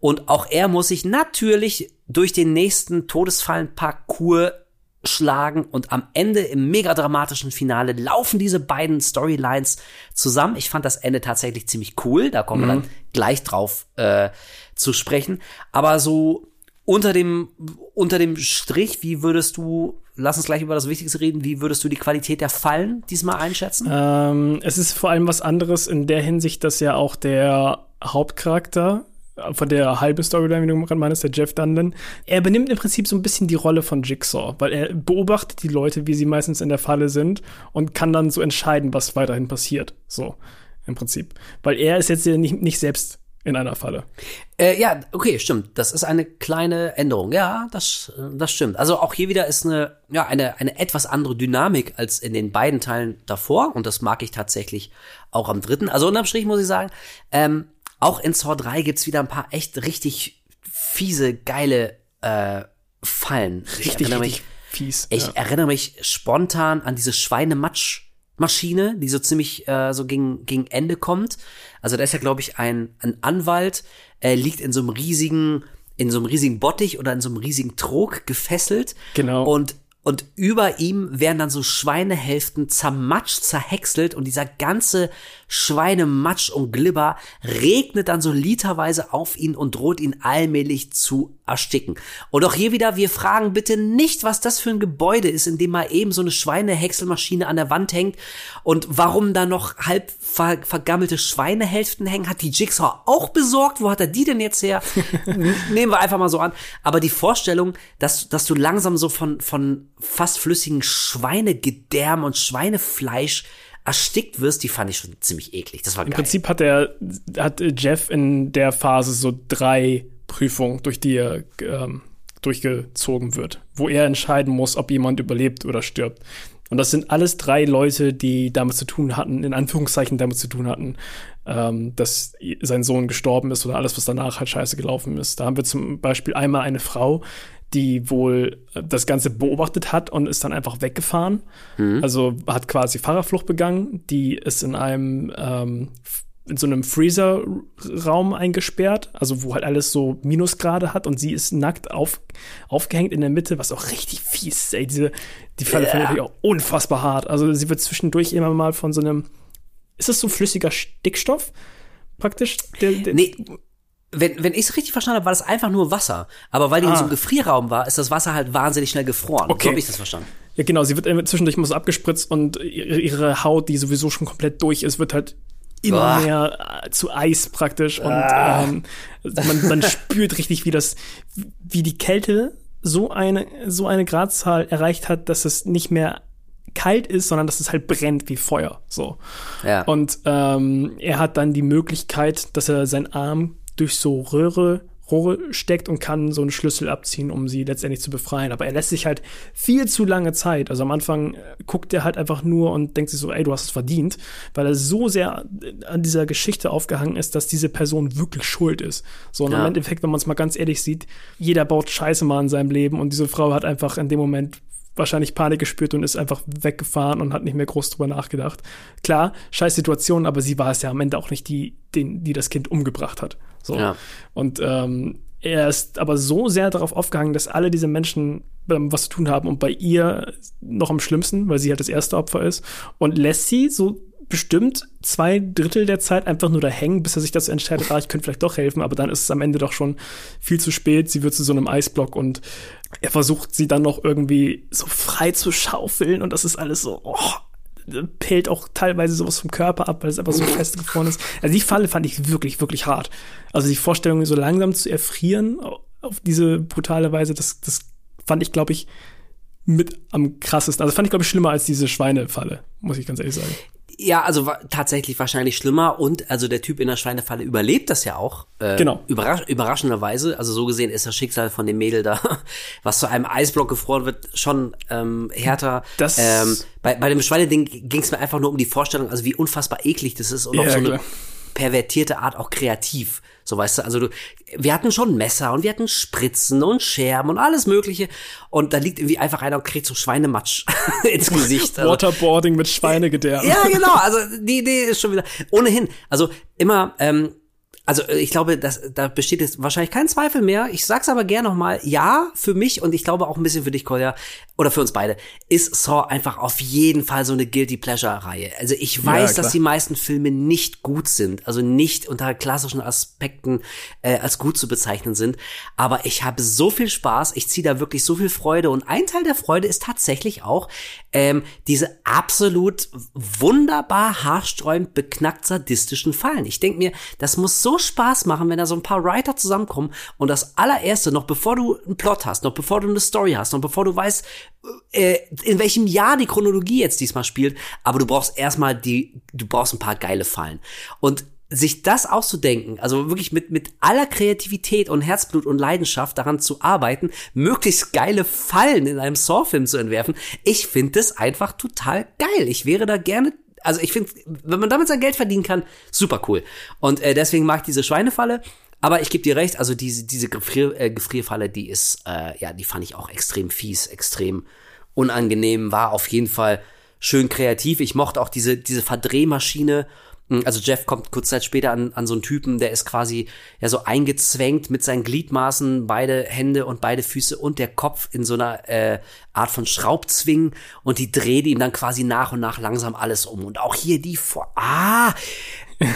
Und auch er muss sich natürlich durch den nächsten Todesfallen-Parcours schlagen und am Ende im mega dramatischen Finale laufen diese beiden Storylines zusammen. Ich fand das Ende tatsächlich ziemlich cool, da kommen wir dann gleich drauf äh, zu sprechen. Aber so unter dem unter dem Strich, wie würdest du, lass uns gleich über das Wichtigste reden, wie würdest du die Qualität der Fallen diesmal einschätzen? Ähm, es ist vor allem was anderes in der Hinsicht, dass ja auch der Hauptcharakter von der halben Storyline, wie du gerade meinst, der Jeff Dunlin, er benimmt im Prinzip so ein bisschen die Rolle von Jigsaw, weil er beobachtet die Leute, wie sie meistens in der Falle sind und kann dann so entscheiden, was weiterhin passiert. So, im Prinzip. Weil er ist jetzt nicht, nicht selbst in einer Falle. Äh, ja, okay, stimmt. Das ist eine kleine Änderung. Ja, das, äh, das stimmt. Also auch hier wieder ist eine, ja, eine, eine etwas andere Dynamik als in den beiden Teilen davor. Und das mag ich tatsächlich auch am dritten. Also unterm Strich muss ich sagen, ähm, auch in Saw 3 gibt's wieder ein paar echt richtig fiese, geile äh, Fallen. Ich Richtig, erinnere richtig fies. ich ja. erinnere mich spontan an diese Schweinematschmaschine, die so ziemlich äh, so gegen, gegen Ende kommt. Also da ist ja, glaube ich, ein, ein Anwalt, äh, liegt in so einem riesigen, in so einem riesigen Bottich oder in so einem riesigen Trog gefesselt. Genau. Und und über ihm werden dann so Schweinehälften zermatscht, zerhäckselt und dieser ganze Schweinematsch und Glibber regnet dann so literweise auf ihn und droht ihn allmählich zu ersticken. Und auch hier wieder, wir fragen bitte nicht, was das für ein Gebäude ist, in dem mal eben so eine Schweinehäckselmaschine an der Wand hängt und warum da noch halb ver vergammelte Schweinehälften hängen. Hat die Jigsaw auch besorgt? Wo hat er die denn jetzt her? Nehmen wir einfach mal so an. Aber die Vorstellung, dass, dass du langsam so von, von fast flüssigen Schweinegedärm und Schweinefleisch erstickt wirst, die fand ich schon ziemlich eklig. Das war Im geil. Prinzip hat er, hat Jeff in der Phase so drei Prüfungen, durch die er ähm, durchgezogen wird, wo er entscheiden muss, ob jemand überlebt oder stirbt. Und das sind alles drei Leute, die damit zu tun hatten, in Anführungszeichen damit zu tun hatten, ähm, dass sein Sohn gestorben ist oder alles, was danach halt scheiße gelaufen ist. Da haben wir zum Beispiel einmal eine Frau, die wohl äh, das Ganze beobachtet hat und ist dann einfach weggefahren. Also hat quasi Fahrerflucht begangen. Die ist in einem ähm, in so einem Freezer-Raum eingesperrt, also wo halt alles so Minusgrade hat und sie ist nackt auf, aufgehängt in der Mitte, was auch richtig fies ist. Ey, diese, die Falle fand ich auch unfassbar hart. Also sie wird zwischendurch immer mal von so einem, ist das so flüssiger Stickstoff praktisch? Der, der, Nee, wenn, wenn ich es richtig verstanden habe, war das einfach nur Wasser. Aber weil die in so einem Ah. Gefrierraum war, ist das Wasser halt wahnsinnig schnell gefroren. Okay. So habe ich das verstanden. Ja, genau, sie wird zwischendurch immer so abgespritzt und ihre, Haut, die sowieso schon komplett durch ist, wird halt immer Ah. mehr äh, zu Eis praktisch und ähm, man, man spürt richtig, wie das, wie die Kälte so eine, so eine Gradzahl erreicht hat, dass es nicht mehr kalt ist, sondern dass es halt brennt wie Feuer, so. Ja. Und ähm, er hat dann die Möglichkeit, dass er seinen Arm durch so Röhre, Rohre steckt und kann so einen Schlüssel abziehen, um sie letztendlich zu befreien. Aber er lässt sich halt viel zu lange Zeit. Also am Anfang äh, guckt er halt einfach nur und denkt sich so, ey, du hast es verdient, weil er so sehr an dieser Geschichte aufgehangen ist, dass diese Person wirklich schuld ist. So, und Ja. im Endeffekt, wenn man es mal ganz ehrlich sieht, jeder baut Scheiße mal in seinem Leben und diese Frau hat einfach in dem Moment wahrscheinlich Panik gespürt und ist einfach weggefahren und hat nicht mehr groß drüber nachgedacht. Klar, scheiß Situation, aber sie war es ja am Ende auch nicht die, den, die das Kind umgebracht hat. So. Ja. Und ähm, er ist aber so sehr darauf aufgehangen, dass alle diese Menschen ähm, was zu tun haben und bei ihr noch am schlimmsten, weil sie halt das erste Opfer ist und lässt sie so bestimmt zwei Drittel der Zeit einfach nur da hängen, bis er sich dazu entscheidet, ah, ich könnte vielleicht doch helfen, aber dann ist es am Ende doch schon viel zu spät. Sie wird zu so einem Eisblock und er versucht sie dann noch irgendwie so frei zu schaufeln und das ist alles so, oh, pellt auch teilweise sowas vom Körper ab, weil es einfach so festgefroren ist. Also die Falle fand ich wirklich, wirklich hart. Also die Vorstellung, so langsam zu erfrieren au- auf diese brutale Weise, das, das fand ich, glaube ich, mit am krassesten. Also fand ich, glaube ich, schlimmer als diese Schweinefalle, muss ich ganz ehrlich sagen. Ja, also wa tatsächlich wahrscheinlich schlimmer und also der Typ in der Schweinefalle überlebt das ja auch. Äh, Genau. Überrasch überraschenderweise. Also so gesehen ist das Schicksal von dem Mädel da, was zu einem Eisblock gefroren wird, schon ähm, härter. Das- ähm, bei, bei dem Schweineding ging es mir einfach nur um die Vorstellung, also wie unfassbar eklig das ist und Ja, auch so eine klar. pervertierte Art auch kreativ. So weißt du, also du, wir hatten schon Messer und wir hatten Spritzen und Scherben und alles Mögliche. Und da liegt irgendwie einfach einer und kriegt so Schweinematsch ins Gesicht. Also, Waterboarding mit Schweinegedärm. ja, genau. Also die Idee ist schon wieder. Ohnehin, also immer, ähm, also äh, ich glaube, dass, da besteht jetzt wahrscheinlich kein Zweifel mehr. Ich sag's aber gern nochmal, ja, für mich und ich glaube auch ein bisschen für dich, Kolja, oder für uns beide, ist Saw einfach auf jeden Fall so eine Guilty Pleasure-Reihe. Also ich weiß, klar. dass die meisten Filme nicht gut sind, also nicht unter klassischen Aspekten äh, als gut zu bezeichnen sind. Aber ich habe so viel Spaß, ich ziehe da wirklich so viel Freude und ein Teil der Freude ist tatsächlich auch ähm, diese absolut wunderbar haarsträubend beknackt sadistischen Fallen. Ich denke mir, das muss so Spaß machen, wenn da so ein paar Writer zusammenkommen und das allererste, noch bevor du einen Plot hast, noch bevor du eine Story hast, noch bevor du weißt, äh, in welchem Jahr die Chronologie jetzt diesmal spielt, aber du brauchst erstmal die, du brauchst ein paar geile Fallen. Und sich das auszudenken, also wirklich mit, mit aller Kreativität und Herzblut und Leidenschaft daran zu arbeiten, möglichst geile Fallen in einem Saw-Film zu entwerfen, ich finde das einfach total geil. Ich wäre da gerne, also ich finde, wenn man damit sein Geld verdienen kann, super cool. Und äh, deswegen mag ich diese Schweinefalle. Aber ich gebe dir recht, also diese, diese Gefrier, äh, Gefrierfalle, die ist, äh, ja, die fand ich auch extrem fies, extrem unangenehm, war auf jeden Fall schön kreativ. Ich mochte auch diese, diese Verdrehmaschine, Also Jeff kommt kurz Zeit später an, an so einen Typen, der ist quasi ja so eingezwängt mit seinen Gliedmaßen, beide Hände und beide Füße und der Kopf in so einer äh, Art von Schraubzwingen und die dreht ihm dann quasi nach und nach langsam alles um. Und auch hier die vor. Ah,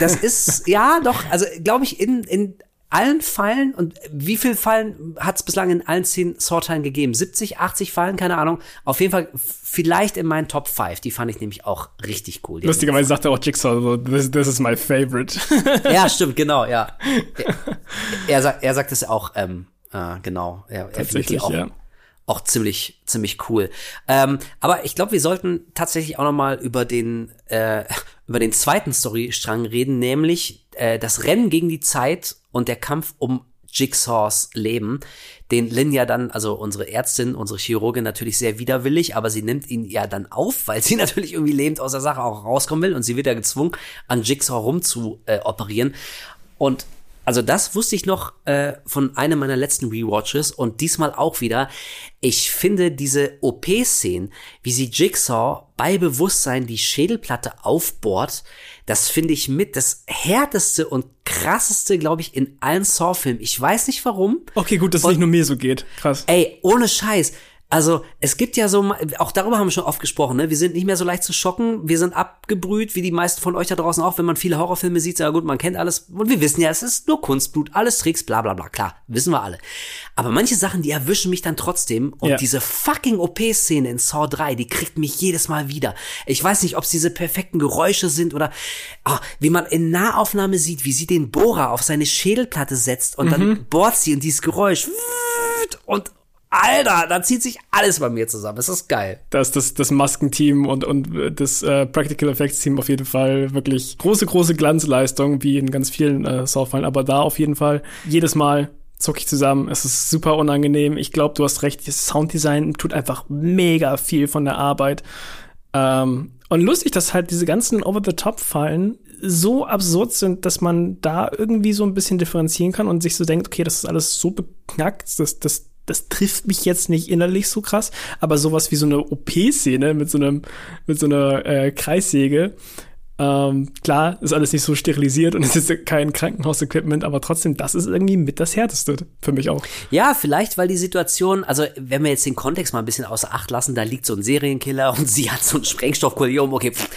das ist ja doch, also glaube ich, in, in allen Fallen und wie viel Fallen hat es bislang in allen zehn Sorteilen gegeben? 70, 80 Fallen, keine Ahnung. Auf jeden Fall vielleicht in meinen Top 5. Die fand ich nämlich auch richtig cool. Lustigerweise sagte auch Jigsaw, so, this, this is my favorite. ja, stimmt, genau, ja. Er, er, sagt, er sagt es auch, ähm, äh, genau. Er, er findet die auch, ja. auch ziemlich, ziemlich cool. Ähm, aber ich glaube, wir sollten tatsächlich auch noch mal über den, äh, über den zweiten Storystrang reden, nämlich äh, das Rennen gegen die Zeit und der Kampf um Jigsaws Leben, den Lin ja dann, also unsere Ärztin, unsere Chirurgin natürlich sehr widerwillig, aber sie nimmt ihn ja dann auf, weil sie natürlich irgendwie lebend aus der Sache auch rauskommen will und sie wird ja gezwungen, an Jigsaw rum zu äh. Und also das wusste ich noch äh, von einem meiner letzten Rewatches und diesmal auch wieder. Ich finde diese OP-Szenen, wie sie Jigsaw bei Bewusstsein die Schädelplatte aufbohrt, das finde ich mit das härteste und krasseste, glaube ich, in allen Saw-Filmen. Ich weiß nicht warum. Okay, gut, dass es nicht nur mir so geht. Krass. Ey, ohne Scheiß. Also es gibt ja so, auch darüber haben wir schon oft gesprochen, ne? wir sind nicht mehr so leicht zu schocken, wir sind abgebrüht, wie die meisten von euch da draußen auch, wenn man viele Horrorfilme sieht, ja gut, man kennt alles und wir wissen ja, es ist nur Kunstblut, alles Tricks, bla bla bla, klar, wissen wir alle. Aber manche Sachen, die erwischen mich dann trotzdem und ja. diese fucking OP-Szene in Saw 3, die kriegt mich jedes Mal wieder. Ich weiß nicht, ob es diese perfekten Geräusche sind oder oh, wie man in Nahaufnahme sieht, wie sie den Bohrer auf seine Schädelplatte setzt und mhm. dann bohrt sie und dieses Geräusch und Alter, da zieht sich alles bei mir zusammen. Das ist geil. Das, das, das Maskenteam und, und das äh, Practical Effects Team auf jeden Fall wirklich große, große Glanzleistung, wie in ganz vielen äh, Saw-Fallen. Aber da auf jeden Fall jedes Mal zuck ich zusammen. Es ist super unangenehm. Ich glaube, du hast recht. Das Sounddesign tut einfach mega viel von der Arbeit. Ähm, und lustig, dass halt diese ganzen Over-the-Top-Fallen so absurd sind, dass man da irgendwie so ein bisschen differenzieren kann und sich so denkt, okay, das ist alles so beknackt, das, das das trifft mich jetzt nicht innerlich so krass, aber sowas wie so eine OP-Szene mit so einem, mit so einer äh, Kreissäge, ähm, klar, ist alles nicht so sterilisiert und es ist kein Krankenhausequipment, aber trotzdem, das ist irgendwie mit das Härteste für mich auch. Ja, vielleicht, weil die Situation, also wenn wir jetzt den Kontext mal ein bisschen außer Acht lassen, da liegt so ein Serienkiller und sie hat so ein Sprengstoffkollium, okay, pff,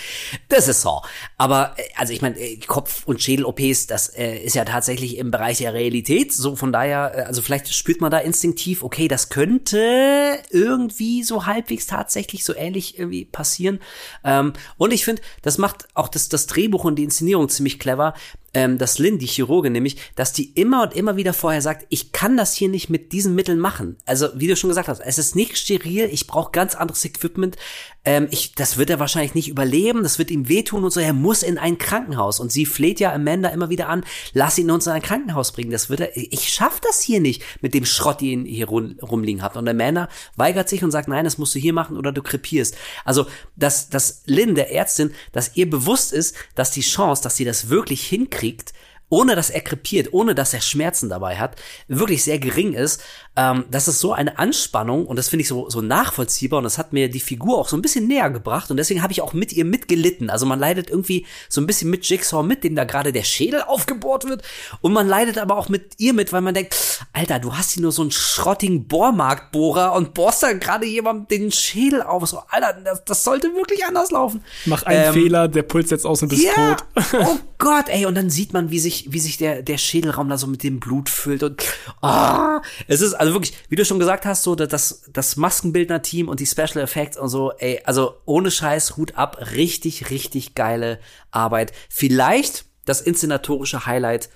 das ist so. Aber, äh, also ich meine, äh, Kopf- und Schädel-OPs, das äh, ist ja tatsächlich im Bereich der Realität, so von daher, äh, also vielleicht spürt man da instinktiv, okay, das könnte irgendwie so halbwegs tatsächlich so ähnlich irgendwie passieren. Ähm, und ich finde, das macht auch das, das Drehbuch und die Inszenierung ziemlich clever, ähm, dass Lynn, die Chirurgin nämlich, dass die immer und immer wieder vorher sagt, ich kann das hier nicht mit diesen Mitteln machen. Also, wie du schon gesagt hast, es ist nicht steril, ich brauche ganz anderes Equipment. Ähm, ich, das wird er wahrscheinlich nicht überleben, das wird ihm wehtun und so, er muss in ein Krankenhaus. Und sie fleht ja Amanda immer wieder an, lass ihn uns in ein Krankenhaus bringen. Das wird er, ich schaff das hier nicht mit dem Schrott, den ihr hier rum, rumliegen habt. Und Amanda weigert sich und sagt, nein, das musst du hier machen oder du krepierst. Also, dass, dass Lynn, der Ärztin, dass ihr bewusst ist, dass die Chance, dass sie das wirklich hinkriegt, kriegt, ohne dass er krepiert, ohne dass er Schmerzen dabei hat, wirklich sehr gering ist. Ähm, das ist so eine Anspannung und das finde ich so, so nachvollziehbar und das hat mir die Figur auch so ein bisschen näher gebracht und deswegen habe ich auch mit ihr mitgelitten. Also man leidet irgendwie so ein bisschen mit Jigsaw mit, dem da gerade der Schädel aufgebohrt wird und man leidet aber auch mit ihr mit, weil man denkt, Alter, du hast hier nur so einen schrottigen Bohrmarktbohrer und bohrst da gerade jemandem den Schädel auf. So, Alter, das, das sollte wirklich anders laufen. Mach einen ähm, Fehler, der Puls jetzt aus und bist ja, tot. oh Gott, ey, und dann sieht man, wie sich wie sich der, der Schädelraum da so mit dem Blut füllt und ah, es ist also wirklich, wie du schon gesagt hast, so das, das Maskenbildner-Team und die Special Effects und so, ey, also ohne Scheiß, Hut ab, richtig, richtig geile Arbeit. Vielleicht das inszenatorische Highlight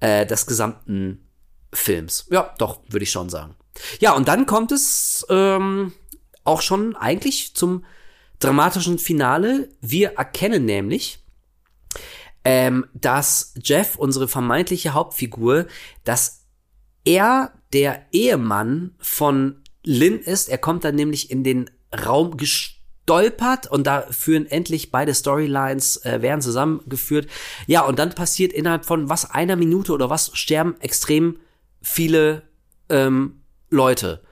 äh, des gesamten Films. Ja, doch, würde ich schon sagen. Ja, und dann kommt es ähm, auch schon eigentlich zum dramatischen Finale. Wir erkennen nämlich, ähm, dass Jeff, unsere vermeintliche Hauptfigur, dass er der Ehemann von Lynn ist. Er kommt dann nämlich in den Raum gestolpert und da führen endlich beide Storylines, äh, werden zusammengeführt. Ja, und dann passiert innerhalb von was, einer Minute oder was, sterben extrem viele ähm, Leute.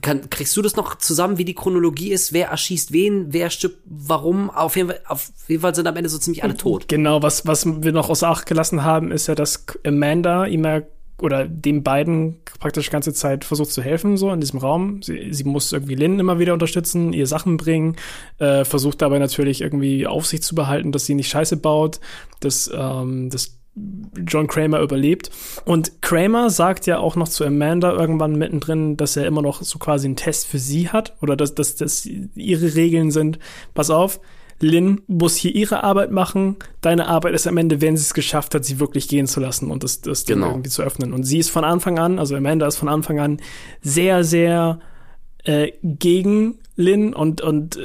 kann, kriegst du das noch zusammen, wie die Chronologie ist? Wer erschießt wen? Wer stirbt warum? Auf jeden Fall, auf jeden Fall sind am Ende so ziemlich alle tot. Genau, was, was wir noch außer Acht gelassen haben, ist ja, dass Amanda ja oder den beiden praktisch die ganze Zeit versucht zu helfen, so in diesem Raum. Sie, sie muss irgendwie Lynn immer wieder unterstützen, ihr Sachen bringen, äh, versucht dabei natürlich irgendwie Aufsicht zu behalten, dass sie nicht Scheiße baut, dass, ähm, dass John Kramer überlebt. Und Kramer sagt ja auch noch zu Amanda irgendwann mittendrin, dass er immer noch so quasi einen Test für sie hat oder dass, dass, dass ihre Regeln sind. Pass auf, Lynn muss hier ihre Arbeit machen. Deine Arbeit ist am Ende, wenn sie es geschafft hat, sie wirklich gehen zu lassen und das, das Ding Genau. irgendwie zu öffnen. Und sie ist von Anfang an, also Amanda ist von Anfang an sehr, sehr äh, gegen Lynn und, und äh,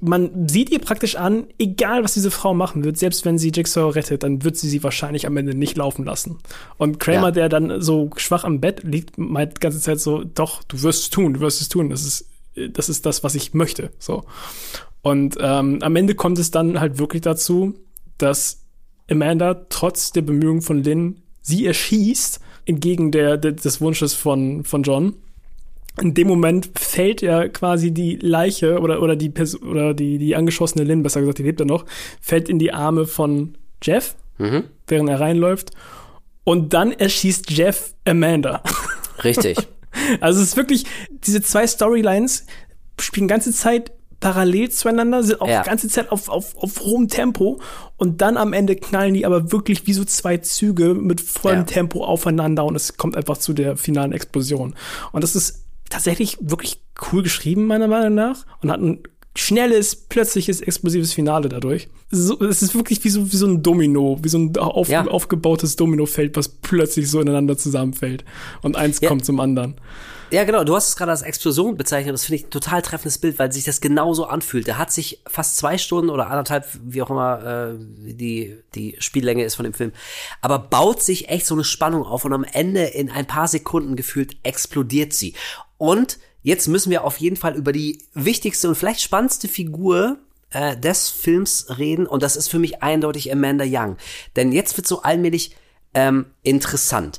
man sieht ihr praktisch an, egal was diese Frau machen wird, selbst wenn sie Jigsaw rettet, dann wird sie sie wahrscheinlich am Ende nicht laufen lassen. Und Kramer, Ja. der dann so schwach am Bett liegt, meint die ganze Zeit so, doch, du wirst es tun, du wirst es tun, das ist, das ist das, was ich möchte, so. Und ähm, am Ende kommt es dann halt wirklich dazu, dass Amanda trotz der Bemühungen von Lynn sie erschießt, entgegen der, der, des Wunsches von, von John. In dem Moment fällt ja quasi die Leiche oder, oder die Pers oder die, die angeschossene Lynn, besser gesagt, die lebt ja noch, fällt in die Arme von Jeff, Mhm. während er reinläuft. Und dann erschießt Jeff Amanda. Richtig. Also es ist wirklich, diese zwei Storylines spielen ganze Zeit parallel zueinander, sind auch Ja. ganze Zeit auf, auf, auf hohem Tempo und dann am Ende knallen die aber wirklich wie so zwei Züge mit vollem Ja. Tempo aufeinander und es kommt einfach zu der finalen Explosion. Und das ist tatsächlich wirklich cool geschrieben, meiner Meinung nach, und hat ein schnelles, plötzliches, explosives Finale dadurch. So, es ist wirklich wie so, wie so ein Domino, wie so ein auf, Ja. aufgebautes Dominofeld, was plötzlich so ineinander zusammenfällt. Und eins Ja. kommt zum anderen. Ja, genau. Du hast es gerade als Explosion bezeichnet. Das finde ich ein total treffendes Bild, weil sich das genauso anfühlt. Der hat sich fast zwei Stunden oder anderthalb, wie auch immer äh, die, die Spiellänge ist von dem Film, aber baut sich echt so eine Spannung auf und am Ende in ein paar Sekunden gefühlt explodiert sie. Und jetzt müssen wir auf jeden Fall über die wichtigste und vielleicht spannendste Figur äh, des Films reden und das ist für mich eindeutig Amanda Young. Denn jetzt wird so allmählich ähm, interessant.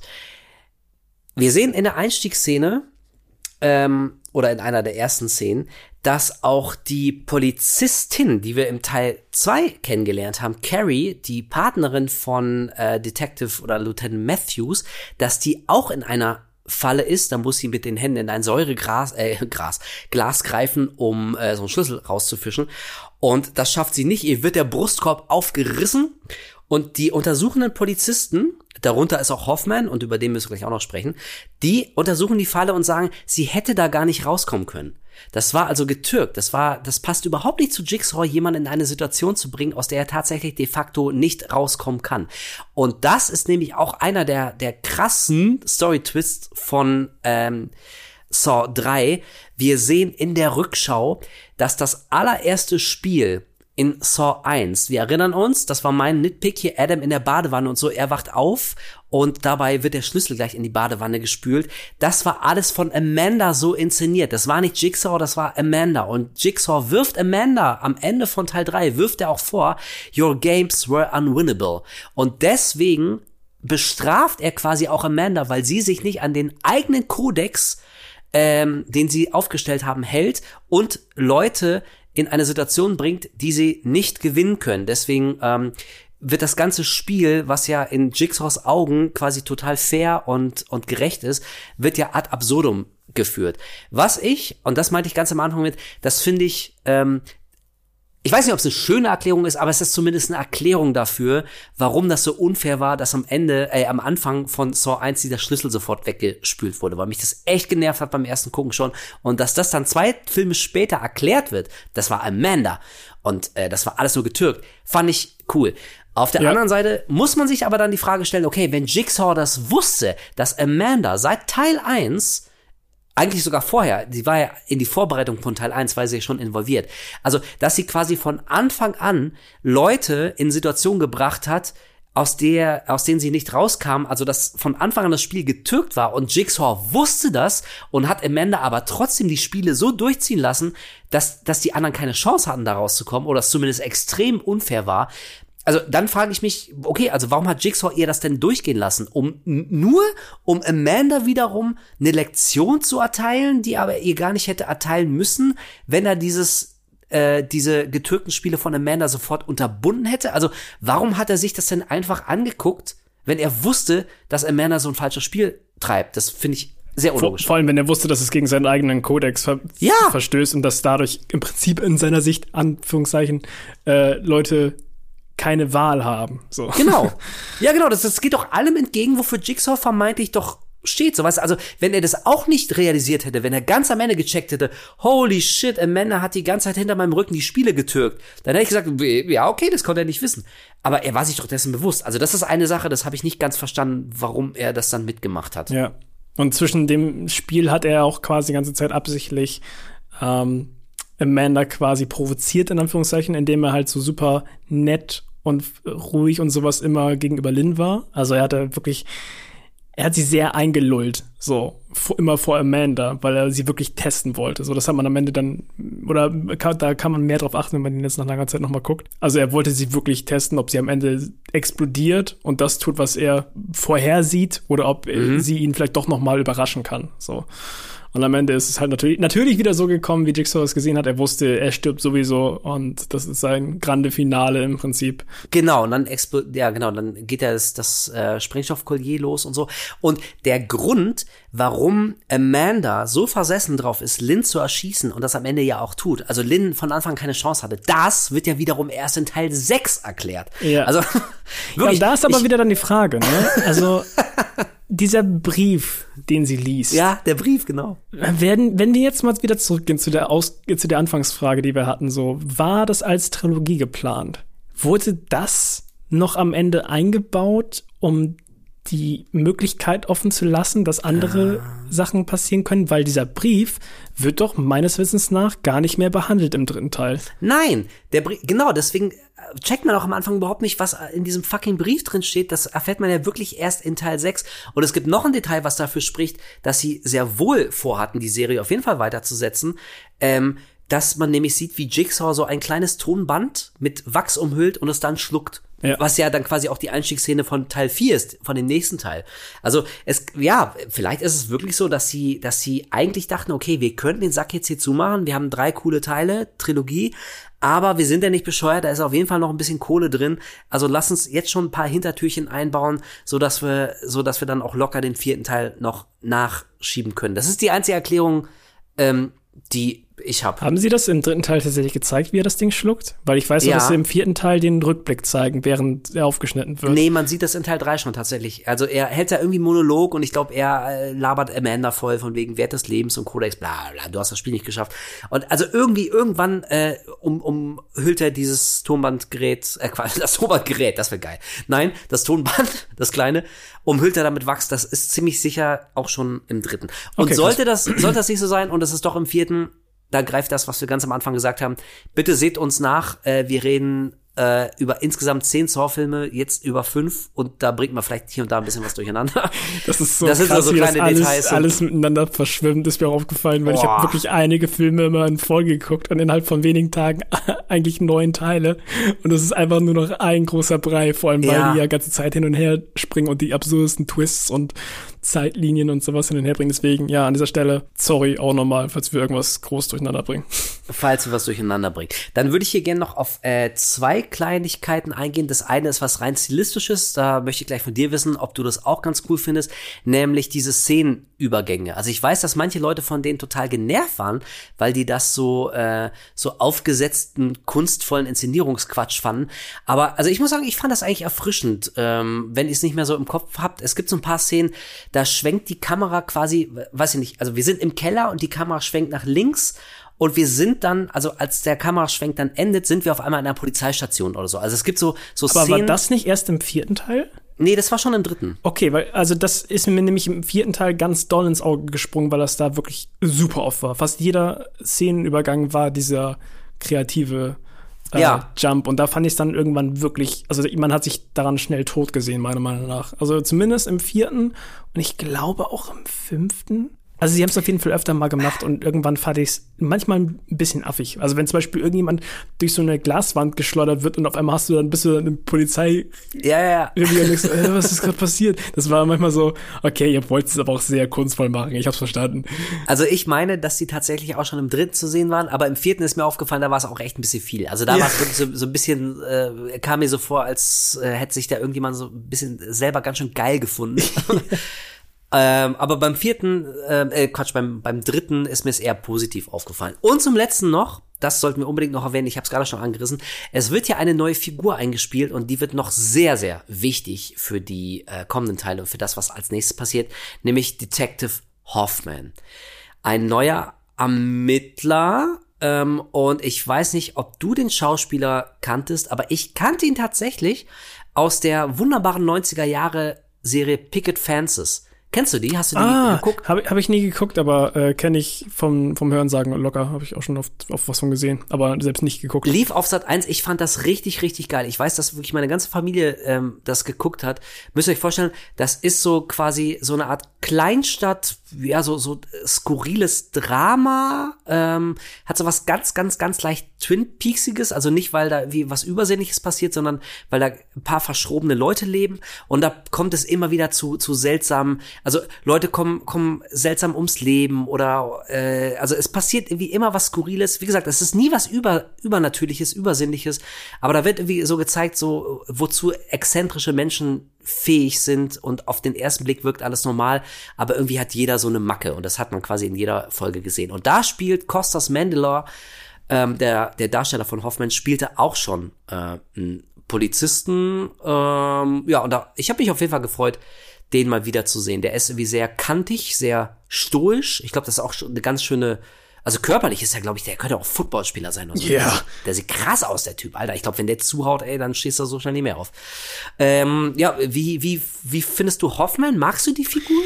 Wir sehen in der Einstiegsszene ähm, oder in einer der ersten Szenen, dass auch die Polizistin, die wir im Teil 2 kennengelernt haben, Carrie, die Partnerin von äh, Detective oder Lieutenant Matthews, dass die auch in einer Falle ist, dann muss sie mit den Händen in ein Säuregras, äh, Gras, Glas greifen, um äh, so einen Schlüssel rauszufischen. Und das schafft sie nicht. Ihr wird der Brustkorb aufgerissen und die untersuchenden Polizisten, darunter ist auch Hoffman, und über den müssen wir gleich auch noch sprechen, die untersuchen die Falle und sagen, sie hätte da gar nicht rauskommen können. Das war also getürkt. Das war, das passt überhaupt nicht zu Jigsaw, jemanden in eine Situation zu bringen, aus der er tatsächlich de facto nicht rauskommen kann. Und das ist nämlich auch einer der, der krassen Story-Twists von, ähm, Saw 3. Wir sehen in der Rückschau, dass das allererste Spiel in Saw 1, wir erinnern uns, das war mein Nitpick hier, Adam in der Badewanne und so, er wacht auf und dabei wird der Schlüssel gleich in die Badewanne gespült. Das war alles von Amanda so inszeniert. Das war nicht Jigsaw, das war Amanda. Und Jigsaw wirft Amanda am Ende von Teil 3, wirft er auch vor, your games were unwinnable. Und deswegen bestraft er quasi auch Amanda, weil sie sich nicht an den eigenen Kodex ähm, den sie aufgestellt haben, hält und Leute in eine Situation bringt, die sie nicht gewinnen können. Deswegen ähm, wird das ganze Spiel, was ja in Jigsaws Augen quasi total fair und, und gerecht ist, wird ja ad absurdum geführt. Was ich, und das meinte ich ganz am Anfang mit, das finde ich, ähm, ich weiß nicht, ob es eine schöne Erklärung ist, aber es ist zumindest eine Erklärung dafür, warum das so unfair war, dass am Ende, äh, am Anfang von Saw 1 dieser Schlüssel sofort weggespült wurde, weil mich das echt genervt hat beim ersten Gucken schon. Und dass das dann zwei Filme später erklärt wird, das war Amanda. Und äh, das war alles nur getürkt. Fand ich cool. Auf der Ja. anderen Seite muss man sich aber dann die Frage stellen, okay, wenn Jigsaw das wusste, dass Amanda seit Teil 1 eigentlich sogar vorher, die war ja in die Vorbereitung von Teil 1, war sie ja schon involviert. Also, dass sie quasi von Anfang an Leute in Situationen gebracht hat, aus der, aus denen sie nicht rauskam, also dass von Anfang an das Spiel getürkt war und Jigsaw wusste das und hat Amanda aber trotzdem die Spiele so durchziehen lassen, dass, dass die anderen keine Chance hatten, da rauszukommen oder es zumindest extrem unfair war. Also dann frage ich mich, okay, also warum hat Jigsaw ihr das denn durchgehen lassen? Um nur um Amanda wiederum eine Lektion zu erteilen, die aber ihr gar nicht hätte erteilen müssen, wenn er dieses äh, diese getürkten Spiele von Amanda sofort unterbunden hätte? Also warum hat er sich das denn einfach angeguckt, wenn er wusste, dass Amanda so ein falsches Spiel treibt? Das finde ich sehr Vor, unlogisch. vor allem, wenn er wusste, dass es gegen seinen eigenen Kodex ver Ja. verstößt und dass dadurch im Prinzip in seiner Sicht, Anführungszeichen, äh, Leute keine Wahl haben. So. Genau. Ja, genau, das, das geht doch allem entgegen, wofür Jigsaw vermeintlich doch steht. So weißt also wenn er das auch nicht realisiert hätte, wenn er ganz am Ende gecheckt hätte, holy shit, Amanda hat die ganze Zeit hinter meinem Rücken die Spiele getürkt, dann hätte ich gesagt, ja, okay, das konnte er nicht wissen. Aber er war sich doch dessen bewusst. Also das ist eine Sache, das habe ich nicht ganz verstanden, warum er das dann mitgemacht hat. Ja. Und zwischen dem Spiel hat er auch quasi die ganze Zeit absichtlich ähm, Amanda quasi provoziert, in Anführungszeichen, indem er halt so super nett und ruhig und sowas immer gegenüber Lynn war. Also er hatte wirklich, er hat sie sehr eingelullt, so, immer vor Amanda, weil er sie wirklich testen wollte. So, das hat man am Ende dann, oder kann, da kann man mehr drauf achten, wenn man ihn jetzt nach langer Zeit nochmal guckt. Also er wollte sie wirklich testen, ob sie am Ende explodiert und das tut, was er vorhersieht, oder ob äh, sie ihn vielleicht doch nochmal überraschen kann. So. Und am Ende ist es halt natürlich, natürlich wieder so gekommen, wie Jigsaw es gesehen hat. Er wusste, er stirbt sowieso und das ist sein grande Finale im Prinzip. Genau, und dann explo ja genau, dann geht ja das, das äh, Sprengstoffkollier los und so. Und der Grund, warum Amanda so versessen drauf ist, Lynn zu erschießen und das am Ende ja auch tut, also Lynn von Anfang keine Chance hatte, das wird ja wiederum erst in Teil 6 erklärt. Ja. Also Ja, wirklich, und da ist aber ich, wieder dann die Frage, ne? Also dieser Brief, den sie liest. ja, der Brief, genau. Werden, wenn wir jetzt mal wieder zurückgehen zu der, Aus, zu der Anfangsfrage, die wir hatten, so, war das als Trilogie geplant? Wurde das noch am Ende eingebaut, um die Möglichkeit offen zu lassen, dass andere Sachen passieren können? Weil dieser Brief wird doch meines Wissens nach gar nicht mehr behandelt im dritten Teil. Nein, der Brief, genau, deswegen checkt man auch am Anfang überhaupt nicht, was in diesem fucking Brief drin steht. Das erfährt man ja wirklich erst in Teil 6. Und es gibt noch ein Detail, was dafür spricht, dass sie sehr wohl vorhatten, die Serie auf jeden Fall weiterzusetzen. Ähm, dass man nämlich sieht, wie Jigsaw so ein kleines Tonband mit Wachs umhüllt und es dann schluckt. Ja. Was ja dann quasi auch die Einstiegsszene von Teil 4 ist, von dem nächsten Teil. Also es, ja, vielleicht ist es wirklich so, dass sie, dass sie eigentlich dachten, okay, wir könnten den Sack jetzt hier zumachen, wir haben drei coole Teile, Trilogie, aber wir sind ja nicht bescheuert, da ist auf jeden Fall noch ein bisschen Kohle drin. Also lass uns jetzt schon ein paar Hintertürchen einbauen, so dass wir, so dass wir dann auch locker den vierten Teil noch nachschieben können. Das ist die einzige Erklärung, ähm, die ich habe. Haben Sie das im dritten Teil tatsächlich gezeigt, wie er das Ding schluckt? Weil ich weiß, ja. Ja. dass Sie im vierten Teil den Rückblick zeigen, während er aufgeschnitten wird. Nee, man sieht das in Teil 3 schon tatsächlich. Also er hält da irgendwie Monolog und ich glaube, er äh, labert Amanda voll von wegen Wert des Lebens und Codex, bla bla, du hast das Spiel nicht geschafft. Und also irgendwie, irgendwann äh, um, umhüllt er dieses Tonbandgerät, äh, Quatsch, das Tonbandgerät, das wäre geil. Nein, das Tonband, das kleine, umhüllt er damit Wachs, das ist ziemlich sicher auch schon im dritten. Und Okay, sollte das, sollte das nicht so sein und es ist doch im vierten, da greift das, was wir ganz am Anfang gesagt haben. Bitte seht uns nach. Äh, wir reden äh, über insgesamt zehn Saw-Filme, jetzt über fünf und da bringt man vielleicht hier und da ein bisschen was durcheinander. Das ist so Das sind krass, so wie das kleine alles, Details alles miteinander verschwimmt, ist mir auch aufgefallen, weil ich habe Boah. wirklich einige Filme immer in Folge geguckt und innerhalb von wenigen Tagen eigentlich neun Teile. Und es ist einfach nur noch ein großer Brei, vor allem weil Ja. die ja ganze Zeit hin und her springen und die absurdesten Twists und Zeitlinien und sowas hin und her bringen. Deswegen, ja, an dieser Stelle, sorry auch nochmal, falls wir irgendwas groß durcheinander bringen. falls wir was durcheinander bringen. Dann würde ich hier gerne noch auf äh, zwei Kleinigkeiten eingehen. Das eine ist was rein stilistisches, da möchte ich gleich von dir wissen, ob du das auch ganz cool findest, nämlich diese Szenenübergänge. Also ich weiß, dass manche Leute von denen total genervt waren, weil die das so äh, so aufgesetzten kunstvollen Inszenierungsquatsch fanden. Aber also ich muss sagen, ich fand das eigentlich erfrischend, ähm, wenn ihr es nicht mehr so im Kopf habt. Es gibt so ein paar Szenen, da schwenkt die Kamera quasi, weiß ich nicht, also wir sind im Keller und die Kamera schwenkt nach links und wir sind dann, also als der Kameraschwenk dann endet, sind wir auf einmal in einer Polizeistation oder so. Also es gibt so, so Aber Szenen. war das nicht erst im vierten Teil? nee, das war schon im dritten. Okay, weil, also das ist mir nämlich im vierten Teil ganz doll ins Auge gesprungen, weil das da wirklich super oft war. Fast jeder Szenenübergang war dieser kreative äh, Ja. Jump. Und da fand ich es dann irgendwann wirklich, also man hat sich daran schnell tot gesehen, meiner Meinung nach. Also zumindest im vierten und ich glaube auch im fünften. Also sie haben es auf jeden Fall öfter mal gemacht und irgendwann fand ich es manchmal ein bisschen affig. Also wenn zum Beispiel irgendjemand durch so eine Glaswand geschleudert wird und auf einmal hast du dann bist du dann im Polizei Ja, ja, ja. und denkst, äh, was ist gerade passiert? Das war manchmal so, okay, ihr wollt es aber auch sehr kunstvoll machen. Ich hab's verstanden. Also ich meine, dass die tatsächlich auch schon im dritten zu sehen waren, aber im vierten ist mir aufgefallen, da war es auch echt ein bisschen viel. Also da Ja. war es wirklich so, so ein bisschen, äh, kam mir so vor, als äh, hätte sich da irgendjemand so ein bisschen selber ganz schön geil gefunden. ähm, aber beim vierten, ähm, äh, Quatsch, beim, beim dritten ist mir es eher positiv aufgefallen. Und zum letzten noch, das sollten wir unbedingt noch erwähnen, ich habe es gerade schon angerissen, es wird ja eine neue Figur eingespielt und die wird noch sehr, sehr wichtig für die äh, kommenden Teile und für das, was als nächstes passiert, nämlich Detective Hoffman. Ein neuer Ermittler, ähm, und ich weiß nicht, ob du den Schauspieler kanntest, aber ich kannte ihn tatsächlich aus der wunderbaren 90er Jahre Serie Picket Fences. Kennst du die? Hast du die Ah, geguckt? habe hab ich nie geguckt, aber äh, kenne ich vom, vom Hörensagen locker. Habe ich auch schon auf, auf was von gesehen, aber selbst nicht geguckt. Lief auf Sat 1, ich fand das richtig, richtig geil. Ich weiß, dass wirklich meine ganze Familie ähm, das geguckt hat. Müsst ihr euch vorstellen, das ist so quasi so eine Art Kleinstadt, ja, so, so skurriles Drama, ähm, hat so was ganz, ganz, ganz leicht Twin Peaksiges, also nicht, weil da wie was Übersinnliches passiert, sondern weil da ein paar verschrobene Leute leben und da kommt es immer wieder zu, zu seltsamen, also Leute kommen, kommen seltsam ums Leben oder, äh, also es passiert irgendwie immer was Skurriles. Wie gesagt, es ist nie was über, Übernatürliches, Übersinnliches, aber da wird irgendwie so gezeigt, so, wozu exzentrische Menschen fähig sind und auf den ersten Blick wirkt alles normal, aber irgendwie hat jeder so eine Macke und das hat man quasi in jeder Folge gesehen. Und da spielt Kostas Mandylor, ähm, der, der Darsteller von Hoffman, spielte auch schon äh, einen Polizisten. Ähm, ja, und da, ich habe mich auf jeden Fall gefreut, den mal wieder zu sehen. Der ist irgendwie sehr kantig, sehr stoisch. Ich glaube, das ist auch schon eine ganz schöne also körperlich ist er, glaube ich, der könnte auch Footballspieler sein. Oder so. Ja. Der sieht- Der sieht krass aus, der Typ. Alter, ich glaube, wenn der zuhaut, ey, dann stehst du so schnell nicht mehr auf. Ähm, ja, wie, wie, wie findest du Hoffman? Magst du die Figur?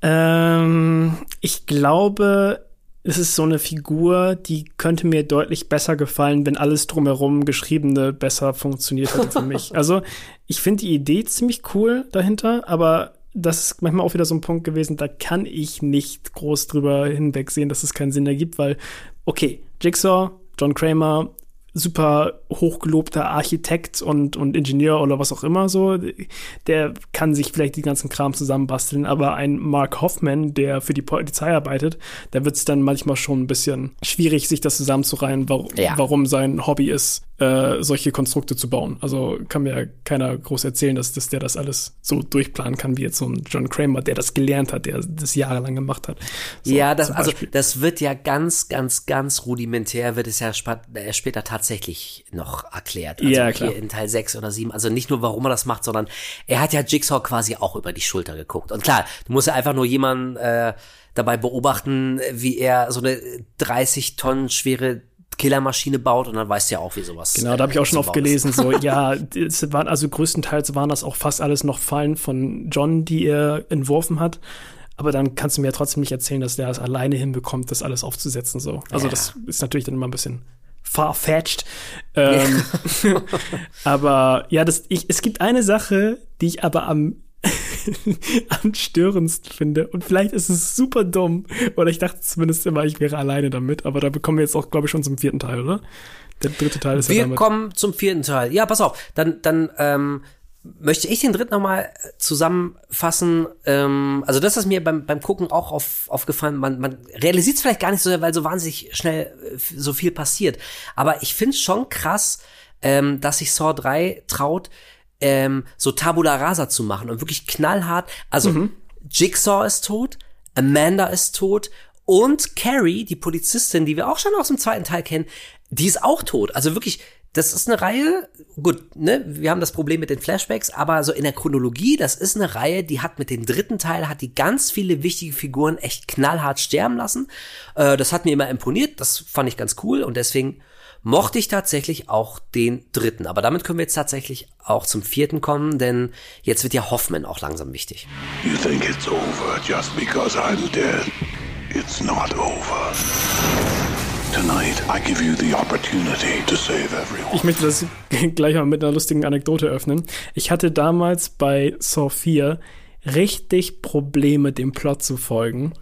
Ähm, ich glaube, es ist so eine Figur, die könnte mir deutlich besser gefallen, wenn alles drumherum Geschriebene besser funktioniert hätte für mich. Also, ich finde die Idee ziemlich cool dahinter, aber das ist manchmal auch wieder so ein Punkt gewesen, da kann ich nicht groß drüber hinwegsehen, dass es keinen Sinn ergibt, weil, okay, Jigsaw, John Kramer, super hochgelobter Architekt und, und Ingenieur oder was auch immer so, der kann sich vielleicht die ganzen Kram zusammenbasteln, aber ein Mark Hoffman, der für die Polizei arbeitet, da wird es dann manchmal schon ein bisschen schwierig, sich das zusammenzureihen, warum, Ja. warum sein Hobby ist, äh, solche Konstrukte zu bauen. Also kann mir keiner groß erzählen, dass, dass der das alles so durchplanen kann, wie jetzt so ein John Kramer, der das gelernt hat, der das jahrelang gemacht hat. So, ja, das, also, das wird ja ganz, ganz, ganz rudimentär, wird es ja spa- äh, später tatsächlich noch erklärt. Also Ja, hier klar. in Teil 6 oder 7. Also nicht nur, warum er das macht, sondern er hat ja Jigsaw quasi auch über die Schulter geguckt. Und klar, du musst ja einfach nur jemanden äh, dabei beobachten, wie er so eine 30 Tonnen schwere Killermaschine baut und dann weißt du ja auch, wie sowas Genau, da habe ich auch schon oft gelesen, so, ja, es waren, also größtenteils waren das auch fast alles noch Fallen von John, die er entworfen hat. Aber dann kannst du mir ja trotzdem nicht erzählen, dass der es alleine hinbekommt, das alles aufzusetzen, so. Also Ja. das ist natürlich dann immer ein bisschen far-fetched. Ähm, aber ja, das, ich, es gibt eine Sache, die ich aber am am störendsten finde. Und vielleicht ist es super dumm. Oder ich dachte zumindest immer, ich wäre alleine damit. Aber da bekommen wir jetzt auch, glaube ich, schon zum vierten Teil, oder? Der dritte Teil ist ja Wir damit. kommen zum vierten Teil. Ja, pass auf. Dann, dann ähm, möchte ich den dritten nochmal zusammenfassen. Ähm, also das ist mir beim, beim Gucken auch auf, aufgefallen. Man, man realisiert es vielleicht gar nicht so sehr, weil so wahnsinnig schnell äh, so viel passiert. Aber ich finde es schon krass, ähm, dass sich Saw 3 traut, ähm, so Tabula Rasa zu machen und wirklich knallhart. Also Jigsaw ist tot, Amanda ist tot und Carrie, die Polizistin, die wir auch schon aus dem zweiten Teil kennen, die ist auch tot. Also wirklich, das ist eine Reihe, gut, ne, wir haben das Problem mit den Flashbacks, aber so in der Chronologie, das ist eine Reihe, die hat mit dem dritten Teil, hat die ganz viele wichtige Figuren echt knallhart sterben lassen. Äh, das hat mir immer imponiert, das fand ich ganz cool und deswegen mochte ich tatsächlich auch den dritten. Aber damit können wir jetzt tatsächlich auch zum vierten kommen, denn jetzt wird ja Hoffman auch langsam wichtig. You think it's over just because I'm dead. It's not over. Tonight, I give you the opportunity to save everyone. Ich möchte das gleich mal mit einer lustigen Anekdote öffnen. Ich hatte damals bei Saw 4 richtig Probleme, dem Plot zu folgen,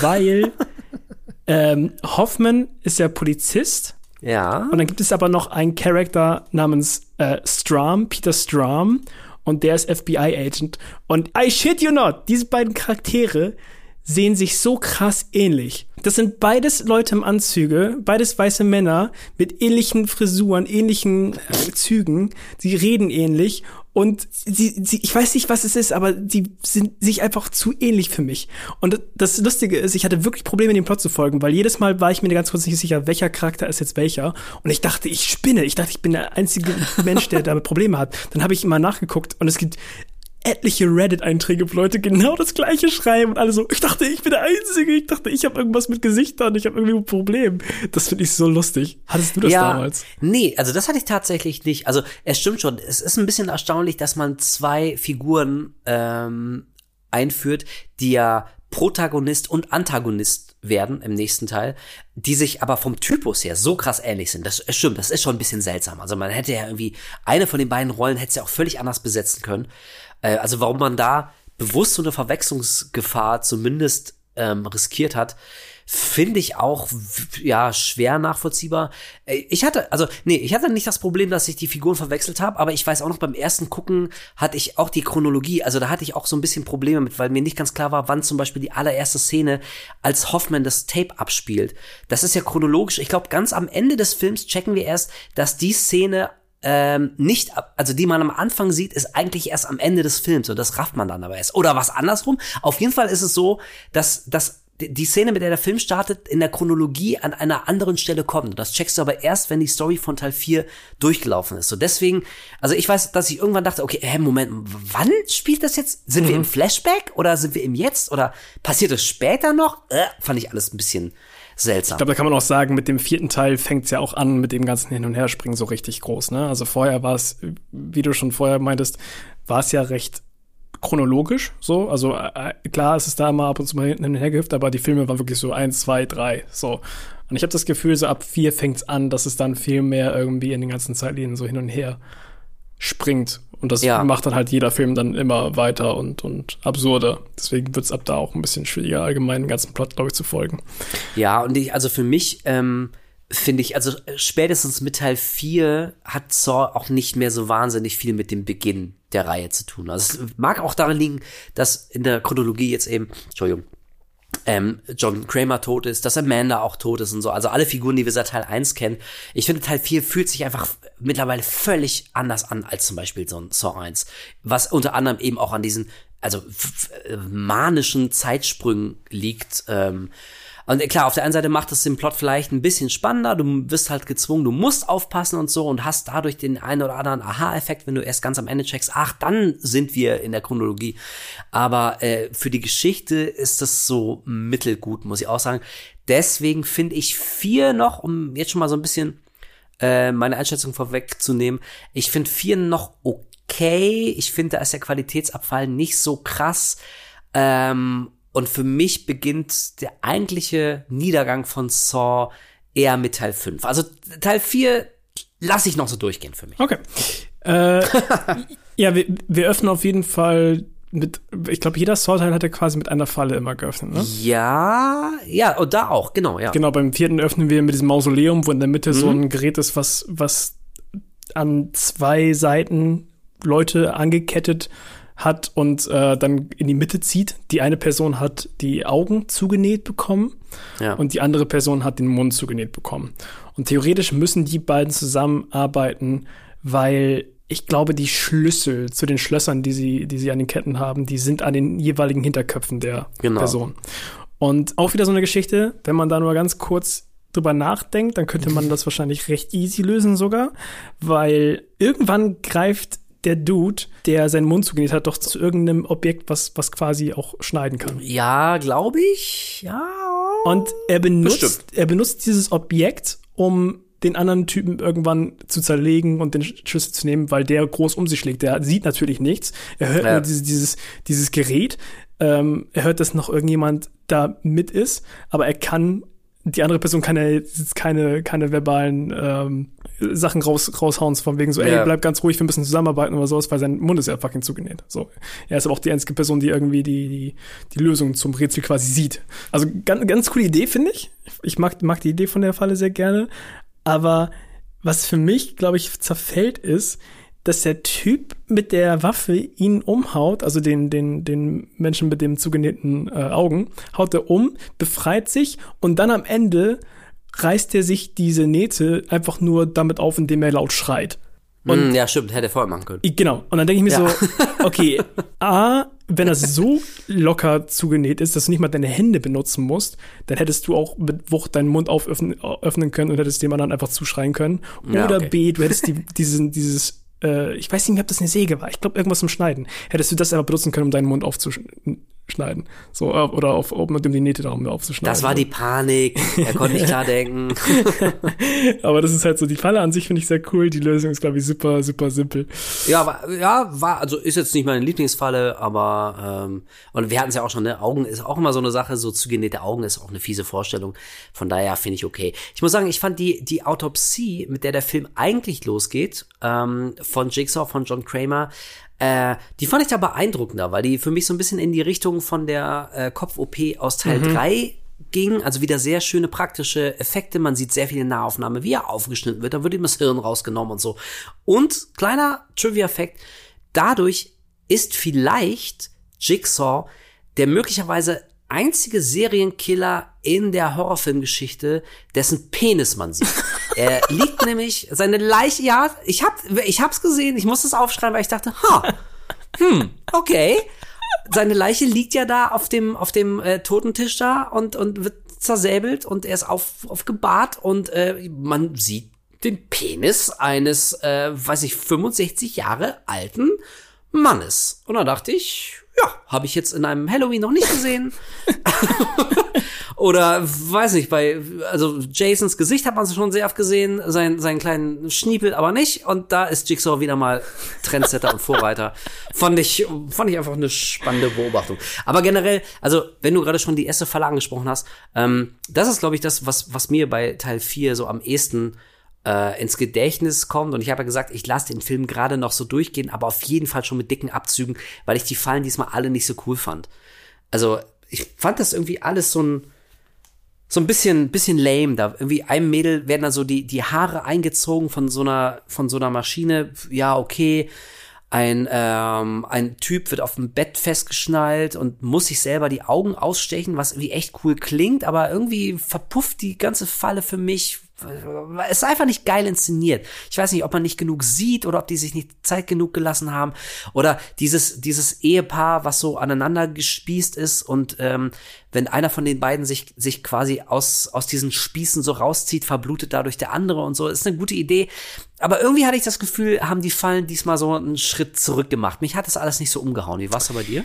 weil ähm, Hoffman ist ja Polizist Ja. und dann gibt es aber noch einen Charakter namens äh, Strom, Peter Strom, und der ist FBI-Agent. Und I shit you not, diese beiden Charaktere sehen sich so krass ähnlich. Das sind beides Leute im Anzüge, beides weiße Männer mit ähnlichen Frisuren, ähnlichen äh, Zügen. Sie reden ähnlich und sie, sie, ich weiß nicht, was es ist, aber die sind sich einfach zu ähnlich für mich. Und das Lustige ist, ich hatte wirklich Probleme, dem Plot zu folgen, weil jedes Mal war ich mir ganz kurz nicht sicher, welcher Charakter ist jetzt welcher. Und ich dachte, ich spinne. Ich dachte, ich bin der einzige Mensch, der damit Probleme hat. Dann habe ich immer nachgeguckt und es gibt etliche Reddit-Einträge, wo Leute genau das gleiche schreiben und alle so, ich dachte, ich bin der Einzige, ich dachte, ich habe irgendwas mit Gesichtern, ich habe irgendwie ein Problem. Das finde ich so lustig. Hattest du das damals? Nee, also das hatte ich tatsächlich nicht. Also es stimmt schon, es ist ein bisschen erstaunlich, dass man zwei Figuren ähm, einführt, die ja Protagonist und Antagonist werden im nächsten Teil, die sich aber vom Typus her so krass ähnlich sind. Das stimmt, das ist schon ein bisschen seltsam. Also man hätte ja irgendwie eine von den beiden Rollen hätte es ja auch völlig anders besetzen können. Äh, also warum man da bewusst so eine Verwechslungsgefahr zumindest ähm, riskiert hat, finde ich auch ja schwer nachvollziehbar. Äh, Ich hatte also nee, ich hatte nicht das Problem, dass ich die Figuren verwechselt habe, aber ich weiß auch noch beim ersten gucken hatte ich auch die Chronologie, also da hatte ich auch so ein bisschen Probleme mit, weil mir nicht ganz klar war, wann zum Beispiel die allererste Szene als Hoffman das Tape abspielt. Das ist ja chronologisch. Ich glaube, ganz am Ende des Films checken wir erst, dass die Szene ähm, nicht, also die man am Anfang sieht, ist eigentlich erst am Ende des Films und das rafft man dann aber erst. Oder was andersrum. Auf jeden Fall ist es so, dass, dass die Szene, mit der der Film startet, in der Chronologie an einer anderen Stelle kommt. Und das checkst du aber erst, wenn die Story von Teil 4 durchgelaufen ist. So deswegen, also ich weiß, dass ich irgendwann dachte, okay, hä, Moment, wann spielt das jetzt? Sind wir im Flashback oder sind wir im Jetzt oder passiert es später noch? Äh, fand ich alles ein bisschen seltsam. Ich glaube, da kann man auch sagen, mit dem vierten Teil fängt es ja auch an mit dem ganzen Hin- und Herspringen so richtig groß. Ne? Also vorher war es, wie du schon vorher meintest, war es ja recht chronologisch so. Also äh, klar, es ist da immer ab und zu mal hin und her gehüpft, aber die Filme waren wirklich so eins, zwei, drei. So. Und ich habe das Gefühl, so ab vier fängt es an, dass es dann viel mehr irgendwie in den ganzen Zeitlinien so hin und her springt. Und das Ja. macht dann halt jeder Film dann immer weiter und, und absurder. Deswegen wird es ab da auch ein bisschen schwieriger, allgemein den ganzen Plot, glaube ich, zu folgen. Ja, und ich, also für mich, ähm, finde ich, also äh, spätestens mit Teil 4 hat Saw auch nicht mehr so wahnsinnig viel mit dem Beginn der Reihe zu tun. Also es mag auch daran liegen, dass in der Chronologie jetzt eben, Entschuldigung, ähm, John Kramer tot ist, dass Amanda auch tot ist und so. Also alle Figuren, die wir seit Teil 1 kennen. Ich finde, Teil 4 fühlt sich einfach mittlerweile völlig anders an als zum Beispiel so ein Saw 1. Was unter anderem eben auch an diesen, also f- manischen Zeitsprüngen liegt. Ähm, und klar, auf der einen Seite macht es den Plot vielleicht ein bisschen spannender, du wirst halt gezwungen, du musst aufpassen und so und hast dadurch den einen oder anderen Aha-Effekt, wenn du erst ganz am Ende checkst, ach, dann sind wir in der Chronologie. Aber äh, für die Geschichte ist das so mittelgut, muss ich auch sagen. Deswegen finde ich vier noch, um jetzt schon mal so ein bisschen äh, meine Einschätzung vorwegzunehmen, ich finde vier noch okay. Ich finde, da ist der Qualitätsabfall nicht so krass. Ähm, und für mich beginnt der eigentliche Niedergang von Saw eher mit Teil 5. Also Teil 4 lasse ich noch so durchgehen für mich. Okay. Äh, ja, wir, wir öffnen auf jeden Fall mit, ich glaube, jeder Saw-Teil hat ja quasi mit einer Falle immer geöffnet, ne? Ja, ja, und da auch, genau, ja. Genau, beim vierten öffnen wir mit diesem Mausoleum, wo in der Mitte so ein Gerät ist, was, was an zwei Seiten Leute angekettet hat und äh, dann in die Mitte zieht. Die eine Person hat die Augen zugenäht bekommen Ja. und die andere Person hat den Mund zugenäht bekommen. Und theoretisch müssen die beiden zusammenarbeiten, weil ich glaube, die Schlüssel zu den Schlössern, die sie, die sie an den Ketten haben, die sind an den jeweiligen Hinterköpfen der Genau. Person. Und auch wieder so eine Geschichte, wenn man da nur ganz kurz drüber nachdenkt, dann könnte man das wahrscheinlich recht easy lösen sogar, weil irgendwann greift der Dude, der seinen Mund zugenäht hat, doch zu irgendeinem Objekt, was, was quasi auch schneiden kann. Ja, glaube ich. Ja. Und er benutzt, Bestimmt. er benutzt dieses Objekt, um den anderen Typen irgendwann zu zerlegen und den Schlüssel zu nehmen, weil der groß um sich schlägt. Der sieht natürlich nichts. Er hört Ja. nur dieses, dieses, dieses Gerät. Ähm, er hört, dass noch irgendjemand da mit ist, aber er kann die andere Person kann ja jetzt keine, keine verbalen ähm, Sachen raus, raushauen, von wegen so, ey, Ja. bleib ganz ruhig, wir müssen zusammenarbeiten oder sowas, weil sein Mund ist ja fucking zugenäht. So. Er ist aber auch die einzige Person, die irgendwie die, die, die Lösung zum Rätsel quasi sieht. Also ganz, ganz coole Idee, finde ich. Ich mag, mag die Idee von der Falle sehr gerne. Aber was für mich, glaube ich, zerfällt, ist, dass der Typ mit der Waffe ihn umhaut, also den, den, den Menschen mit dem zugenähten äh, Augen, haut er um, befreit sich und dann am Ende reißt er sich diese Nähte einfach nur damit auf, indem er laut schreit. Mm, ja, stimmt, hätte er vorher machen können. Genau. Und dann denke ich mir Ja. so, okay, A, wenn das so locker zugenäht ist, dass du nicht mal deine Hände benutzen musst, dann hättest du auch mit Wucht deinen Mund auföffnen öffnen können und hättest dem anderen einfach zuschreien können. Ja, Oder okay. B, du hättest die, diesen, dieses, äh, ich weiß nicht mehr, ob das eine Säge war. Ich glaube, irgendwas zum Schneiden. Hättest du das einfach benutzen können, um deinen Mund aufzuschneiden. So, äh, oder auf, um mit dem die Nähte darum aufzuschneiden. Das war die Panik. Er konnte nicht klar denken. Aber das ist halt so, die Falle an sich finde ich sehr cool. Die Lösung ist, glaube ich, super, super simpel. Ja, war, ja, war, also ist jetzt nicht meine Lieblingsfalle, aber ähm, und wir hatten es ja auch schon, ne, Augen ist auch immer so eine Sache, so zugenähte Augen ist auch eine fiese Vorstellung. Von daher finde ich okay. Ich muss sagen, ich fand die, die Autopsie, mit der der Film eigentlich losgeht, ähm, von Jigsaw, von John Kramer, äh, die fand ich da beeindruckender, weil die für mich so ein bisschen in die Richtung von der äh, Kopf-OP aus Teil 3 ging, also wieder sehr schöne praktische Effekte. Man sieht sehr viele Nahaufnahme, wie er aufgeschnitten wird. Da wird ihm das Hirn rausgenommen und so. Und kleiner Trivia-Fact: Dadurch ist vielleicht Jigsaw der möglicherweise einzige Serienkiller in der Horrorfilmgeschichte, dessen Penis man sieht. er liegt nämlich seine Leiche. Ja, ich hab, ich hab's gesehen. Ich musste es aufschreiben, weil ich dachte, ha, hm, okay seine Leiche liegt ja da auf dem auf dem äh, Totentisch da und und wird zersäbelt und er ist auf aufgebahrt und äh, man sieht den Penis eines äh, weiß ich 65 Jahre alten Mannes und da dachte ich ja habe ich jetzt in einem Halloween noch nicht gesehen oder weiß nicht, bei, also Jasons Gesicht hat man schon sehr oft gesehen, sein, seinen kleinen Schniepel aber nicht. Und da ist Jigsaw wieder mal Trendsetter und Vorreiter. Fand ich, fand ich einfach eine spannende Beobachtung. Aber generell, also, wenn du gerade schon die erste Falle angesprochen hast, ähm, das ist, glaube ich, das, was, was mir bei Teil 4 so am ehesten äh, ins Gedächtnis kommt. Und ich habe ja gesagt, ich lasse den Film gerade noch so durchgehen, aber auf jeden Fall schon mit dicken Abzügen, weil ich die Fallen diesmal alle nicht so cool fand. Also, ich fand das irgendwie alles so ein, so ein bisschen, bisschen lame. Da irgendwie einem Mädel werden da so die, die Haare eingezogen von so einer, von so einer Maschine. Ja, okay. Ein, ähm, ein Typ wird auf dem Bett festgeschnallt und muss sich selber die Augen ausstechen, was irgendwie echt cool klingt, aber irgendwie verpufft die ganze Falle für mich. Es ist einfach nicht geil inszeniert. Ich weiß nicht, ob man nicht genug sieht oder ob die sich nicht Zeit genug gelassen haben. Oder dieses, dieses Ehepaar, was so aneinander gespießt ist und ähm, wenn einer von den beiden sich, sich quasi aus, aus diesen Spießen so rauszieht, verblutet dadurch der andere und so. Ist eine gute Idee. Aber irgendwie hatte ich das Gefühl, haben die Fallen diesmal so einen Schritt zurück gemacht. Mich hat das alles nicht so umgehauen. Wie war's da bei dir?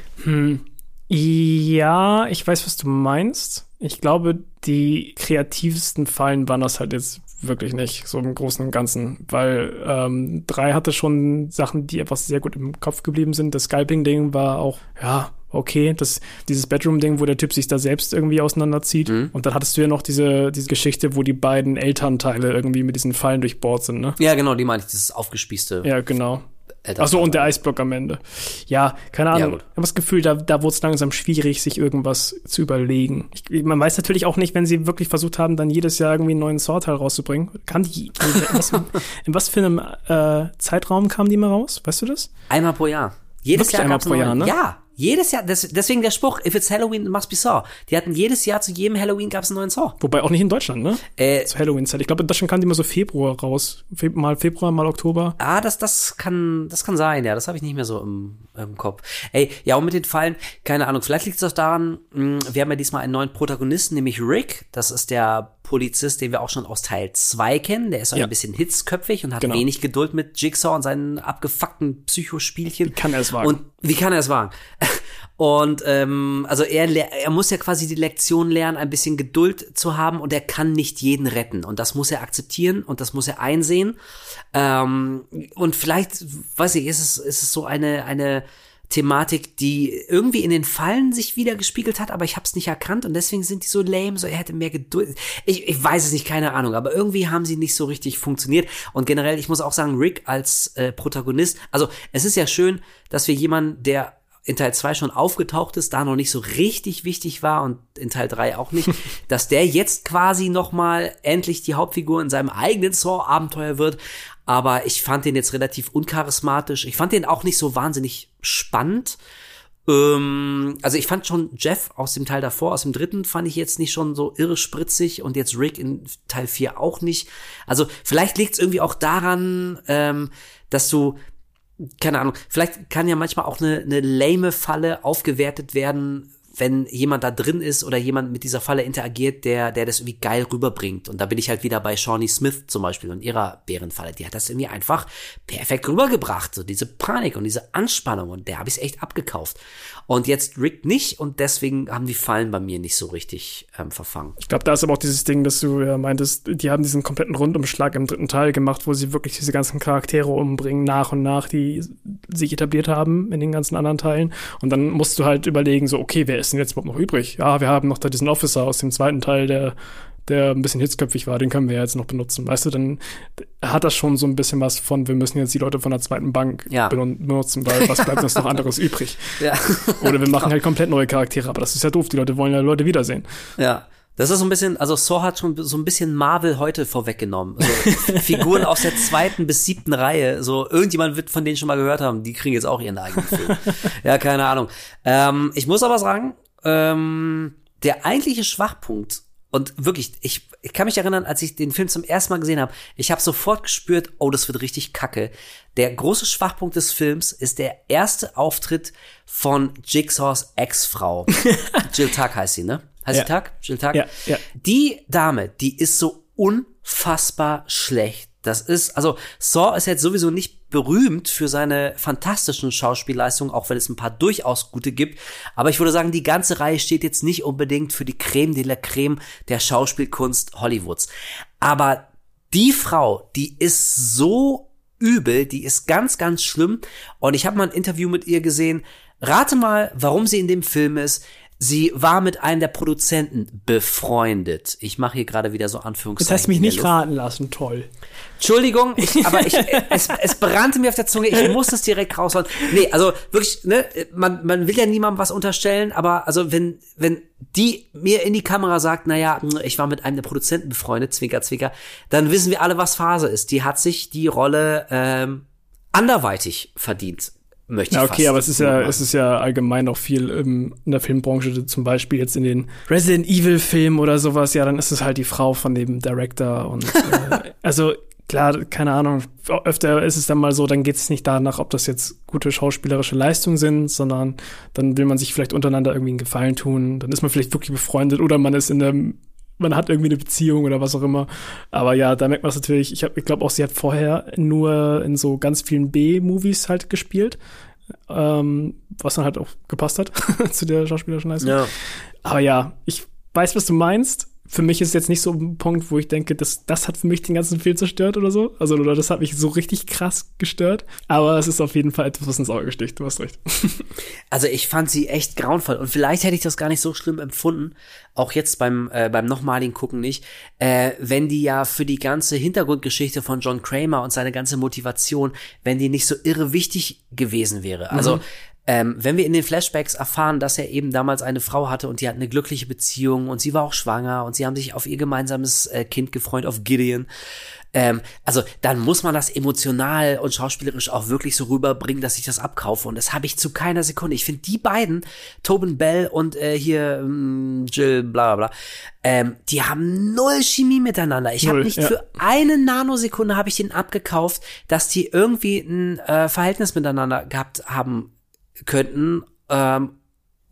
Ja, ich weiß, was du meinst. Ich glaube, die kreativsten Fallen waren das halt jetzt wirklich nicht, so im Großen und Ganzen. Weil ähm, drei hatte schon Sachen, die einfach sehr gut im Kopf geblieben sind. Das Scalping-Ding war auch, ja, okay. Das, dieses Bedroom-Ding, wo der Typ sich da selbst irgendwie auseinanderzieht. Und dann hattest du ja noch diese, diese Geschichte, wo die beiden Elternteile irgendwie mit diesen Fallen durchbohrt sind, ne? Ja, genau, die meine ich, dieses aufgespießte. Ja, genau. Elternteil. Ach so, und der Eisblock am Ende. Ja, keine Ahnung. gut. ich habe das Gefühl, da, da wurde es langsam schwierig, sich irgendwas zu überlegen. Ich, man weiß natürlich auch nicht, wenn sie wirklich versucht haben, dann jedes Jahr irgendwie einen neuen Saw-Teil rauszubringen. Kann die, was, in was für einem äh, Zeitraum kamen die mal raus? Weißt du das? Einmal pro Jahr. Jedes Wirklich Jahr einmal pro Jahr, ne? Ja, jedes Jahr. Deswegen der Spruch, if it's Halloween, it must be Saw. Die hatten jedes Jahr zu jedem Halloween gab's einen neuen Saw. Wobei auch nicht in Deutschland, ne? Äh, Zur Halloween-Zeit. Ich glaube, in Deutschland kam die immer so Februar raus. Fe mal Februar, mal Oktober. Ah, das, das kann, das kann sein, ja. Das habe ich nicht mehr so im, im Kopf. Ey, ja, und mit den Fallen, keine Ahnung, vielleicht liegt es auch daran, mh, wir haben ja diesmal einen neuen Protagonisten, nämlich Rick. Das ist der Polizist, den wir auch schon aus Teil 2 kennen. Der ist so Ja. ein bisschen hitzköpfig und hat Genau. wenig Geduld mit Jigsaw und seinen abgefuckten Psychospielchen. Wie kann er es wagen? Und wie kann er es wagen? Und ähm, also er, er muss ja quasi die Lektion lernen, ein bisschen Geduld zu haben und er kann nicht jeden retten. Und das muss er akzeptieren und das muss er einsehen. Ähm, und vielleicht, weiß ich, ist es, ist es so eine, eine Thematik, die irgendwie in den Fallen sich wieder gespiegelt hat, aber ich habe es nicht erkannt und deswegen sind die so lame, so er hätte mehr Geduld. Ich, ich weiß es nicht, keine Ahnung, aber irgendwie haben sie nicht so richtig funktioniert und generell, ich muss auch sagen, Rick als äh, Protagonist, also es ist ja schön, dass wir jemanden, der in Teil 2 schon aufgetaucht ist, da noch nicht so richtig wichtig war und in Teil 3 auch nicht, dass der jetzt quasi nochmal endlich die Hauptfigur in seinem eigenen Saw-Abenteuer wird. Aber ich fand den jetzt relativ uncharismatisch. Ich fand den auch nicht so wahnsinnig spannend. Ähm, also ich fand schon Jeff aus dem Teil davor, aus dem dritten, fand ich jetzt nicht schon so irre spritzig und jetzt Rick in Teil 4 auch nicht. Also vielleicht liegt es irgendwie auch daran, ähm, dass du keine Ahnung, vielleicht kann ja manchmal auch eine, eine lame Falle aufgewertet werden, wenn jemand da drin ist oder jemand mit dieser Falle interagiert, der, der das irgendwie geil rüberbringt. Und da bin ich halt wieder bei Shawnee Smith zum Beispiel und ihrer Bärenfalle. Die hat das irgendwie einfach perfekt rübergebracht. So diese Panik und diese Anspannung. Und der habe ich echt abgekauft. Und jetzt Rick nicht und deswegen haben die Fallen bei mir nicht so richtig ähm, verfangen. Ich glaube, da ist aber auch dieses Ding, dass du ja meintest, die haben diesen kompletten Rundumschlag im dritten Teil gemacht, wo sie wirklich diese ganzen Charaktere umbringen, nach und nach, die sich etabliert haben in den ganzen anderen Teilen. Und dann musst du halt überlegen, so, okay, wer ist denn jetzt überhaupt noch übrig? Ja, wir haben noch da diesen Officer aus dem zweiten Teil, der der ein bisschen hitzköpfig war, den können wir jetzt noch benutzen. Weißt du, dann hat das schon so ein bisschen was von, wir müssen jetzt die Leute von der zweiten Bank Ja. benutzen, weil was bleibt uns noch anderes übrig? Ja. Oder wir machen halt komplett neue Charaktere, aber das ist ja doof, die Leute wollen ja Leute wiedersehen. Ja. Das ist so ein bisschen, also Saw hat schon so ein bisschen Marvel heute vorweggenommen. So Figuren aus der zweiten bis siebten Reihe. So, irgendjemand wird von denen schon mal gehört haben, die kriegen jetzt auch ihren eigenen Film. ja, keine Ahnung. Ähm, ich muss aber sagen, ähm, der eigentliche Schwachpunkt, und wirklich, ich, ich kann mich erinnern, als ich den Film zum ersten Mal gesehen habe, ich habe sofort gespürt, oh, das wird richtig kacke. Der große Schwachpunkt des Films ist der erste Auftritt von Jigsaws Ex-Frau. Jill Tuck heißt sie, ne? Heißt Ja. Tuck? Jill Tuck? Ja, ja. Die Dame, die ist so unfassbar schlecht. Das ist, also Saw ist jetzt sowieso nicht berühmt für seine fantastischen Schauspielleistungen, auch wenn es ein paar durchaus gute gibt. Aber ich würde sagen, die ganze Reihe steht jetzt nicht unbedingt für die Creme de la Creme der Schauspielkunst Hollywoods. Aber die Frau, die ist so übel, die ist ganz, ganz schlimm. Und ich habe mal ein Interview mit ihr gesehen. Rate mal, warum sie in dem Film ist. Sie war mit einem der Produzenten befreundet. Ich mache hier gerade wieder so Das Anführungszeichen. hast mich nicht raten lassen, toll. Entschuldigung, aber ich, es, es brannte mir auf der Zunge, ich muss es direkt raushauen. Nee, also wirklich, ne, man, man will ja niemandem was unterstellen, aber also wenn, wenn die mir in die Kamera sagt, naja, ich war mit einem der Produzenten befreundet, Zwinker, Zwinker, dann wissen wir alle, was Phase ist. Die hat sich die Rolle ähm, anderweitig verdient, möchte ich Ja, okay, aber es ist ja, es ist ja allgemein auch viel ähm, in der Filmbranche, zum Beispiel jetzt in den Resident Evil Filmen oder sowas, ja, dann ist es halt die Frau von dem Director und äh, also klar, keine Ahnung, öfter ist es dann mal so, dann geht es nicht danach, ob das jetzt gute schauspielerische Leistungen sind, sondern dann will man sich vielleicht untereinander irgendwie einen Gefallen tun, dann ist man vielleicht wirklich befreundet oder man ist in der man hat irgendwie eine Beziehung oder was auch immer. Aber ja, da merkt man es natürlich. Ich, ich glaube auch, sie hat vorher nur in so ganz vielen B-Movies halt gespielt ähm, was dann halt auch gepasst hat zu der schauspielerischen Leistung. Ja. Aber ja, ich weiß, was du meinst. Für mich ist jetzt nicht so ein Punkt, wo ich denke, das, das hat für mich den ganzen Film zerstört oder so. Also, oder das hat mich so richtig krass gestört. Aber es ist auf jeden Fall etwas, was ins Auge sticht. Du hast recht. Also ich fand sie echt grauenvoll und vielleicht hätte ich das gar nicht so schlimm empfunden, auch jetzt beim äh, beim nochmaligen Gucken nicht, äh, wenn die ja für die ganze Hintergrundgeschichte von John Kramer und seine ganze Motivation, wenn die nicht so irre wichtig gewesen wäre. Also ähm, wenn wir in den Flashbacks erfahren, dass er eben damals eine Frau hatte und die hatten eine glückliche Beziehung und sie war auch schwanger und sie haben sich auf ihr gemeinsames äh, Kind gefreut, auf Gideon. Ähm, also dann muss man das emotional und schauspielerisch auch wirklich so rüberbringen, dass ich das abkaufe. Und das habe ich zu keiner Sekunde. Ich finde die beiden, Tobin Bell und äh, hier ähm, Jill, bla bla bla, ähm, die haben null Chemie miteinander. Ich habe nicht ja. für eine Nanosekunde habe ich den abgekauft, dass die irgendwie ein äh, Verhältnis miteinander gehabt haben könnten. Ähm,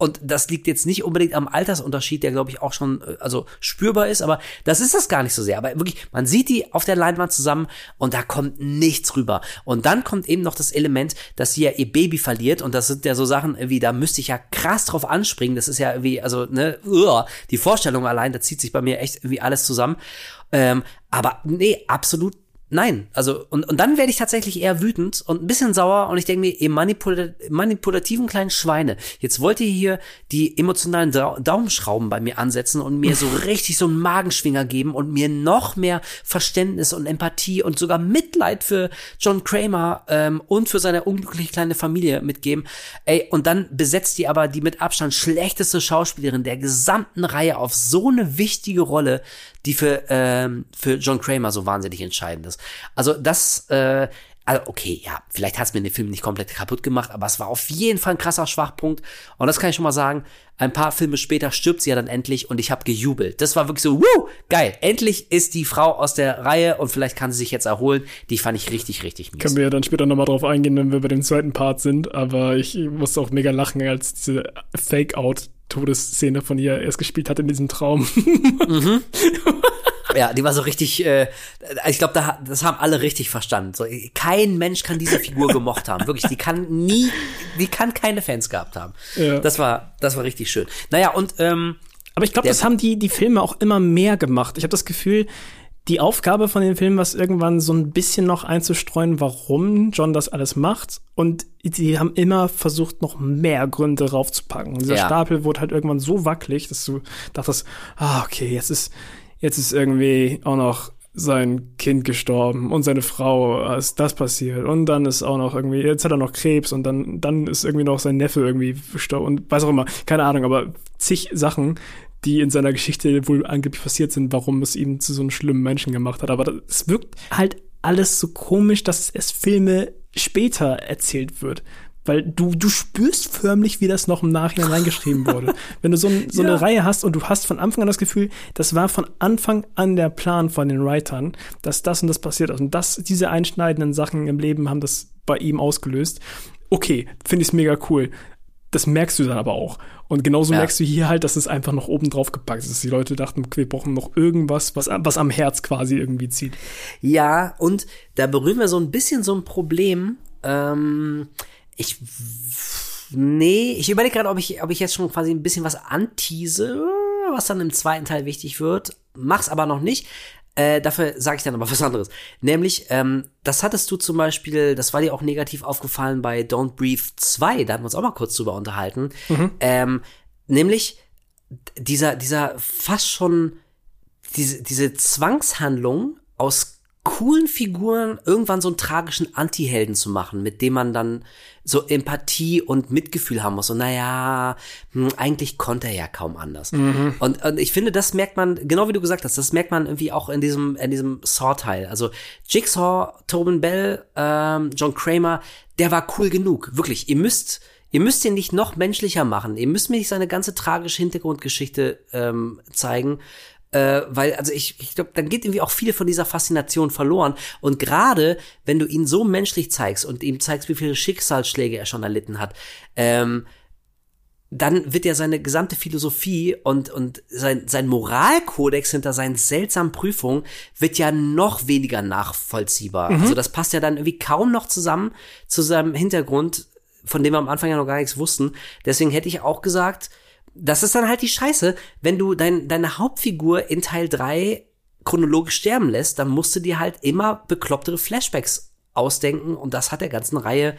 und das liegt jetzt nicht unbedingt am Altersunterschied, der glaube ich auch schon äh, also spürbar ist, aber das ist das gar nicht so sehr. Aber wirklich, man sieht die auf der Leinwand zusammen und da kommt nichts rüber. Und dann kommt eben noch das Element, dass sie ja ihr Baby verliert und das sind ja so Sachen wie, da müsste ich ja krass drauf anspringen. Das ist ja irgendwie, also ne, uah, die Vorstellung allein, da zieht sich bei mir echt irgendwie alles zusammen. Ähm, aber nee, absolut Nein, also und, und dann werde ich tatsächlich eher wütend und ein bisschen sauer und ich denke mir, ihr manipula manipulativen kleinen Schweine, jetzt wollt ihr hier die emotionalen Dau Daumenschrauben bei mir ansetzen und mir so richtig so einen Magenschwinger geben und mir noch mehr Verständnis und Empathie und sogar Mitleid für John Kramer ähm, und für seine unglückliche kleine Familie mitgeben. Ey, und dann besetzt die aber die mit Abstand schlechteste Schauspielerin der gesamten Reihe auf so eine wichtige Rolle, die für, ähm, für John Kramer so wahnsinnig entscheidend ist. Also das, äh, also okay, ja, vielleicht hat es mir den Film nicht komplett kaputt gemacht, aber es war auf jeden Fall ein krasser Schwachpunkt. Und das kann ich schon mal sagen. Ein paar Filme später stirbt sie ja dann endlich und ich habe gejubelt. Das war wirklich so, wuh, geil. Endlich ist die Frau aus der Reihe und vielleicht kann sie sich jetzt erholen. Die fand ich richtig, richtig mies. Können wir ja dann später nochmal drauf eingehen, wenn wir bei dem zweiten Part sind. Aber ich musste auch mega lachen, als diese Fake-Out Todesszene von ihr erst gespielt hat in diesem Traum. Mhm. Ja, die war so richtig, äh, ich glaube, da, das haben alle richtig verstanden. So, kein Mensch kann diese Figur gemocht haben. Wirklich, die kann nie, die kann keine Fans gehabt haben. Ja. Das war, das war richtig schön. Naja, und ähm, Aber ich glaube, das haben die, die Filme auch immer mehr gemacht. Ich habe das Gefühl, die Aufgabe von den Filmen war es irgendwann so ein bisschen noch einzustreuen, warum John das alles macht. Und die haben immer versucht, noch mehr Gründe raufzupacken. Dieser Ja. Stapel wurde halt irgendwann so wackelig, dass du dachtest, ah, okay, jetzt ist, jetzt ist irgendwie auch noch sein Kind gestorben und seine Frau ist das passiert und dann ist auch noch irgendwie, jetzt hat er noch Krebs und dann, dann ist irgendwie noch sein Neffe irgendwie gestorben und weiß auch immer, keine Ahnung, aber zig Sachen, die in seiner Geschichte wohl angeblich passiert sind, warum es ihn zu so einem schlimmen Menschen gemacht hat. Aber es wirkt halt alles so komisch, dass es Filme später erzählt wird. Weil du, du spürst förmlich, wie das noch im Nachhinein reingeschrieben wurde. Wenn du so, ein, so eine Reihe hast und du hast von Anfang an das Gefühl, das war von Anfang an der Plan von den Writern, dass das und das passiert ist. Und das, diese einschneidenden Sachen im Leben haben das bei ihm ausgelöst. Okay, finde ich es mega cool. Das merkst du dann aber auch. Und genauso Ja. merkst du hier halt, dass es einfach noch oben drauf gepackt ist. Die Leute dachten, okay, wir brauchen noch irgendwas, was, was am Herz quasi irgendwie zieht. ja, und da berühren wir so ein bisschen so ein Problem. Ähm, ich, nee, ich überlege gerade, ob ich, ob ich jetzt schon quasi ein bisschen was antease, was dann im zweiten Teil wichtig wird. Mach's aber noch nicht. Äh, dafür sage ich dann aber was anderes. Nämlich, ähm, das hattest du zum Beispiel, das war dir auch negativ aufgefallen bei Don't Breathe 2, da hatten wir uns auch mal kurz drüber unterhalten. Ähm, nämlich dieser, dieser fast schon diese, diese Zwangshandlung aus coolen Figuren irgendwann so einen tragischen Anti-Helden zu machen, mit dem man dann so Empathie und Mitgefühl haben muss. So, naja, hm, eigentlich konnte er ja kaum anders. Und, und ich finde, das merkt man, genau wie du gesagt hast, das merkt man irgendwie auch in diesem, in diesem Saw-Teil. Also Jigsaw, Tobin Bell, ähm, John Kramer, der war cool genug. Wirklich, ihr müsst, ihr müsst ihn nicht noch menschlicher machen. Ihr müsst mir nicht seine ganze tragische Hintergrundgeschichte ähm, zeigen. Äh, weil, also ich, ich glaube, dann geht irgendwie auch viel von dieser Faszination verloren. Und gerade, wenn du ihn so menschlich zeigst und ihm zeigst, wie viele Schicksalsschläge er schon erlitten hat, ähm, dann wird ja seine gesamte Philosophie und, und sein, sein Moralkodex hinter seinen seltsamen Prüfungen wird ja noch weniger nachvollziehbar. Also das passt ja dann irgendwie kaum noch zusammen zu seinem Hintergrund, von dem wir am Anfang ja noch gar nichts wussten. Deswegen hätte ich auch gesagt, das ist dann halt die Scheiße, wenn du dein, deine Hauptfigur in Teil 3 chronologisch sterben lässt, dann musst du dir halt immer beklopptere Flashbacks ausdenken und das hat der ganzen Reihe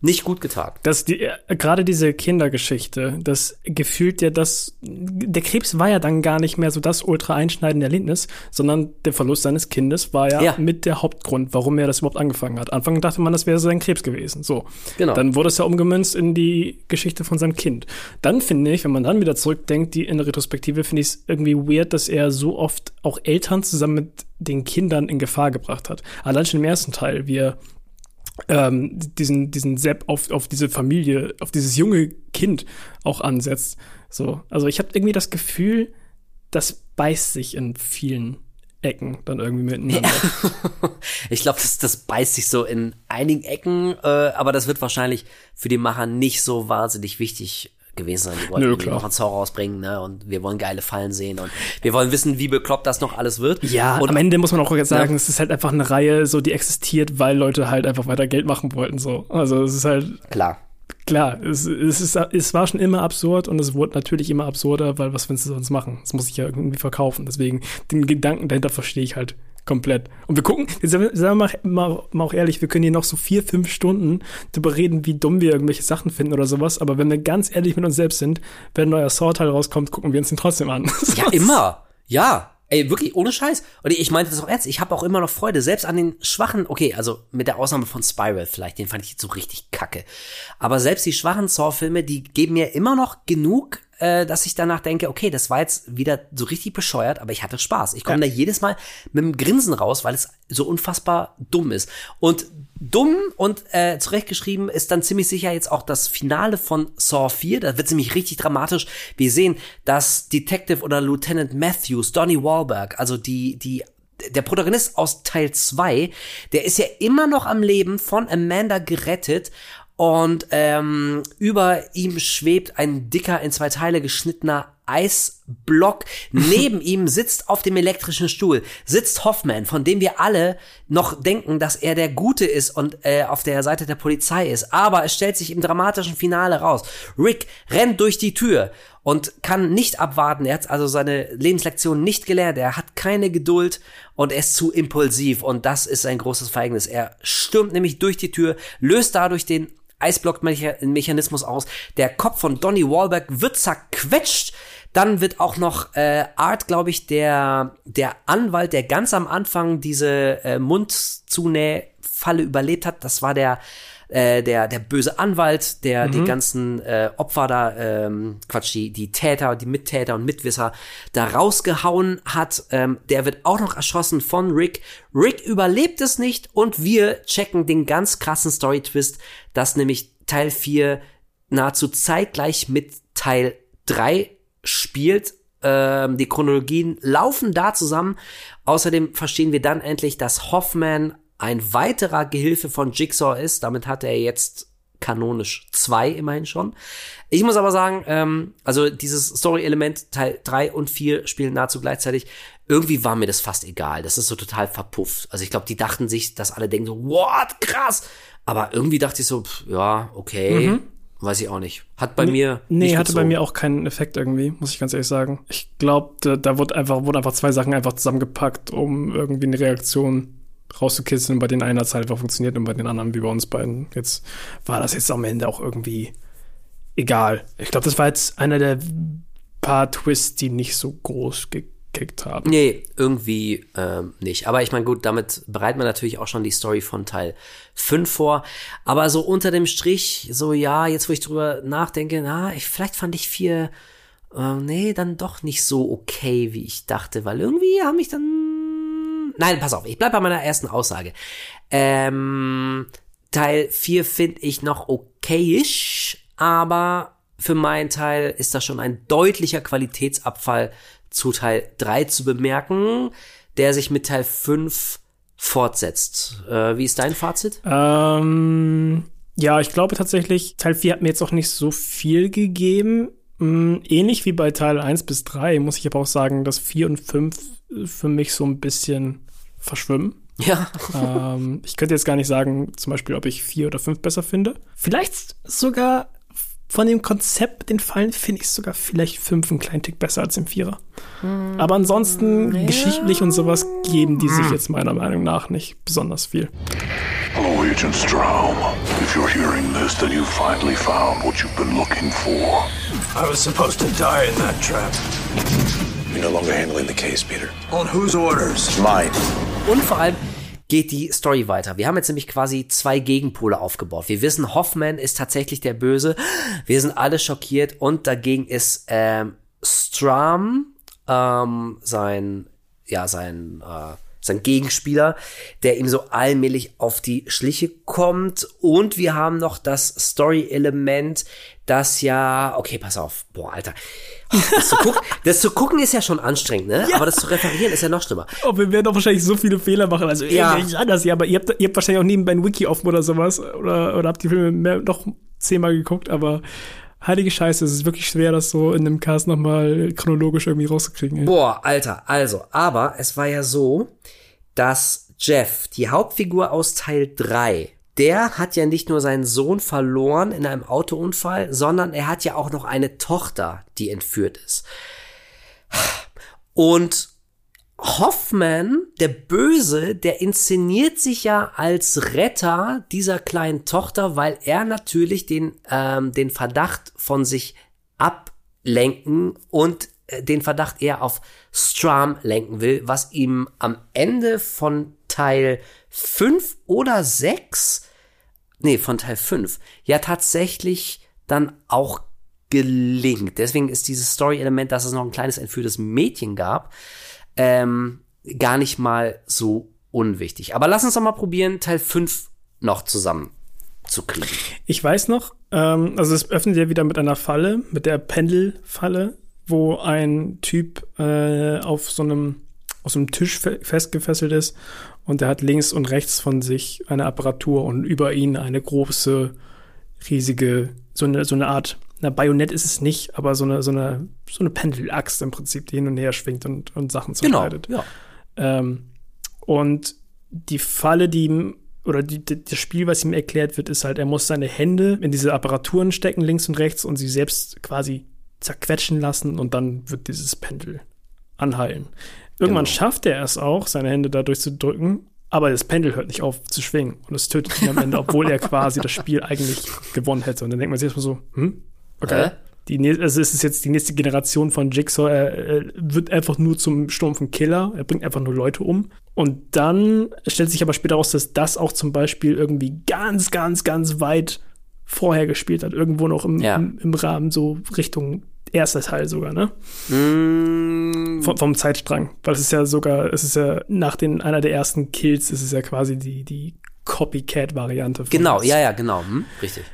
nicht gut getan. dass die äh, gerade diese Kindergeschichte, das gefühlt ja das der Krebs war ja dann gar nicht mehr so das ultra einschneidende Erlebnis, sondern der Verlust seines Kindes war ja, Ja. mit der Hauptgrund, warum er das überhaupt angefangen hat. Anfang dachte man, das wäre sein Krebs gewesen. So. Genau. Dann wurde es ja umgemünzt in die Geschichte von seinem Kind. Dann finde ich, wenn man dann wieder zurückdenkt, die in der Retrospektive finde ich es irgendwie weird, dass er so oft auch Eltern zusammen mit den Kindern in Gefahr gebracht hat. Allein schon im ersten Teil, wie er ähm, diesen, diesen Sepp auf, auf diese Familie, auf dieses junge Kind auch ansetzt. So, also ich habe irgendwie das Gefühl, das beißt sich in vielen Ecken dann irgendwie miteinander. Ich glaube, das, das beißt sich so in einigen Ecken, äh, aber das wird wahrscheinlich für die Macher nicht so wahnsinnig wichtig gewesen sein. Die wollten Nö, klar. noch einen Zorro rausbringen, ne? Und wir wollen geile Fallen sehen und wir wollen wissen, wie bekloppt das noch alles wird. Ja, und am Ende muss man auch jetzt sagen, Ja. es ist halt einfach eine Reihe, so die existiert, weil Leute halt einfach weiter Geld machen wollten. So, also es ist halt klar. klar, es, es, ist, es war schon immer absurd und es wurde natürlich immer absurder, weil was willst du sonst machen? Es muss sich ja irgendwie verkaufen. Deswegen den Gedanken dahinter verstehe ich halt Komplett. Und wir gucken, sagen wir mal, mal, mal auch ehrlich, wir können hier noch so vier, fünf Stunden darüber reden, wie dumm wir irgendwelche Sachen finden oder sowas. Aber wenn wir ganz ehrlich mit uns selbst sind, wenn ein neuer Saw-Teil rauskommt, gucken wir uns den trotzdem an. Ja, immer. Ja. Ey, wirklich, ohne Scheiß. Und ich meinte das auch ernst. Ich habe auch immer noch Freude, selbst an den schwachen, okay, also mit der Ausnahme von Spiral vielleicht, den fand ich jetzt so richtig kacke. Aber selbst die schwachen Saw-Filme, die geben mir immer noch genug äh, dass ich danach denke, okay, das war jetzt wieder so richtig bescheuert, aber ich hatte Spaß. Ich komme ja. da jedes Mal mit einem Grinsen raus, weil es so unfassbar dumm ist. Und dumm und äh, zurechtgeschrieben ist dann ziemlich sicher jetzt auch das Finale von Saw 4. Da wird nämlich richtig dramatisch. Wir sehen, dass Detective oder Lieutenant Matthews, Donnie Wahlberg, also die, die der Protagonist aus Teil 2, der ist ja immer noch am Leben von Amanda gerettet und ähm, über ihm schwebt ein dicker, in zwei Teile geschnittener Eisblock. Neben ihm sitzt auf dem elektrischen Stuhl, sitzt Hoffman, von dem wir alle noch denken, dass er der Gute ist und äh, auf der Seite der Polizei ist. Aber es stellt sich im dramatischen Finale raus. Rick rennt durch die Tür und kann nicht abwarten. Er hat also seine Lebenslektion nicht gelernt. Er hat keine Geduld und er ist zu impulsiv. Und das ist ein großes Verhängnis. Er stürmt nämlich durch die Tür, löst dadurch den Eisblock-Mechanismus aus. Der Kopf von Donny Wahlberg wird zerquetscht. Dann wird auch noch äh, Art, glaube ich, der, der Anwalt, der ganz am Anfang diese äh, Mundzunähfalle überlebt hat. Das war der äh, der, der böse Anwalt, der mhm. die ganzen äh, Opfer da, ähm, Quatsch, die, die Täter, die Mittäter und Mitwisser da rausgehauen hat, ähm, der wird auch noch erschossen von Rick. Rick überlebt es nicht und wir checken den ganz krassen Story-Twist, dass nämlich Teil 4 nahezu zeitgleich mit Teil 3 spielt. Ähm, die Chronologien laufen da zusammen. Außerdem verstehen wir dann endlich, dass Hoffman ein weiterer Gehilfe von Jigsaw ist. Damit hat er jetzt kanonisch zwei immerhin schon. Ich muss aber sagen, ähm, also dieses Story-Element Teil 3 und 4 spielen nahezu gleichzeitig. Irgendwie war mir das fast egal. Das ist so total verpufft. Also ich glaube, die dachten sich, dass alle denken so, what, krass. Aber irgendwie dachte ich so, pff, ja, okay. Mhm. Weiß ich auch nicht. Hat bei nee, mir. Nee, hatte bei mir auch keinen Effekt irgendwie, muss ich ganz ehrlich sagen. Ich glaube, da, da wurde einfach, wurden einfach zwei Sachen einfach zusammengepackt, um irgendwie eine Reaktion rauszukitzeln. Bei den einen hat es halt einfach funktioniert und bei den anderen wie bei uns beiden. Jetzt war das jetzt am Ende auch irgendwie egal. Ich glaube, das war jetzt einer der paar Twists, die nicht so groß gekickt haben. Nee, irgendwie ähm, nicht. Aber ich meine, gut, damit bereitet man natürlich auch schon die Story von Teil 5 vor. Aber so unter dem Strich, so ja, jetzt wo ich drüber nachdenke, na, ich, vielleicht fand ich vier, äh, nee, dann doch nicht so okay, wie ich dachte, weil irgendwie haben mich dann Nein, pass auf, ich bleib bei meiner ersten Aussage. Ähm, Teil 4 finde ich noch okayisch, aber für meinen Teil ist da schon ein deutlicher Qualitätsabfall zu Teil 3 zu bemerken, der sich mit Teil 5 fortsetzt. Äh, wie ist dein Fazit? Ähm, ja, ich glaube tatsächlich, Teil 4 hat mir jetzt auch nicht so viel gegeben. Ähm, ähnlich wie bei Teil 1 bis 3 muss ich aber auch sagen, dass 4 und 5 für mich so ein bisschen verschwimmen. Ja. ähm, ich könnte jetzt gar nicht sagen, zum Beispiel, ob ich vier oder fünf besser finde. Vielleicht sogar von dem Konzept, den Fallen, finde ich sogar vielleicht fünf einen kleinen Tick besser als im Vierer. Hm, Aber ansonsten, ja. geschichtlich und sowas, geben die sich jetzt meiner Meinung nach nicht besonders viel. Hello, Agent Straum. If you're hearing this, then you finally found what you've been looking for. I was supposed to die in that trap. You're no longer handling the case, Peter. On whose orders? Mine. Und vor allem geht die Story weiter. Wir haben jetzt nämlich quasi zwei Gegenpole aufgebaut. Wir wissen, Hoffman ist tatsächlich der Böse. Wir sind alle schockiert und dagegen ist ähm, Strum ähm, sein, ja, sein, äh, sein Gegenspieler, der ihm so allmählich auf die Schliche kommt. Und wir haben noch das Story-Element, das ja, okay, pass auf, boah, Alter. Das zu, gucken, das zu gucken ist ja schon anstrengend, ne? Ja. Aber das zu referieren ist ja noch schlimmer. Oh, wir werden doch wahrscheinlich so viele Fehler machen. Also ja. nicht anders, ja, aber ihr habt, ihr habt wahrscheinlich auch nebenbei ein Wiki offen oder sowas. Oder, oder habt die Filme mehr, noch zehnmal geguckt, aber heilige Scheiße, es ist wirklich schwer, das so in einem Cast nochmal chronologisch irgendwie rauszukriegen. Ey. Boah, Alter, also, aber es war ja so, dass Jeff, die Hauptfigur aus Teil 3, der hat ja nicht nur seinen Sohn verloren in einem Autounfall, sondern er hat ja auch noch eine Tochter, die entführt ist. Und Hoffman, der Böse, der inszeniert sich ja als Retter dieser kleinen Tochter, weil er natürlich den, ähm, den Verdacht von sich ablenken und äh, den Verdacht eher auf Stram lenken will, was ihm am Ende von Teil 5 oder 6, nee, von Teil 5, ja tatsächlich dann auch gelingt. Deswegen ist dieses Story-Element, dass es noch ein kleines entführtes Mädchen gab, ähm, gar nicht mal so unwichtig. Aber lass uns doch mal probieren, Teil 5 noch zusammen zu kriegen. Ich weiß noch, ähm, also es öffnet ja wieder mit einer Falle, mit der Pendelfalle, wo ein Typ äh, auf so einem auf so einem Tisch fe festgefesselt ist und der hat links und rechts von sich eine Apparatur und über ihn eine große, riesige, so eine, so eine Art, na, Bajonett ist es nicht, aber so eine, so eine, so eine Pendelaxt im Prinzip, die hin und her schwingt und, und Sachen zerschneidet. Genau, ja. Ähm, und die Falle, die ihm, oder die, die, das Spiel, was ihm erklärt wird, ist halt, er muss seine Hände in diese Apparaturen stecken, links und rechts, und sie selbst quasi zerquetschen lassen und dann wird dieses Pendel anhallen. Irgendwann Genau. schafft er es auch, seine Hände dadurch zu drücken, aber das Pendel hört nicht auf zu schwingen und es tötet ihn am Ende, obwohl er quasi das Spiel eigentlich gewonnen hätte. Und dann denkt man sich erstmal so, hm, okay. Hä? Die, also es ist jetzt die nächste Generation von Jigsaw. Er, er wird einfach nur zum stumpfen Killer. Er bringt einfach nur Leute um. Und dann stellt sich aber später raus, dass das auch zum Beispiel irgendwie ganz, ganz, ganz weit vorher gespielt hat. Irgendwo noch im, Ja. im, im Rahmen so Richtung erster Teil sogar, ne? Mm, Vom, vom Zeitstrang. Weil es ist ja sogar, es ist ja nach den, einer der ersten Kills, ist es ja quasi die, die Copycat-Variante. genau, ja, ja, genau. Hm, richtig.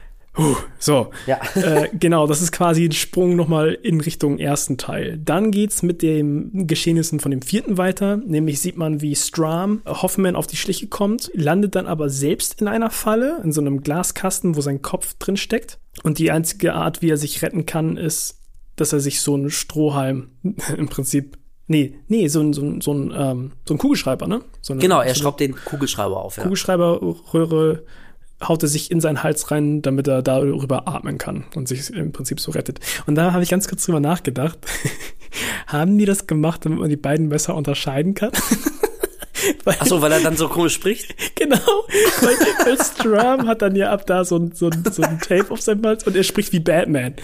So, Ja. äh, genau, das ist quasi ein Sprung nochmal in Richtung ersten Teil. Dann geht's mit den Geschehnissen von dem vierten weiter, nämlich sieht man, wie Stram Hoffman auf die Schliche kommt, landet dann aber selbst in einer Falle, in so einem Glaskasten, wo sein Kopf drin steckt. Und die einzige Art, wie er sich retten kann, ist, dass er sich so einen Strohhalm im Prinzip Nee, nee, so ein, so ein, so ein, ähm, so ein Kugelschreiber, ne? So eine, Genau, er so schraubt den Kugelschreiber auf. Ja. Kugelschreiberröhre haut er sich in seinen Hals rein, damit er darüber atmen kann und sich im Prinzip so rettet. Und da habe ich ganz kurz drüber nachgedacht. Haben die das gemacht, damit man die beiden besser unterscheiden kann? weil, Ach so, weil er dann so komisch spricht. genau. Weil, weil Stram hat dann ja ab da so ein, so, ein, so ein Tape auf seinem Hals und er spricht wie Batman.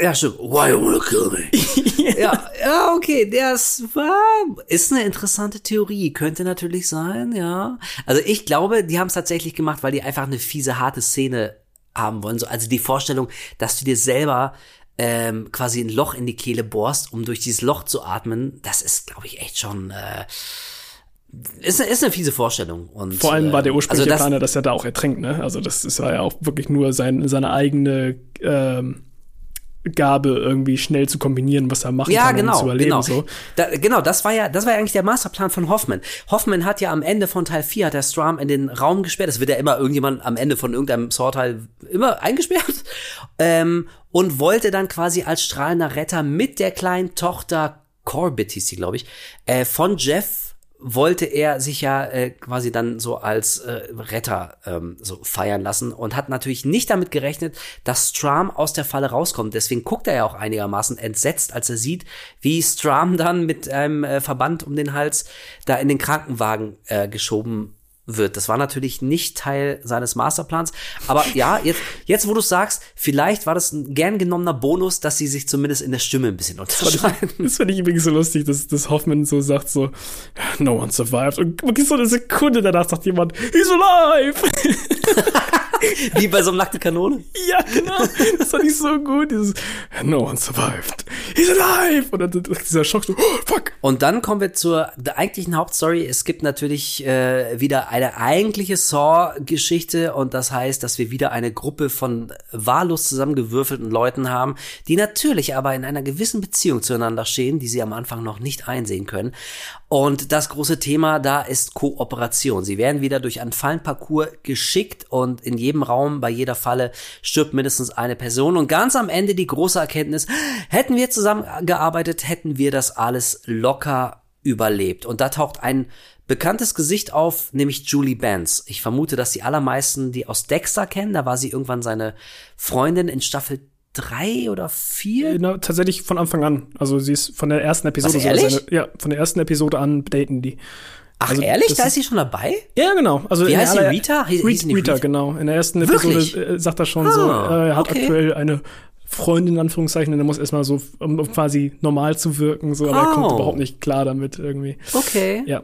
Ja, stimmt. Why you wanna kill me? ja, ja, okay, das war, ist eine interessante Theorie. Könnte natürlich sein, ja. Also ich glaube, die haben es tatsächlich gemacht, weil die einfach eine fiese, harte Szene haben wollen. So, also die Vorstellung, dass du dir selber ähm, quasi ein Loch in die Kehle bohrst, um durch dieses Loch zu atmen, das ist, glaube ich, echt schon äh, ist, ist eine fiese Vorstellung. Und, Vor allem war der ähm, ursprüngliche also das, Plan ja, dass er da auch ertrinkt, ne? Also das ist ja auch wirklich nur sein, seine eigene ähm, Gabe, irgendwie schnell zu kombinieren, was er machen Ja, kann, um genau, zu überleben. genau. So. Da, genau, das war ja, das war ja eigentlich der Masterplan von Hoffman. Hoffman hat ja am Ende von Teil 4 hat der Stram in den Raum gesperrt. Das wird ja immer irgendjemand am Ende von irgendeinem Saw-Teil immer eingesperrt. Ähm, und wollte dann quasi als strahlender Retter mit der kleinen Tochter Corbett hieß sie, glaube ich, äh, von Jeff wollte er sich ja äh, quasi dann so als äh, Retter ähm, so feiern lassen und hat natürlich nicht damit gerechnet, dass Stram aus der Falle rauskommt. Deswegen guckt er ja auch einigermaßen entsetzt, als er sieht, wie Stram dann mit einem äh, Verband um den Hals da in den Krankenwagen äh, geschoben wird. Das war natürlich nicht Teil seines Masterplans. Aber ja, jetzt, jetzt wo du sagst, vielleicht war das ein gern genommener Bonus, dass sie sich zumindest in der Stimme ein bisschen unterscheiden. Das finde ich übrigens so lustig, dass, dass Hoffman so sagt so, no one survived. Und so eine Sekunde danach sagt jemand, he's alive! Wie bei so einem nackten Kanone. ja, genau. Das fand ich so gut. Dieses, no one survived. He's alive! Und dann dieser Schock so, oh, fuck! Und dann kommen wir zur eigentlichen Hauptstory. Es gibt natürlich äh, wieder eine eigentliche Saw-Geschichte und das heißt, dass wir wieder eine Gruppe von wahllos zusammengewürfelten Leuten haben, die natürlich aber in einer gewissen Beziehung zueinander stehen, die sie am Anfang noch nicht einsehen können. Und das große Thema da ist Kooperation. Sie werden wieder durch einen Fallenparcours geschickt und in jedem Raum, bei jeder Falle stirbt mindestens eine Person. Und ganz am Ende die große Erkenntnis, hätten wir zusammengearbeitet, hätten wir das alles locker überlebt. Und da taucht ein bekanntes Gesicht auf, nämlich Julie Benz. Ich vermute, dass die allermeisten die aus Dexter kennen. Da war sie irgendwann seine Freundin in Staffel drei oder vier? Na, tatsächlich von Anfang an. Also sie ist von der ersten Episode. Was, so ehrlich? seine- ja, von der ersten Episode an daten die. Ach, Also, ehrlich? Da ist- sie schon dabei? Ja, genau. Also Wie heißt sie? Rita? Hieß- die Rita, Rita? genau. In der ersten? Episode äh, sagt er schon so, Ah, äh, er hat okay. aktuell eine Freundin, in Anführungszeichen, und er muss erstmal so, um, quasi normal zu wirken, so, aber er kommt Oh. überhaupt nicht klar damit irgendwie. Okay. Ja.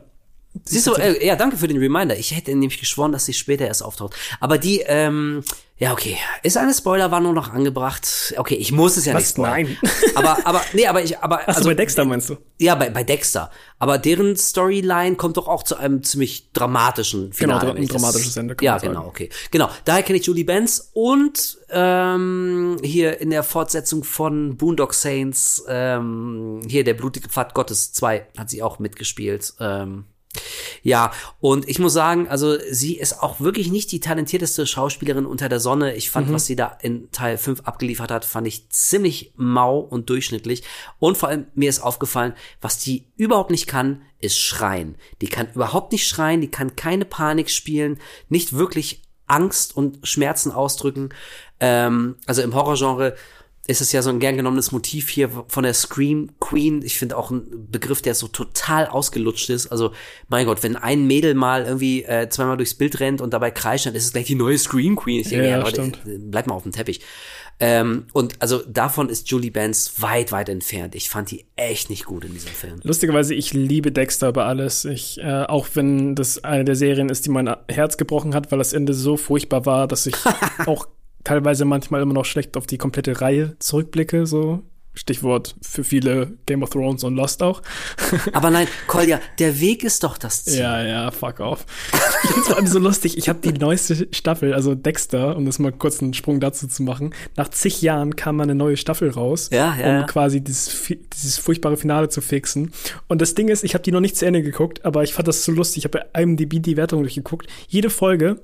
Siehst du, äh, ja, danke für den Reminder. Ich hätte nämlich geschworen, dass sie später erst auftaucht. Aber die, ähm, ja, okay. Ist eine Spoilerwarnung noch angebracht? Okay, ich muss es ja Was? nicht spoilern. Nein. Aber, aber, nee, aber ich, aber, Achso, bei Dexter meinst du? Ja, bei, bei Dexter. Aber deren Storyline kommt doch auch zu einem ziemlich dramatischen Finale. Genau, wenn ich ein dramatisches Ende, Ja, genau, okay. Genau, daher kenne ich Julie Benz und ähm, hier in der Fortsetzung von Boondock Saints, ähm, hier der blutige Pfad Gottes 2 hat sie auch mitgespielt. Ähm, ja, und ich muss sagen, also sie ist auch wirklich nicht die talentierteste Schauspielerin unter der Sonne. Ich fand, was sie da in Teil 5 abgeliefert hat, fand ich ziemlich mau und durchschnittlich. Und vor allem mir ist aufgefallen, was die überhaupt nicht kann, ist schreien. Die kann überhaupt nicht schreien, die kann keine Panik spielen, nicht wirklich Angst und Schmerzen ausdrücken. Ähm, also im Horrorgenre ist es ja so ein gern genommenes Motiv hier von der Scream Queen. Ich finde auch ein Begriff, der so total ausgelutscht ist. Also, mein Gott, wenn ein Mädel mal irgendwie äh, zweimal durchs Bild rennt und dabei kreischt, dann ist es gleich die neue Scream Queen. Ich denke, Ja, ja, Leute, bleib mal auf dem Teppich. Ähm, und also davon ist Julie Benz weit, weit entfernt. Ich fand die echt nicht gut in diesem Film. Lustigerweise, ich liebe Dexter über alles. Ich, äh, auch wenn das eine der Serien ist, die mein Herz gebrochen hat, weil das Ende so furchtbar war, dass ich auch teilweise manchmal immer noch schlecht auf die komplette Reihe zurückblicke. So Stichwort für viele Game of Thrones und Lost auch. Aber nein, Kolja, der Weg ist doch das Ziel. Ja, ja, fuck off. Ich find's vor allem so lustig. Ich habe die neueste Staffel, also Dexter, um das mal kurz einen Sprung dazu zu machen. Nach zig Jahren kam mal eine neue Staffel raus, Ja, ja, um ja. quasi dieses, dieses furchtbare Finale zu fixen. Und das Ding ist, ich habe die noch nicht zu Ende geguckt, aber ich fand das so lustig. Ich habe bei IMDb die Wertung durchgeguckt. Jede Folge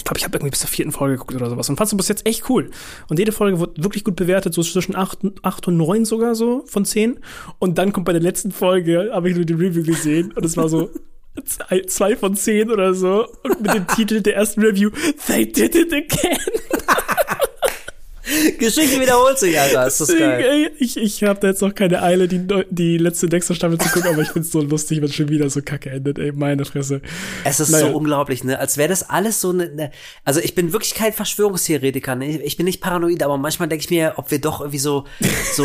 ich glaube, ich habe irgendwie bis zur vierten Folge geguckt oder sowas und fand es bis jetzt echt cool. Und jede Folge wird wirklich gut bewertet, so zwischen 8, acht und 9 sogar so von 10. Und dann kommt bei der letzten Folge, habe ich nur die Review gesehen und es war so zwei, zwei von 10 oder so. Und mit dem Titel der ersten Review, They did it again. Geschichte wiederholt sich, Alter. Ist das geil. Ich, ich habe da jetzt noch keine Eile, die, die letzte Dexter-Staffel zu gucken, aber ich find's so lustig, wenn schon wieder so kacke endet, ey, meine Fresse. Es ist Naja. so unglaublich, ne? Als wäre das alles so eine, ne, also ich bin wirklich kein Verschwörungstheoretiker, ne? Ich bin nicht paranoid, aber manchmal denke ich mir, ob wir doch irgendwie so, so,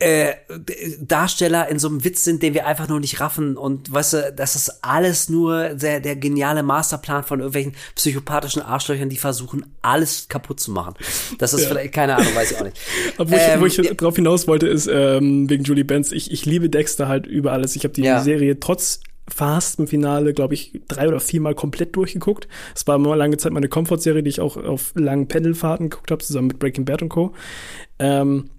äh, Darsteller in so einem Witz sind, den wir einfach nur nicht raffen und weißt du, das ist alles nur der, der geniale Masterplan von irgendwelchen psychopathischen Arschlöchern, die versuchen, alles kaputt zu machen. Das ist vielleicht, keine Ahnung, weiß ich auch nicht. Aber wo ich, Ähm, wo ich ja. drauf hinaus wollte, ist ähm, wegen Julie Benz. Ich, ich liebe Dexter halt über alles. Ich habe die Ja. Serie trotz fast im Finale, glaube ich, drei oder viermal komplett durchgeguckt. Es war immer lange Zeit meine Comfort-Serie, die ich auch auf langen Pendelfahrten geguckt habe, zusammen mit Breaking Bad und Co. Ähm,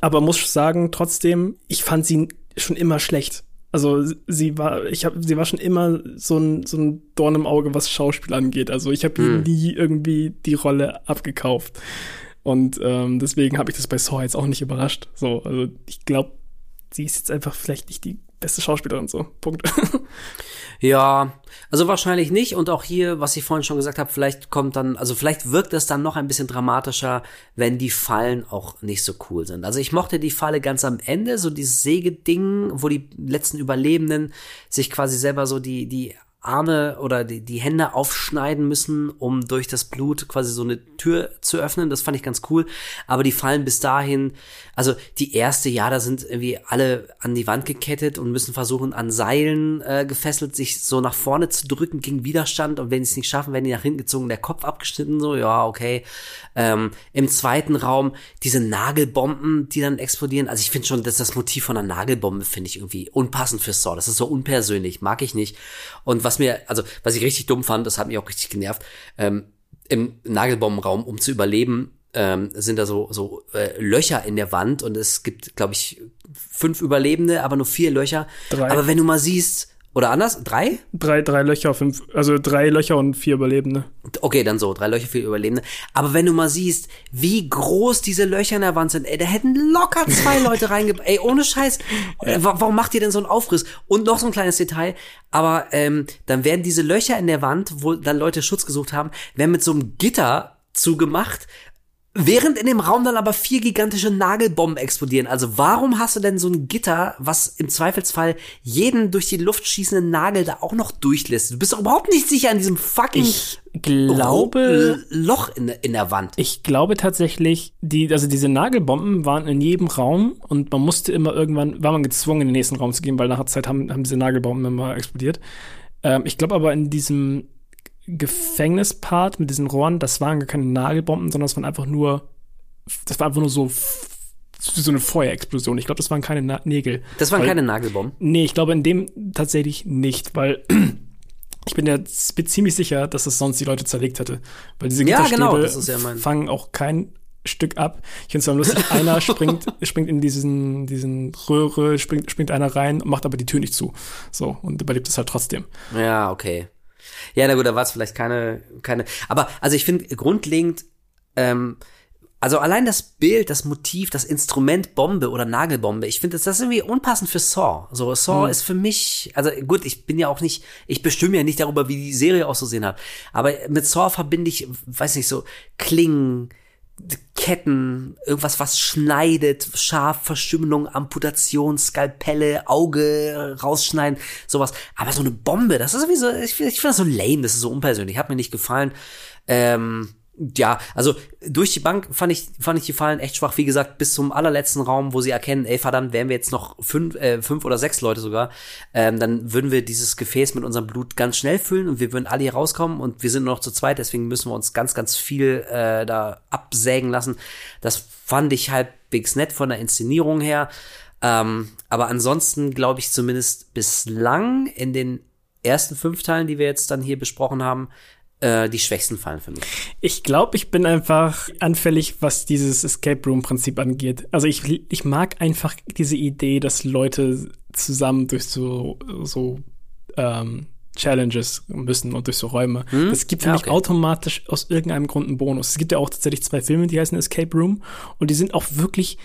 aber muss sagen, trotzdem, ich fand sie schon immer schlecht. Also sie war, ich habe, sie war schon immer so ein so ein Dorn im Auge, was Schauspiel angeht. Also ich habe ihr nie irgendwie die Rolle abgekauft. Und ähm, deswegen habe ich das bei Saw jetzt auch nicht überrascht. So, also ich glaube, sie ist jetzt einfach vielleicht nicht die beste Schauspielerin. So, Punkt. Ja, also wahrscheinlich nicht. Und auch hier, was ich vorhin schon gesagt habe, vielleicht kommt dann, also vielleicht wirkt es dann noch ein bisschen dramatischer, wenn die Fallen auch nicht so cool sind. Also ich mochte die Falle ganz am Ende, so dieses Sägeding, wo die letzten Überlebenden sich quasi selber so die, die Arme oder die, die Hände aufschneiden müssen, um durch das Blut quasi so eine Tür zu öffnen. Das fand ich ganz cool. Aber die fallen bis dahin, also die erste, ja, da sind irgendwie alle an die Wand gekettet und müssen versuchen, an Seilen äh, gefesselt, sich so nach vorne zu drücken gegen Widerstand. Und wenn sie es nicht schaffen, werden die nach hinten gezogen, der Kopf abgeschnitten, so, ja, okay. Ähm, Im zweiten Raum diese Nagelbomben, die dann explodieren. Also ich finde schon, dass das Motiv von einer Nagelbombe finde ich irgendwie unpassend für Saw. Das ist so unpersönlich, mag ich nicht. Und was mir, also was ich richtig dumm fand, das hat mich auch richtig genervt, ähm, im Nagelbombenraum, um zu überleben, ähm, sind da so, so äh, Löcher in der Wand und es gibt, glaube ich, fünf Überlebende, aber nur vier Löcher. Drei. Aber wenn du mal siehst, oder anders, drei? drei, drei Löcher, fünf, also drei Löcher und vier Überlebende. Okay, dann so, drei Löcher für Überlebende. Aber wenn du mal siehst, wie groß diese Löcher in der Wand sind, ey, da hätten locker zwei Leute reingebracht. Ey, ohne Scheiß. Wa- Warum macht ihr denn so einen Aufriss? Und noch so ein kleines Detail, aber ähm, dann werden diese Löcher in der Wand, wo dann Leute Schutz gesucht haben, werden mit so einem Gitter zugemacht. Während in dem Raum dann aber vier gigantische Nagelbomben explodieren. Also warum hast du denn so ein Gitter, was im Zweifelsfall jeden durch die Luft schießenden Nagel da auch noch durchlässt? Du bist doch überhaupt nicht sicher an diesem fucking Ich glaube, Loch in, in der Wand. ich glaube tatsächlich, die, also diese Nagelbomben waren in jedem Raum und man musste immer irgendwann, war man gezwungen, in den nächsten Raum zu gehen, weil nach der Zeit haben, haben diese Nagelbomben immer explodiert. Ähm, ich glaube aber in diesem Gefängnispart mit diesen Rohren, das waren gar keine Nagelbomben, sondern es waren einfach nur, das war einfach nur so, so eine Feuerexplosion. Ich glaube, das waren keine Na Nägel. Das waren Weil- keine Nagelbomben. Nee, ich glaube in dem tatsächlich nicht, weil ich bin ja ziemlich sicher, dass es sonst die Leute zerlegt hätte. Weil diese Ja, genau, das ja fangen auch kein Stück ab. Ich finde es dann lustig, einer springt, springt in diesen, diesen Röhre, springt, springt einer rein, macht aber die Tür nicht zu. So, und überlebt es halt trotzdem. Ja, okay. Ja, na gut, da war es vielleicht keine, keine. Aber also ich finde grundlegend, ähm, also allein das Bild, das Motiv, das Instrument Bombe oder Nagelbombe, ich finde das, das ist irgendwie unpassend für Saw. So Saw ist für mich, also gut, ich bin ja auch nicht, ich bestimme ja nicht darüber, wie die Serie auszusehen hat. Aber mit Saw verbinde ich, weiß nicht so Klingen, Ketten, irgendwas, was schneidet, scharf, Verstümmelung, Amputation, Skalpelle, Auge rausschneiden, sowas. Aber so eine Bombe, das ist irgendwie so, ich, ich finde das so lame, das ist so unpersönlich, hat mir nicht gefallen. Ähm, ja, also durch die Bank fand ich, fand ich die Fallen echt schwach. Wie gesagt, bis zum allerletzten Raum, wo sie erkennen, ey, verdammt, wären wir jetzt noch fünf, äh, fünf oder sechs Leute sogar, ähm, dann würden wir dieses Gefäß mit unserem Blut ganz schnell füllen und wir würden alle hier rauskommen und wir sind nur noch zu zweit, deswegen müssen wir uns ganz, ganz viel äh, da absägen lassen. Das fand ich halbwegs nett von der Inszenierung her. Ähm, aber ansonsten glaube ich zumindest bislang in den ersten fünf Teilen, die wir jetzt dann hier besprochen haben, äh, die schwächsten Fallen für mich. Ich glaube, ich bin einfach anfällig, was dieses Escape Room Prinzip angeht. Also ich, ich mag einfach diese Idee, dass Leute zusammen durch so, so ähm, Challenges müssen und durch so Räume. Das gibt für Ja, mich okay. automatisch aus irgendeinem Grund einen Bonus. Es gibt ja auch tatsächlich zwei Filme, die heißen Escape Room und die sind auch wirklich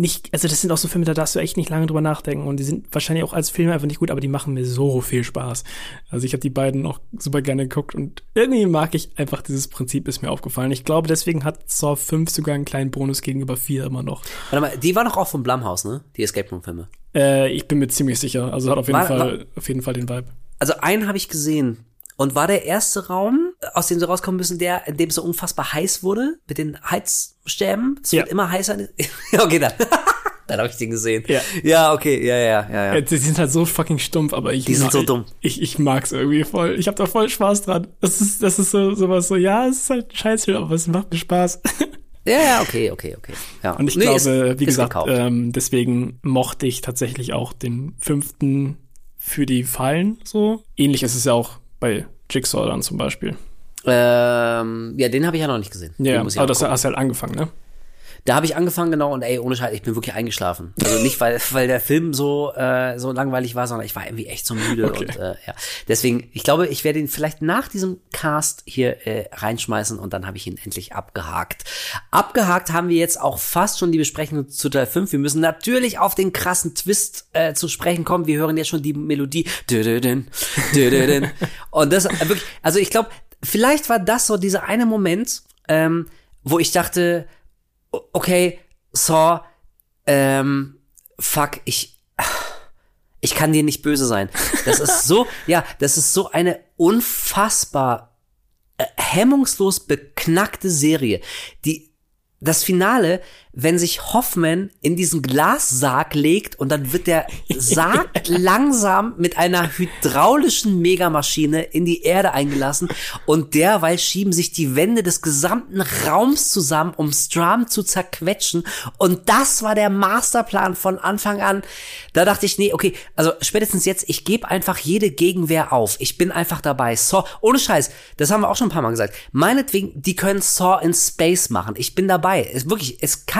nicht, also das sind auch so Filme, da darfst du echt nicht lange drüber nachdenken und die sind wahrscheinlich auch als Filme einfach nicht gut, aber die machen mir so viel Spaß. Also ich habe die beiden auch super gerne geguckt und irgendwie mag ich einfach dieses Prinzip, ist mir aufgefallen. Ich glaube, deswegen hat Saw 5 sogar einen kleinen Bonus gegenüber 4 immer noch. Warte mal, die war doch auch vom Blumhouse, ne? Die Escape Room Filme. Äh, ich bin mir ziemlich sicher, also hat auf jeden War- Fall auf jeden Fall den Vibe. Also einen habe ich gesehen. Und war der erste Raum, aus dem sie rauskommen müssen, der, in dem es so unfassbar heiß wurde, mit den Heizstäben? Es wird Ja. immer heißer. okay, dann. dann habe ich den gesehen. Ja. ja, okay, ja, ja, ja, ja. Die sind halt so fucking stumpf, aber ich Die sind mag- so dumm. Ich, ich mag's irgendwie voll. Ich habe da voll Spaß dran. Das ist, das ist so sowas so, ja, es ist halt ein Scheißfilm, aber es macht mir Spaß. Ja, ja, okay, okay, okay. Ja. Und ich Nee, glaube, ist- wie ist gesagt, gekauft. ähm, deswegen mochte ich tatsächlich auch den fünften für die Fallen so. Ähnlich ist es ja auch bei Jigsaw dann zum Beispiel. ähm, ja, den habe ich ja noch nicht gesehen. Ja, aber das hast du halt angefangen, ne? Da habe ich angefangen, genau, und ey, ohne Scheiß, ich bin wirklich eingeschlafen. Also nicht, weil, weil der Film so, äh, so langweilig war, sondern ich war irgendwie echt so müde Okay. und äh, ja. Deswegen, ich glaube, ich werde ihn vielleicht nach diesem Cast hier äh, reinschmeißen und dann habe ich ihn endlich abgehakt. Abgehakt haben wir jetzt auch fast schon die Besprechung zu Teil 5. Wir müssen natürlich auf den krassen Twist äh, zu sprechen kommen. Wir hören jetzt schon die Melodie. Und das äh, wirklich, also ich glaube, vielleicht war das so dieser eine Moment, ähm, wo ich dachte, okay, Saw, ähm, fuck, ich, ich kann dir nicht böse sein. Das ist so, ja, das ist so eine unfassbar äh, hemmungslos beknackte Serie. Die, das Finale, wenn sich Hoffman in diesen Glassarg legt und dann wird der Sarg langsam mit einer hydraulischen Megamaschine in die Erde eingelassen und derweil schieben sich die Wände des gesamten Raums zusammen, um Stram zu zerquetschen und das war der Masterplan von Anfang an. Da dachte ich, nee, okay, also spätestens jetzt, ich gebe einfach jede Gegenwehr auf. Ich bin einfach dabei. Saw, ohne Scheiß, das haben wir auch schon ein paar Mal gesagt. Meinetwegen, die können Saw in Space machen. Ich bin dabei. Es wirklich, es kann,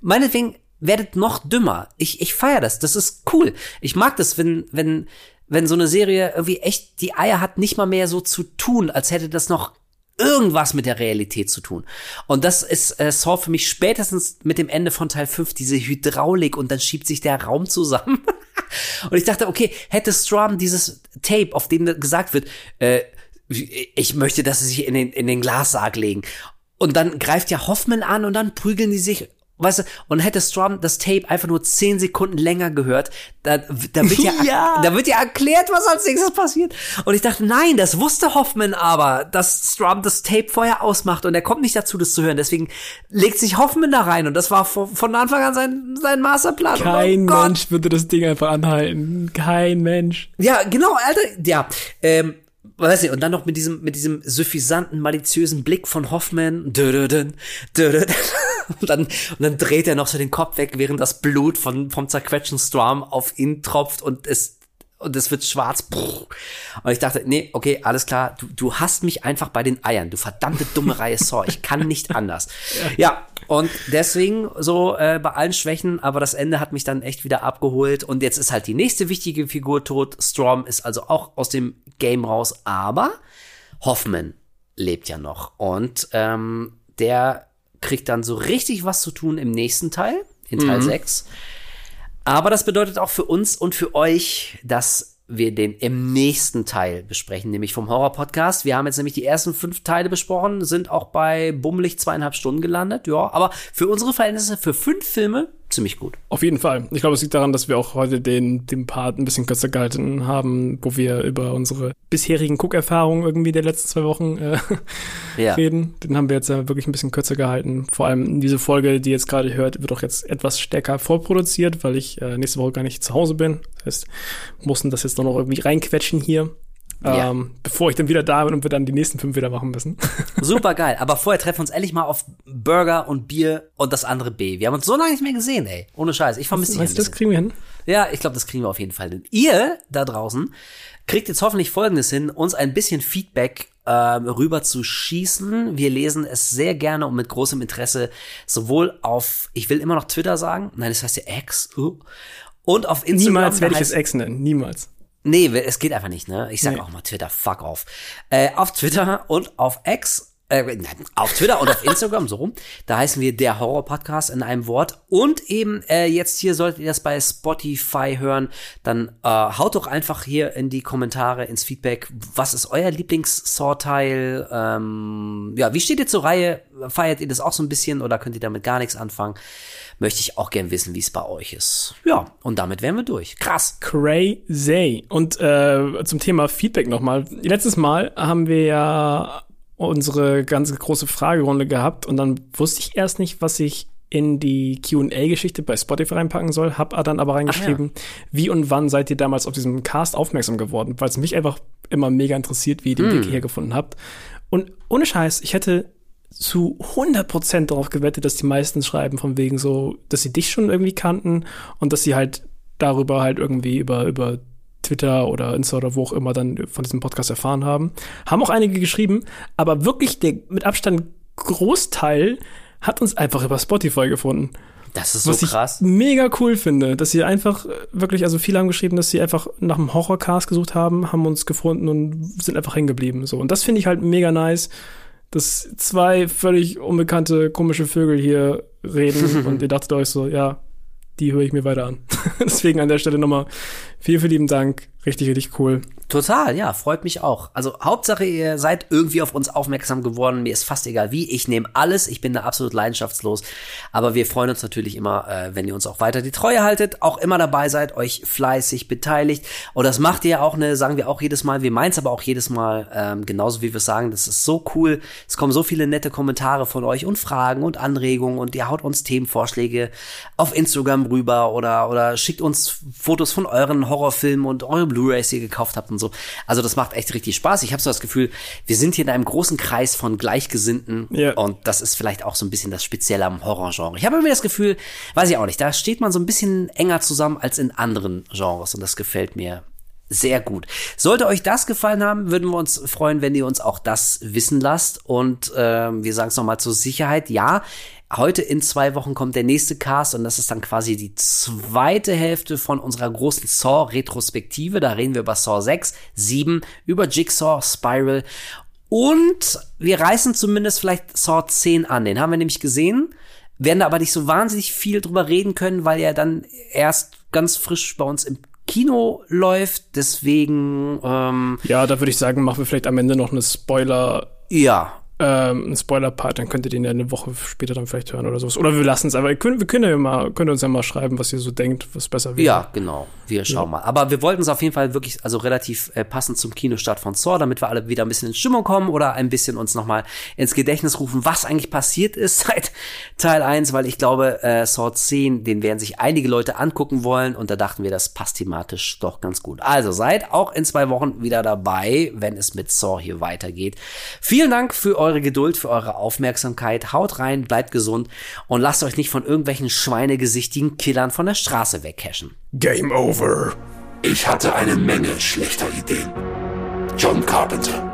meinetwegen, werdet noch dümmer. Ich, ich feier das. Das ist cool. Ich mag das, wenn, wenn, wenn so eine Serie irgendwie echt die Eier hat, nicht mal mehr so zu tun, als hätte das noch irgendwas mit der Realität zu tun. Und das ist äh, Saw für mich spätestens mit dem Ende von Teil 5, diese Hydraulik und dann schiebt sich der Raum zusammen. und ich dachte, okay, hätte Strom dieses Tape, auf dem gesagt wird, äh, ich möchte, dass sie sich in den, in den Glassarg legen. Und dann greift ja Hoffman an und dann prügeln die sich Weißt du, und hätte Strom das Tape einfach nur zehn Sekunden länger gehört, da, da, wird ja, Ja. da wird ja erklärt, was als nächstes passiert. Und ich dachte, nein, das wusste Hoffman aber, dass Strom das Tape vorher ausmacht und er kommt nicht dazu, das zu hören. Deswegen legt sich Hoffman da rein und das war von, von Anfang an sein, sein Masterplan. Kein oh. Mensch würde das Ding einfach anhalten. Kein Mensch. Ja, genau, Alter, ja. Ähm, weiß nicht, und dann noch mit diesem, mit diesem suffisanten, maliziösen Blick von Hoffman. Dödödön, dödödön. Und dann, und dann dreht er noch so den Kopf weg, während das Blut von, vom zerquetschten Storm auf ihn tropft und es, und es wird schwarz. Und ich dachte, nee, okay, alles klar, du, du hast mich einfach bei den Eiern, du verdammte dumme Reihe Saw, ich kann nicht anders. Ja, und deswegen so äh, bei allen Schwächen, aber das Ende hat mich dann echt wieder abgeholt und jetzt ist halt die nächste wichtige Figur tot. Strom ist also auch aus dem Game raus, aber Hoffman lebt ja noch und ähm, der kriegt dann so richtig was zu tun im nächsten Teil, in Teil 6. Aber das bedeutet auch für uns und für euch, dass wir den im nächsten Teil besprechen, nämlich vom Horror-Podcast. Wir haben jetzt nämlich die ersten fünf Teile besprochen, sind auch bei bummelig zweieinhalb Stunden gelandet, ja. Aber für unsere Verhältnisse, für fünf Filme, ziemlich gut. Auf jeden Fall. Ich glaube, es liegt daran, dass wir auch heute den, den Part ein bisschen kürzer gehalten haben, wo wir über unsere bisherigen Guckerfahrungen irgendwie der letzten zwei Wochen äh, Ja. reden. Den haben wir jetzt äh, wirklich ein bisschen kürzer gehalten. Vor allem diese Folge, die ihr jetzt gerade hört, wird auch jetzt etwas stärker vorproduziert, weil ich äh, nächste Woche gar nicht zu Hause bin. Das heißt, mussten das jetzt noch irgendwie reinquetschen hier. Ja. Ähm, bevor ich dann wieder da bin und wir dann die nächsten fünf wieder machen müssen. Super geil. Aber vorher treffen wir uns endlich mal auf Burger und Bier und das andere B. Wir haben uns so lange nicht mehr gesehen, ey. Ohne Scheiß. Ich vermisse dich ein Meinst du, das kriegen wir hin? Ja, ich glaube, das kriegen wir auf jeden Fall hin. Ihr da draußen kriegt jetzt hoffentlich Folgendes hin, uns ein bisschen Feedback ähm, rüber zu schießen. Wir lesen es sehr gerne und mit großem Interesse sowohl auf, ich will immer noch Twitter sagen, nein, das heißt ja X, uh, und auf Instagram. Niemals werde ich es Ex nennen. Niemals. Nee, es geht einfach nicht, ne? Ich sag Nee. auch mal Twitter, fuck off. Äh, auf Twitter und auf X, äh, nein, auf Twitter und auf Instagram, so rum. Da heißen wir der Horror Podcast in einem Wort. Und eben äh, jetzt hier solltet ihr das bei Spotify hören, dann äh, haut doch einfach hier in die Kommentare, ins Feedback, was ist euer Lieblings-Saw-Teil? Ähm, ja, wie steht ihr zur Reihe? Feiert ihr das auch so ein bisschen oder könnt ihr damit gar nichts anfangen? Möchte ich auch gern wissen, wie es bei euch ist. Ja, und damit wären wir durch. Krass. Crazy. Und äh, zum Thema Feedback nochmal. Letztes Mal haben wir ja unsere ganz große Fragerunde gehabt und dann wusste ich erst nicht, was ich in die Q&A-Geschichte bei Spotify reinpacken soll, hab dann aber reingeschrieben, wie und wann seid ihr damals auf diesem Cast aufmerksam geworden, weil es mich einfach immer mega interessiert, wie ihr den Weg hierher gefunden habt. Und ohne Scheiß, ich hätte zu 100% darauf gewettet, dass die meisten schreiben von wegen so, dass sie dich schon irgendwie kannten und dass sie halt darüber halt irgendwie über, über Twitter oder Insta oder wo auch immer dann von diesem Podcast erfahren haben. Haben auch einige geschrieben, aber wirklich der mit Abstand Großteil hat uns einfach über Spotify gefunden. Das ist so Was krass. ich mega cool finde, dass sie einfach äh, wirklich, also viele haben geschrieben, dass sie einfach nach einem Horrorcast gesucht haben, haben uns gefunden und sind einfach hängen geblieben. So. Und das finde ich halt mega nice, dass zwei völlig unbekannte, komische Vögel hier reden und ihr dachtet euch so, ja, die höre ich mir weiter an. Deswegen an der Stelle nochmal vielen, vielen lieben Dank. Richtig, richtig cool. Total, ja, freut mich auch. Also Hauptsache, ihr seid irgendwie auf uns aufmerksam geworden. Mir ist fast egal wie. Ich nehme alles. Ich bin da absolut leidenschaftslos. Aber wir freuen uns natürlich immer, äh, wenn ihr uns auch weiter die Treue haltet, auch immer dabei seid, euch fleißig beteiligt. Und das macht ihr auch, ne, sagen wir auch jedes Mal. Wir meinen es aber auch jedes Mal, ähm, genauso wie wir es sagen. Das ist so cool. Es kommen so viele nette Kommentare von euch und Fragen und Anregungen und ihr haut uns Themenvorschläge auf Instagram rüber oder, oder schickt uns Fotos von euren Horrorfilmen und eure Blu-rays, die ihr gekauft habt und so. Also das macht echt richtig Spaß. Ich habe so das Gefühl, wir sind hier in einem großen Kreis von Gleichgesinnten Ja. und das ist vielleicht auch so ein bisschen das Spezielle am Horrorgenre. Ich habe irgendwie das Gefühl, weiß ich auch nicht, da steht man so ein bisschen enger zusammen als in anderen Genres und das gefällt mir sehr gut. Sollte euch das gefallen haben, würden wir uns freuen, wenn ihr uns auch das wissen lasst. Und ähm, wir sagen es nochmal zur Sicherheit, ja, heute in zwei Wochen kommt der nächste Cast und das ist dann quasi die zweite Hälfte von unserer großen Saw-Retrospektive. Da reden wir über Saw 6, 7, über Jigsaw, Spiral und wir reißen zumindest vielleicht Saw 10 an. Den haben wir nämlich gesehen, werden da aber nicht so wahnsinnig viel drüber reden können, weil er dann erst ganz frisch bei uns im Kino läuft. Deswegen, ähm, Ja, da würde ich sagen, machen wir vielleicht am Ende noch eine Spoiler ja, ähm, einen Spoiler-Part, dann könnt ihr den ja eine Woche später dann vielleicht hören oder sowas. Oder wir lassen es, aber wir können, wir können ja mal, könnt uns ja mal schreiben, was ihr so denkt, was besser wäre. Ja, genau. Wir schauen ja. mal. Aber wir wollten es auf jeden Fall wirklich, also relativ äh, passend zum Kinostart von Saw, damit wir alle wieder ein bisschen in Stimmung kommen oder ein bisschen uns nochmal ins Gedächtnis rufen, was eigentlich passiert ist seit Teil 1, weil ich glaube, äh, Saw 10, den werden sich einige Leute angucken wollen und da dachten wir, das passt thematisch doch ganz gut. Also seid auch in zwei Wochen wieder dabei, wenn es mit Saw hier weitergeht. Vielen Dank für eure Geduld, für eure Aufmerksamkeit. Haut rein, bleibt gesund und lasst euch nicht von irgendwelchen schweinegesichtigen Killern von der Straße wegcashen. Game over. Ich hatte eine Menge schlechter Ideen. John Carpenter.